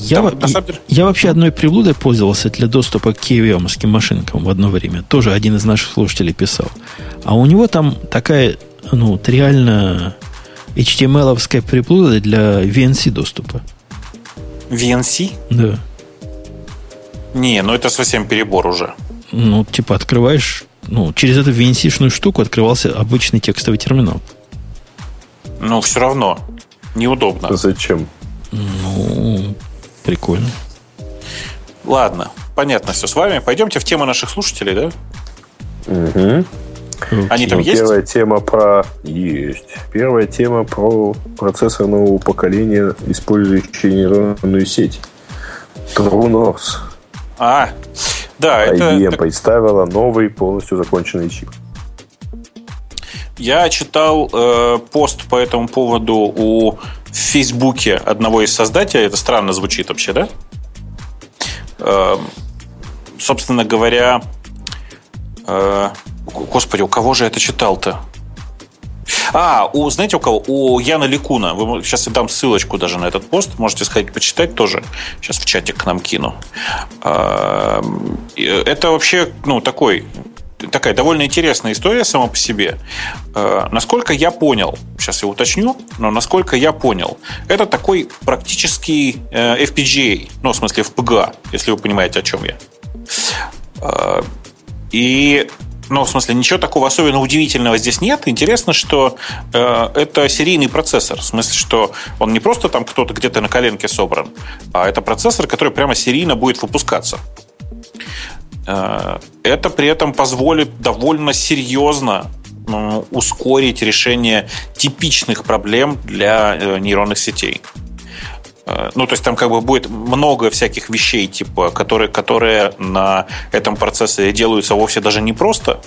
Я, Там, я, я вообще одной приблудой пользовался для доступа к киевиомовским машинкам в одно время. Тоже один из наших слушателей писал. А у него там такая, ну, реально HTML-овская приблуда для VNC доступа. VNC? Да. Не, ну это совсем перебор уже. Ну, типа, открываешь, ну, через эту VNC-шную штуку открывался обычный текстовый терминал. Ну, все равно. Неудобно. Зачем? Ну, прикольно. Ладно, понятно все с вами. Пойдемте в тему наших слушателей, да? Угу. Они там есть? Первая тема про... Есть. Первая тема про процессор нового поколения, использующий нейронную сеть. True North. А, да, IBM это... представила новый полностью законченный чип. Я читал э, пост по этому поводу у в Фейсбуке одного из создателей. Это странно звучит вообще, да? Э, собственно говоря, э, господи, у кого же это читал-то? А, у, знаете, у кого? У Яна Ликуна. Вы, сейчас я дам ссылочку даже на этот пост. Можете сходить почитать тоже. Сейчас в чатик к нам кину. А, это вообще, ну, такой такая довольно интересная история сама по себе. Э, насколько я понял, сейчас я уточню, но насколько я понял, это такой практический э, FPGA, ну, в смысле FPGA, если вы понимаете, о чем я. Э, и ну, в смысле, ничего такого особенно удивительного здесь нет. Интересно, что э, это серийный процессор. В смысле, что он не просто там кто-то где-то на коленке собран, а это процессор, который прямо серийно будет выпускаться. Э, это при этом позволит довольно серьезно э, ускорить решение типичных проблем для э, нейронных сетей. Э, ну, то есть там как бы будет много всяких вещей, типа, которые, которые на этом процессе делаются вовсе даже не просто,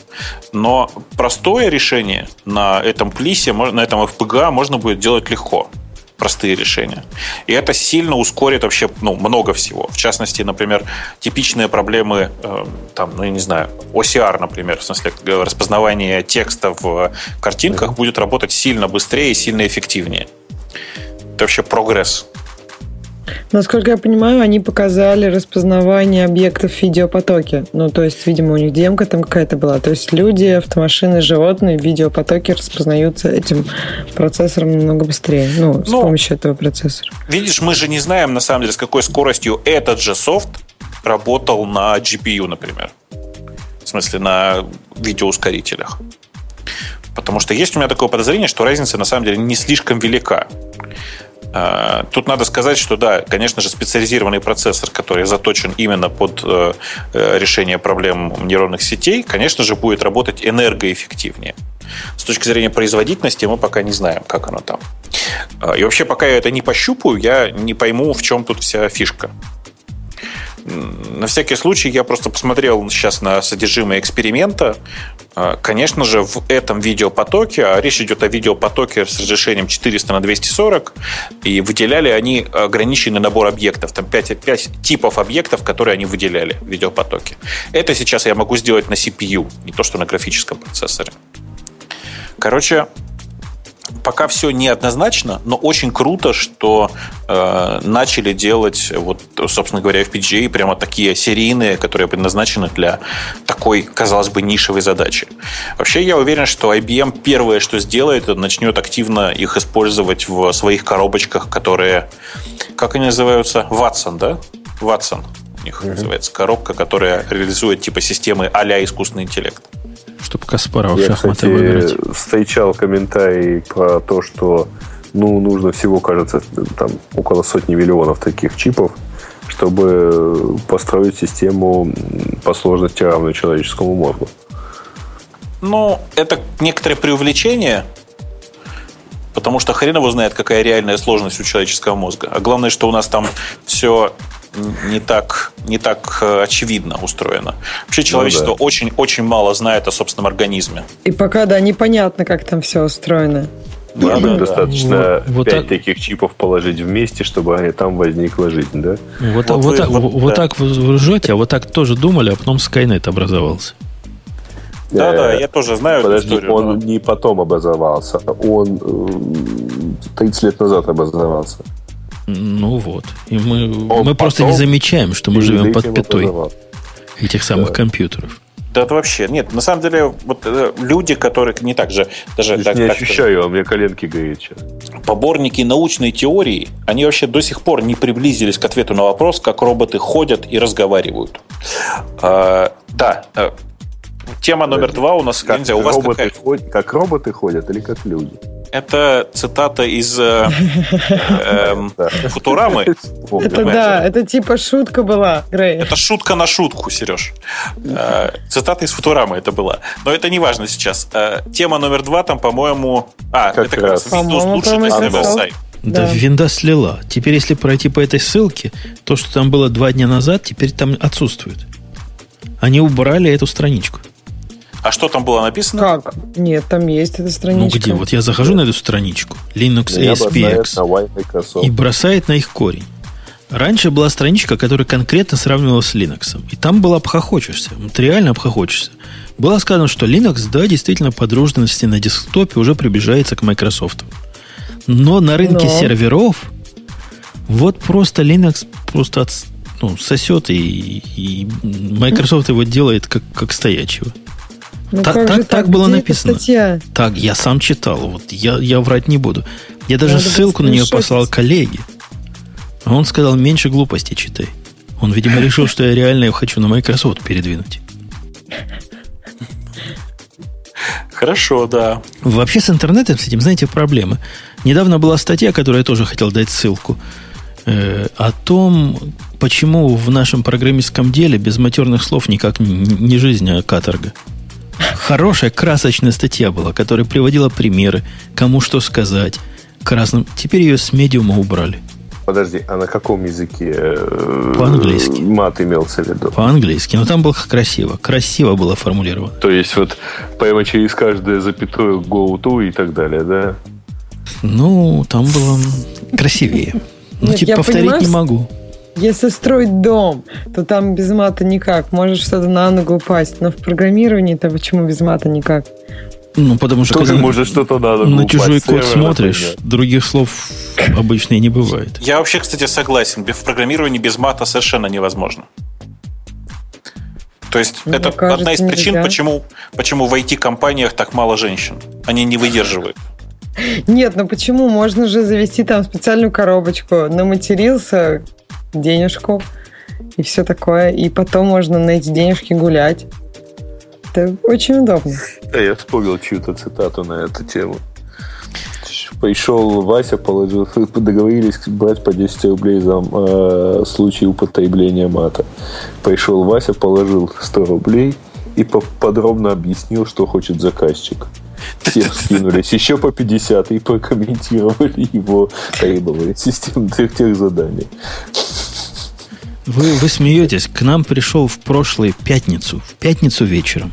но простое решение на этом плисе, на этом FPGA можно будет делать легко простые решения. И это сильно ускорит вообще ну, много всего. В частности, например, типичные проблемы, э, там, ну, я не знаю, OCR, например, в смысле распознавание текста в картинках будет работать сильно быстрее и сильно эффективнее. Это вообще прогресс Насколько я понимаю, они показали распознавание объектов в видеопотоке. Ну, то есть, видимо, у них демка там какая-то была. То есть люди, автомашины, животные в видеопотоке распознаются этим процессором намного быстрее. Ну, с ну, помощью этого процессора. Видишь, мы же не знаем, на самом деле, с какой скоростью этот же софт работал на GPU, например. В смысле, на видеоускорителях. Потому что есть у меня такое подозрение, что разница на самом деле не слишком велика. А, тут надо сказать, что да, конечно же, специализированный процессор, который заточен именно под э, э, решение проблем нейронных сетей, конечно же, будет работать энергоэффективнее. С точки зрения производительности мы пока не знаем, как оно там. А, и вообще, пока я это не пощупаю, я не пойму, в чем тут вся фишка. На всякий случай я просто посмотрел сейчас на содержимое эксперимента. А, конечно же, в этом видеопотоке, а речь идет о видеопотоке с разрешением 400 на 240, и выделяли они ограниченный набор объектов, там 5, 5 типов объектов, которые они выделяли в видеопотоке. Это сейчас я могу сделать на CPU, не то что на графическом процессоре. Короче, пока все неоднозначно, но очень круто, что э, начали делать, вот, собственно говоря, FPGA прямо такие серийные, которые предназначены для такой, казалось бы, нишевой задачи. Вообще, я уверен, что IBM первое, что сделает, это начнет активно их использовать в своих коробочках, которые, как они называются, Watson, да? Watson у них mm-hmm. называется коробка, которая реализует типа системы а-ля искусственный интеллект чтобы Каспаров Я, шахматы кстати, выиграть. встречал комментарий про то, что ну, нужно всего, кажется, там около сотни миллионов таких чипов, чтобы построить систему по сложности равную человеческому мозгу. Ну, это некоторое преувеличение, потому что хрен его знает, какая реальная сложность у человеческого мозга. А главное, что у нас там все не так, не так э, очевидно устроено. Вообще человечество ну, да. очень, очень мало знает о собственном организме. И пока, да, непонятно, как там все устроено. Да, да, достаточно вот, 5 вот таких чипов положить вместе, чтобы там возникла жизнь, да? Вот, вот, вот, так, вот, вот да. так вы ржете, а вот так тоже думали, а потом Skynet образовался. Да, да, я тоже знаю Подожди, эту историю. Он да. не потом образовался, он 30 э, лет назад образовался. Ну вот. И мы, мы просто не замечаем, что мы живем под пятой этих самых да. компьютеров. Да это вообще, нет, на самом деле, вот э, люди, которые не так же, даже так, не так, ощущаю, так, у меня коленки греют сейчас. Поборники научной теории, они вообще до сих пор не приблизились к ответу на вопрос, как роботы ходят и разговаривают. А, да, э, тема номер два у нас, как, у вас роботы какая? Ходят, как роботы ходят или как люди? Это цитата из э, эм, <laughs> Футурамы. Это да, это типа шутка была, Грей. Это шутка на шутку, Сереж. Э, цитата из Футурамы это была. Но это не важно сейчас. Э, тема номер два там, по-моему... А, это как раз Windows лучше сайт. Да, да, винда слила. Теперь, если пройти по этой ссылке, то, что там было два дня назад, теперь там отсутствует. Они убрали эту страничку. А что там было написано? Как? Нет, там есть эта страничка. Ну где? Вот я захожу на эту страничку, Linux ASPX, и бросает на их корень. Раньше была страничка, которая конкретно сравнивала с Linux. И там было обхохочешься. Вот реально обхохочешься. Было сказано, что Linux, да, действительно, по дружности на десктопе уже приближается к Microsoft. Но на рынке Но. серверов вот просто Linux просто от, ну, сосет, и, и Microsoft его делает как, как стоячего. Ну, так, так, так, так было написано. Статья? Так, я сам читал. Вот я, я врать не буду. Я даже Надо ссылку на нее послал коллеге. А он сказал, меньше глупости читай. Он, видимо, решил, что я реально хочу на Microsoft передвинуть. Хорошо, да. Вообще с интернетом, с этим, знаете, проблемы. Недавно была статья, которую я тоже хотел дать ссылку, э, о том, почему в нашем программистском деле без матерных слов никак не, не жизнь, а каторга. Хорошая, красочная статья была, которая приводила примеры, кому что сказать. Красным. Теперь ее с медиума убрали. Подожди, а на каком языке э, По-английски. мат имелся в виду? По-английски. Но там было красиво. Красиво было формулировано. То есть вот прямо через каждое запятую go to и так далее, да? Ну, там было красивее. Ну, типа, повторить не могу. Если строить дом, то там без мата никак. Может что-то на ногу упасть. Но в программировании-то почему без мата никак? Ну, потому что... Тоже, может, что-то надо На чужой код смотришь, например. других слов обычно и не бывает. Я вообще, кстати, согласен. В программировании без мата совершенно невозможно. То есть Мне это кажется, одна из причин, почему, почему в IT-компаниях так мало женщин. Они не выдерживают. Нет, ну почему? Можно же завести там специальную коробочку. Наматерился, денежку и все такое. И потом можно на эти денежки гулять. Это очень удобно. Да, я вспомнил чью-то цитату на эту тему. Пришел Вася, положил, договорились брать по 10 рублей за э, случай употребления мата. Пришел Вася, положил 100 рублей и подробно объяснил, что хочет заказчик. Все скинулись еще по 50 и прокомментировали его требования системы тех заданий. Вы, вы смеетесь, к нам пришел в прошлую пятницу, в пятницу вечером.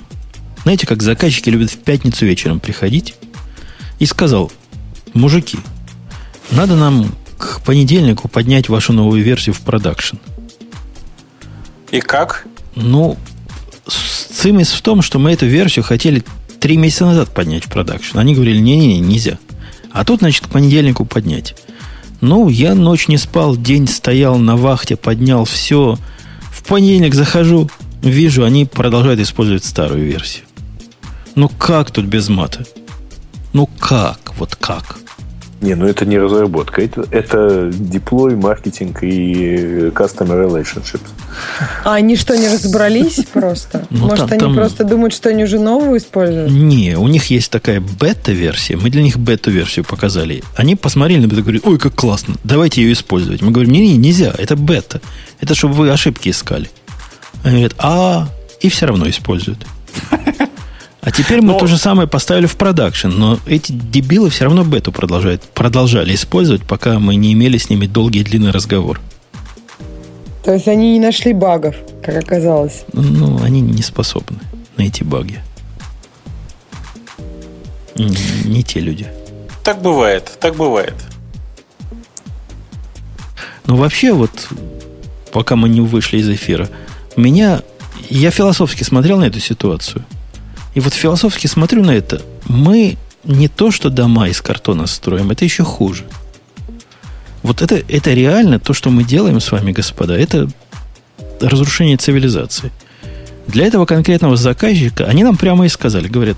Знаете, как заказчики любят в пятницу вечером приходить? И сказал, мужики, надо нам к понедельнику поднять вашу новую версию в продакшн. И как? Ну, цимис в том, что мы эту версию хотели три месяца назад поднять в продакшн. Они говорили, не-не-не, нельзя. А тут, значит, к понедельнику поднять. Ну, я ночь не спал, день стоял на вахте, поднял все. В понедельник захожу, вижу, они продолжают использовать старую версию. Ну как тут без мата? Ну как? Вот как? Не, ну это не разработка, это, это деплой, маркетинг и customer relationships. А они что, не разобрались просто? Ну, Может, они просто думают, что они уже новую используют? Не, у них есть такая бета-версия. Мы для них бету-версию показали. Они посмотрели на бету и говорят, ой, как классно, давайте ее использовать. Мы говорим, не-не, нельзя, это бета. Это чтобы вы ошибки искали. Они говорят, а, и все равно используют. <laughs> А теперь мы но... то же самое поставили в продакшн, но эти дебилы все равно бету продолжают, продолжали использовать, пока мы не имели с ними долгий и длинный разговор. То есть они не нашли багов, как оказалось? Ну, они не способны найти баги. Не те люди. Так бывает, так бывает. Ну, вообще, вот, пока мы не вышли из эфира, меня... Я философски смотрел на эту ситуацию – и вот философски смотрю на это. Мы не то, что дома из картона строим, это еще хуже. Вот это, это реально то, что мы делаем с вами, господа, это разрушение цивилизации. Для этого конкретного заказчика они нам прямо и сказали, говорят,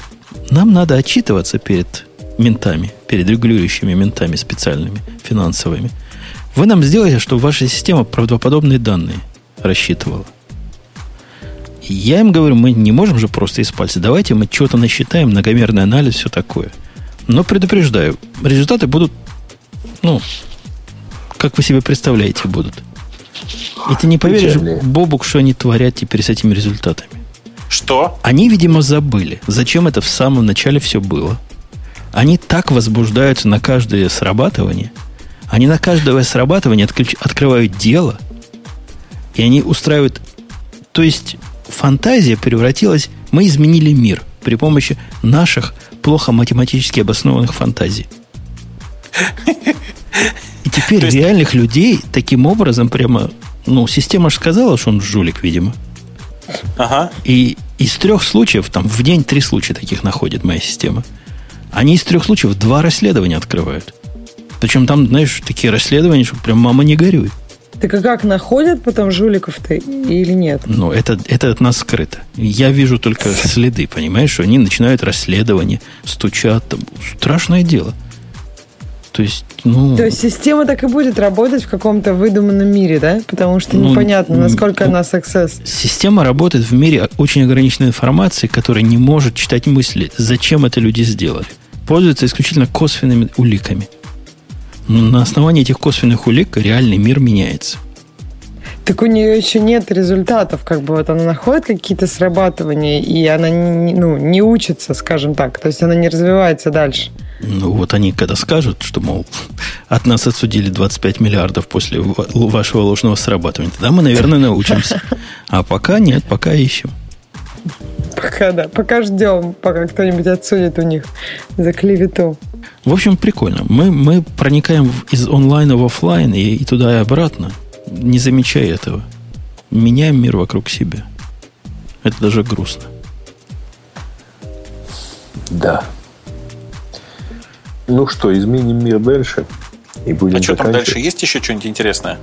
нам надо отчитываться перед ментами, перед регулирующими ментами специальными, финансовыми. Вы нам сделаете, чтобы ваша система правдоподобные данные рассчитывала. Я им говорю, мы не можем же просто из пальца. Давайте мы что-то насчитаем, многомерный анализ, все такое. Но предупреждаю, результаты будут, ну, как вы себе представляете, будут. И ты не поверишь, Бобук, что они творят теперь с этими результатами. Что? Они, видимо, забыли, зачем это в самом начале все было. Они так возбуждаются на каждое срабатывание. Они на каждое срабатывание отключ... открывают дело. И они устраивают... То есть фантазия превратилась... Мы изменили мир при помощи наших плохо математически обоснованных фантазий. И теперь есть... реальных людей таким образом прямо... Ну, система же сказала, что он жулик, видимо. Ага. И из трех случаев, там в день три случая таких находит моя система. Они из трех случаев два расследования открывают. Причем там, знаешь, такие расследования, что прям мама не горюй. Так а как находят потом жуликов-то или нет? Ну, это, это от нас скрыто. Я вижу только <laughs> следы, понимаешь, они начинают расследование, стучат. Там, страшное дело. То есть, ну... То есть система так и будет работать в каком-то выдуманном мире, да? Потому что ну, непонятно, насколько ну, она success. Система работает в мире очень ограниченной информации, которая не может читать мысли. Зачем это люди сделали? Пользуются исключительно косвенными уликами. На основании этих косвенных улик реальный мир меняется. Так у нее еще нет результатов, как бы вот она находит какие-то срабатывания, и она не, ну, не учится, скажем так, то есть она не развивается дальше. Ну вот они когда скажут, что, мол, от нас отсудили 25 миллиардов после вашего ложного срабатывания, тогда мы, наверное, научимся. А пока нет, пока ищем. Пока, да. Пока ждем, пока кто-нибудь отсудит у них за клевету. В общем, прикольно. Мы, мы проникаем из онлайна в офлайн и, и туда и обратно, не замечая этого. Меняем мир вокруг себя. Это даже грустно. Да. Ну что, изменим мир дальше. И будем а что там дальше? Есть еще что-нибудь интересное?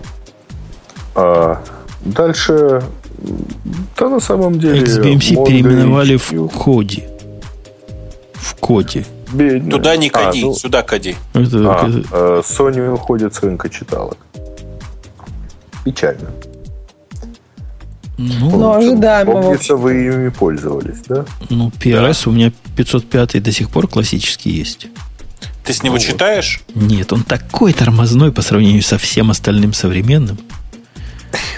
А, дальше, да на самом деле... XBMC переименовали в коде. В коде. Бедная. Туда не коди, а, ну, сюда коди. Это, а, это... Э, Sony уходит с рынка читалок. Печально. Ну, ну ожидаемо. Помнится, вы ими пользовались, да? Ну, PRS да. у меня 505 до сих пор классический есть. Ты с него вот. читаешь? Нет, он такой тормозной по сравнению со всем остальным современным.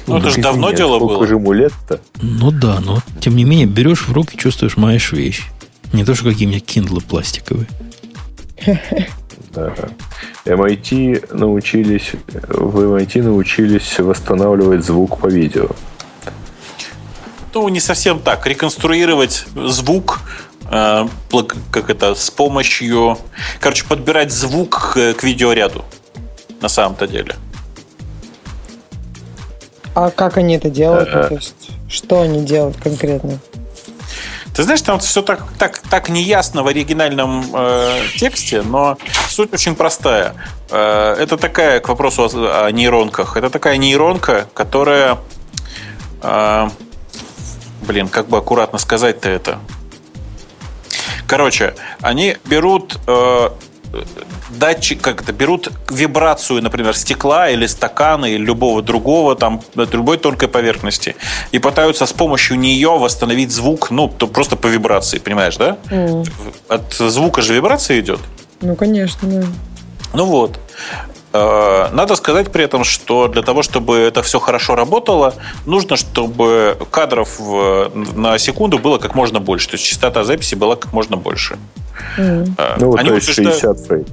Ну, это же давно нет, дело было. же ему лет-то? Ну да, но тем не менее, берешь в руки, чувствуешь, маешь вещь. Не то, что какие-нибудь киндлы пластиковые. Да. MIT научились, в MIT научились восстанавливать звук по видео. Ну, не совсем так. Реконструировать звук э, как это, с помощью... Короче, подбирать звук к, к видеоряду. На самом-то деле. А как они это делают? Ну, то есть, что они делают конкретно? Ты знаешь, там все так, так, так неясно в оригинальном э, тексте, но суть очень простая. Э, это такая, к вопросу о, о нейронках, это такая нейронка, которая... Э, блин, как бы аккуратно сказать-то это? Короче, они берут э, датчик, как это, берут вибрацию, например, стекла или стакана или любого другого, там, любой тонкой поверхности, и пытаются с помощью нее восстановить звук, ну, то просто по вибрации, понимаешь, да? Mm. От звука же вибрация идет. Ну, конечно, да. Ну вот. Э, надо сказать при этом, что для того, чтобы это все хорошо работало, нужно, чтобы кадров на секунду было как можно больше. То есть частота записи была как можно больше. Mm. Ну, Они то есть утверждают... 60 фрейм.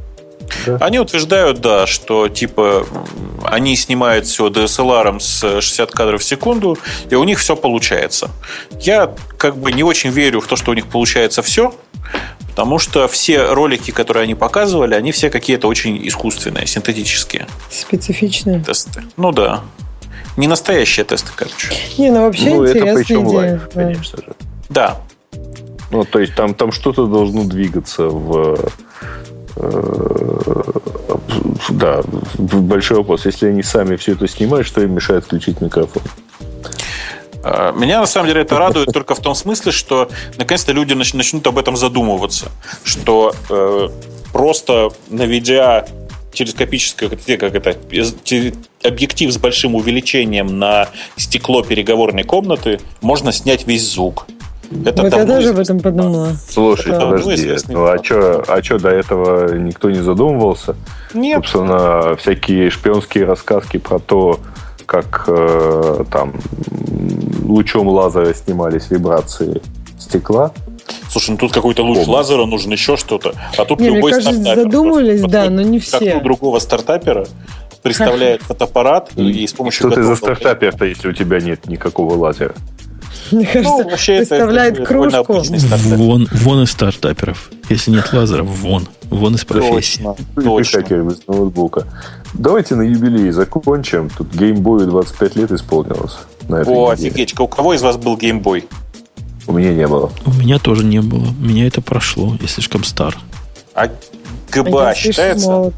Да? Они утверждают, да, что типа они снимают все DSLR с 60 кадров в секунду, и у них все получается. Я как бы не очень верю в то, что у них получается все, потому что все ролики, которые они показывали, они все какие-то очень искусственные, синтетические. Специфичные. Тесты. Ну да. Не настоящие тесты, короче. Не, ну вообще ну, интересная это идея. Live, да. конечно же. Да. Ну, то есть там, там что-то должно двигаться в да, большой вопрос. Если они сами все это снимают, что им мешает включить микрофон? А, меня на самом деле это радует только в том смысле, что наконец-то люди начнут об этом задумываться, что э, просто наведя телескопическое, как это, объектив с большим увеличением на стекло переговорной комнаты, можно снять весь звук. Это вот я тоже об этом подумала. Слушай, это подожди, ну а что а чё, до этого никто не задумывался? Нет. Собственно, всякие шпионские рассказки про то, как э, там лучом лазера снимались вибрации стекла. Слушай, ну тут какой-то луч Оба. лазера нужен, еще что-то. А тут не, любой мне кажется, задумывались, да, но не все. Как у другого стартапера представляет <laughs> фотоаппарат и с помощью... Что ты за стартапер-то, если у тебя нет никакого лазера? <laughs> Мне кажется, ну, вообще представляет это, кружку. Вон, вон из стартаперов. Если нет лазеров, вон. Вон из профессии. Точно, точно. ноутбука. Давайте на юбилей закончим. Тут геймбою 25 лет исполнилось. На этой О, офигеть. У кого из вас был геймбой? У меня не было. У меня тоже не было. Меня это прошло. Я слишком стар. А ГБА считается?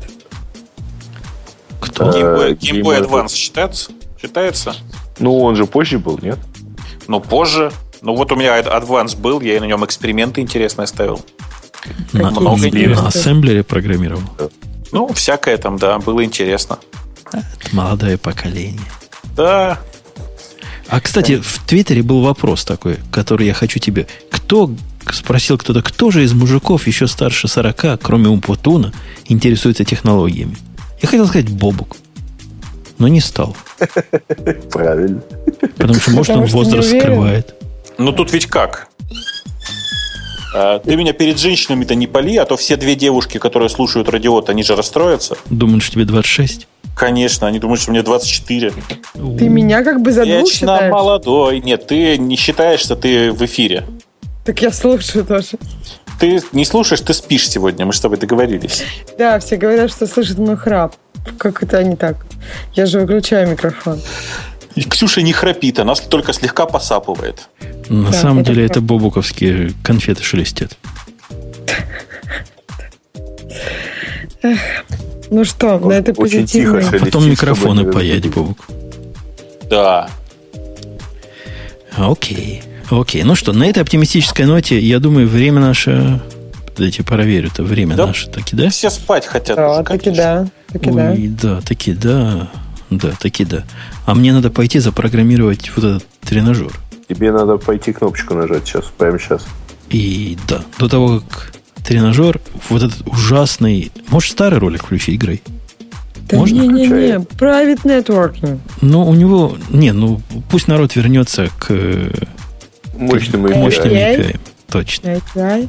Кто? Геймбой, Геймбой Advance считается? Считается? Ну, он же позже был, нет? Ну, позже. Ну, вот у меня Advance был, я на нем эксперименты интересные ставил. На, много на ассемблере программировал? Ну, всякое там, да, было интересно. Это молодое поколение. Да. А, кстати, в Твиттере был вопрос такой, который я хочу тебе. Кто, спросил кто-то, кто же из мужиков еще старше 40, кроме Умпутуна, интересуется технологиями? Я хотел сказать Бобук но не стал. <laughs> Правильно. Потому что, может, он возраст скрывает. Ну, тут ведь как? А, ты меня перед женщинами-то не пали, а то все две девушки, которые слушают радиот, они же расстроятся. Думают, что тебе 26? Конечно, они думают, что мне 24. Ты меня как бы за двух считаешь? молодой. Нет, ты не считаешь, что ты в эфире. Так я слушаю тоже. Ты не слушаешь, ты спишь сегодня, мы с тобой договорились. Да, все говорят, что слышат мой храп. Как это не так? Я же выключаю микрофон. И Ксюша не храпит, она только слегка посапывает. На да, самом это деле это бобуковские конфеты шелестят. Ну что, на этой Очень тихо Потом микрофоны паять, Бобук. Да. Окей. Окей. Ну что, на этой оптимистической ноте, я думаю, время наше... Дайте проверю, это время да, наше, таки да? Все спать хотят. Да, уже, таки да. Таки Ой, да. да, таки да. Да, таки да. А мне надо пойти запрограммировать вот этот тренажер. Тебе надо пойти кнопочку нажать сейчас, прямо сейчас. И да, до того, как тренажер, вот этот ужасный... Можешь старый ролик включить, игрой? Да Можно? Не-не-не, private networking. Ну, у него... Не, ну, пусть народ вернется к... Мощным API. Мощным API. Точно. API.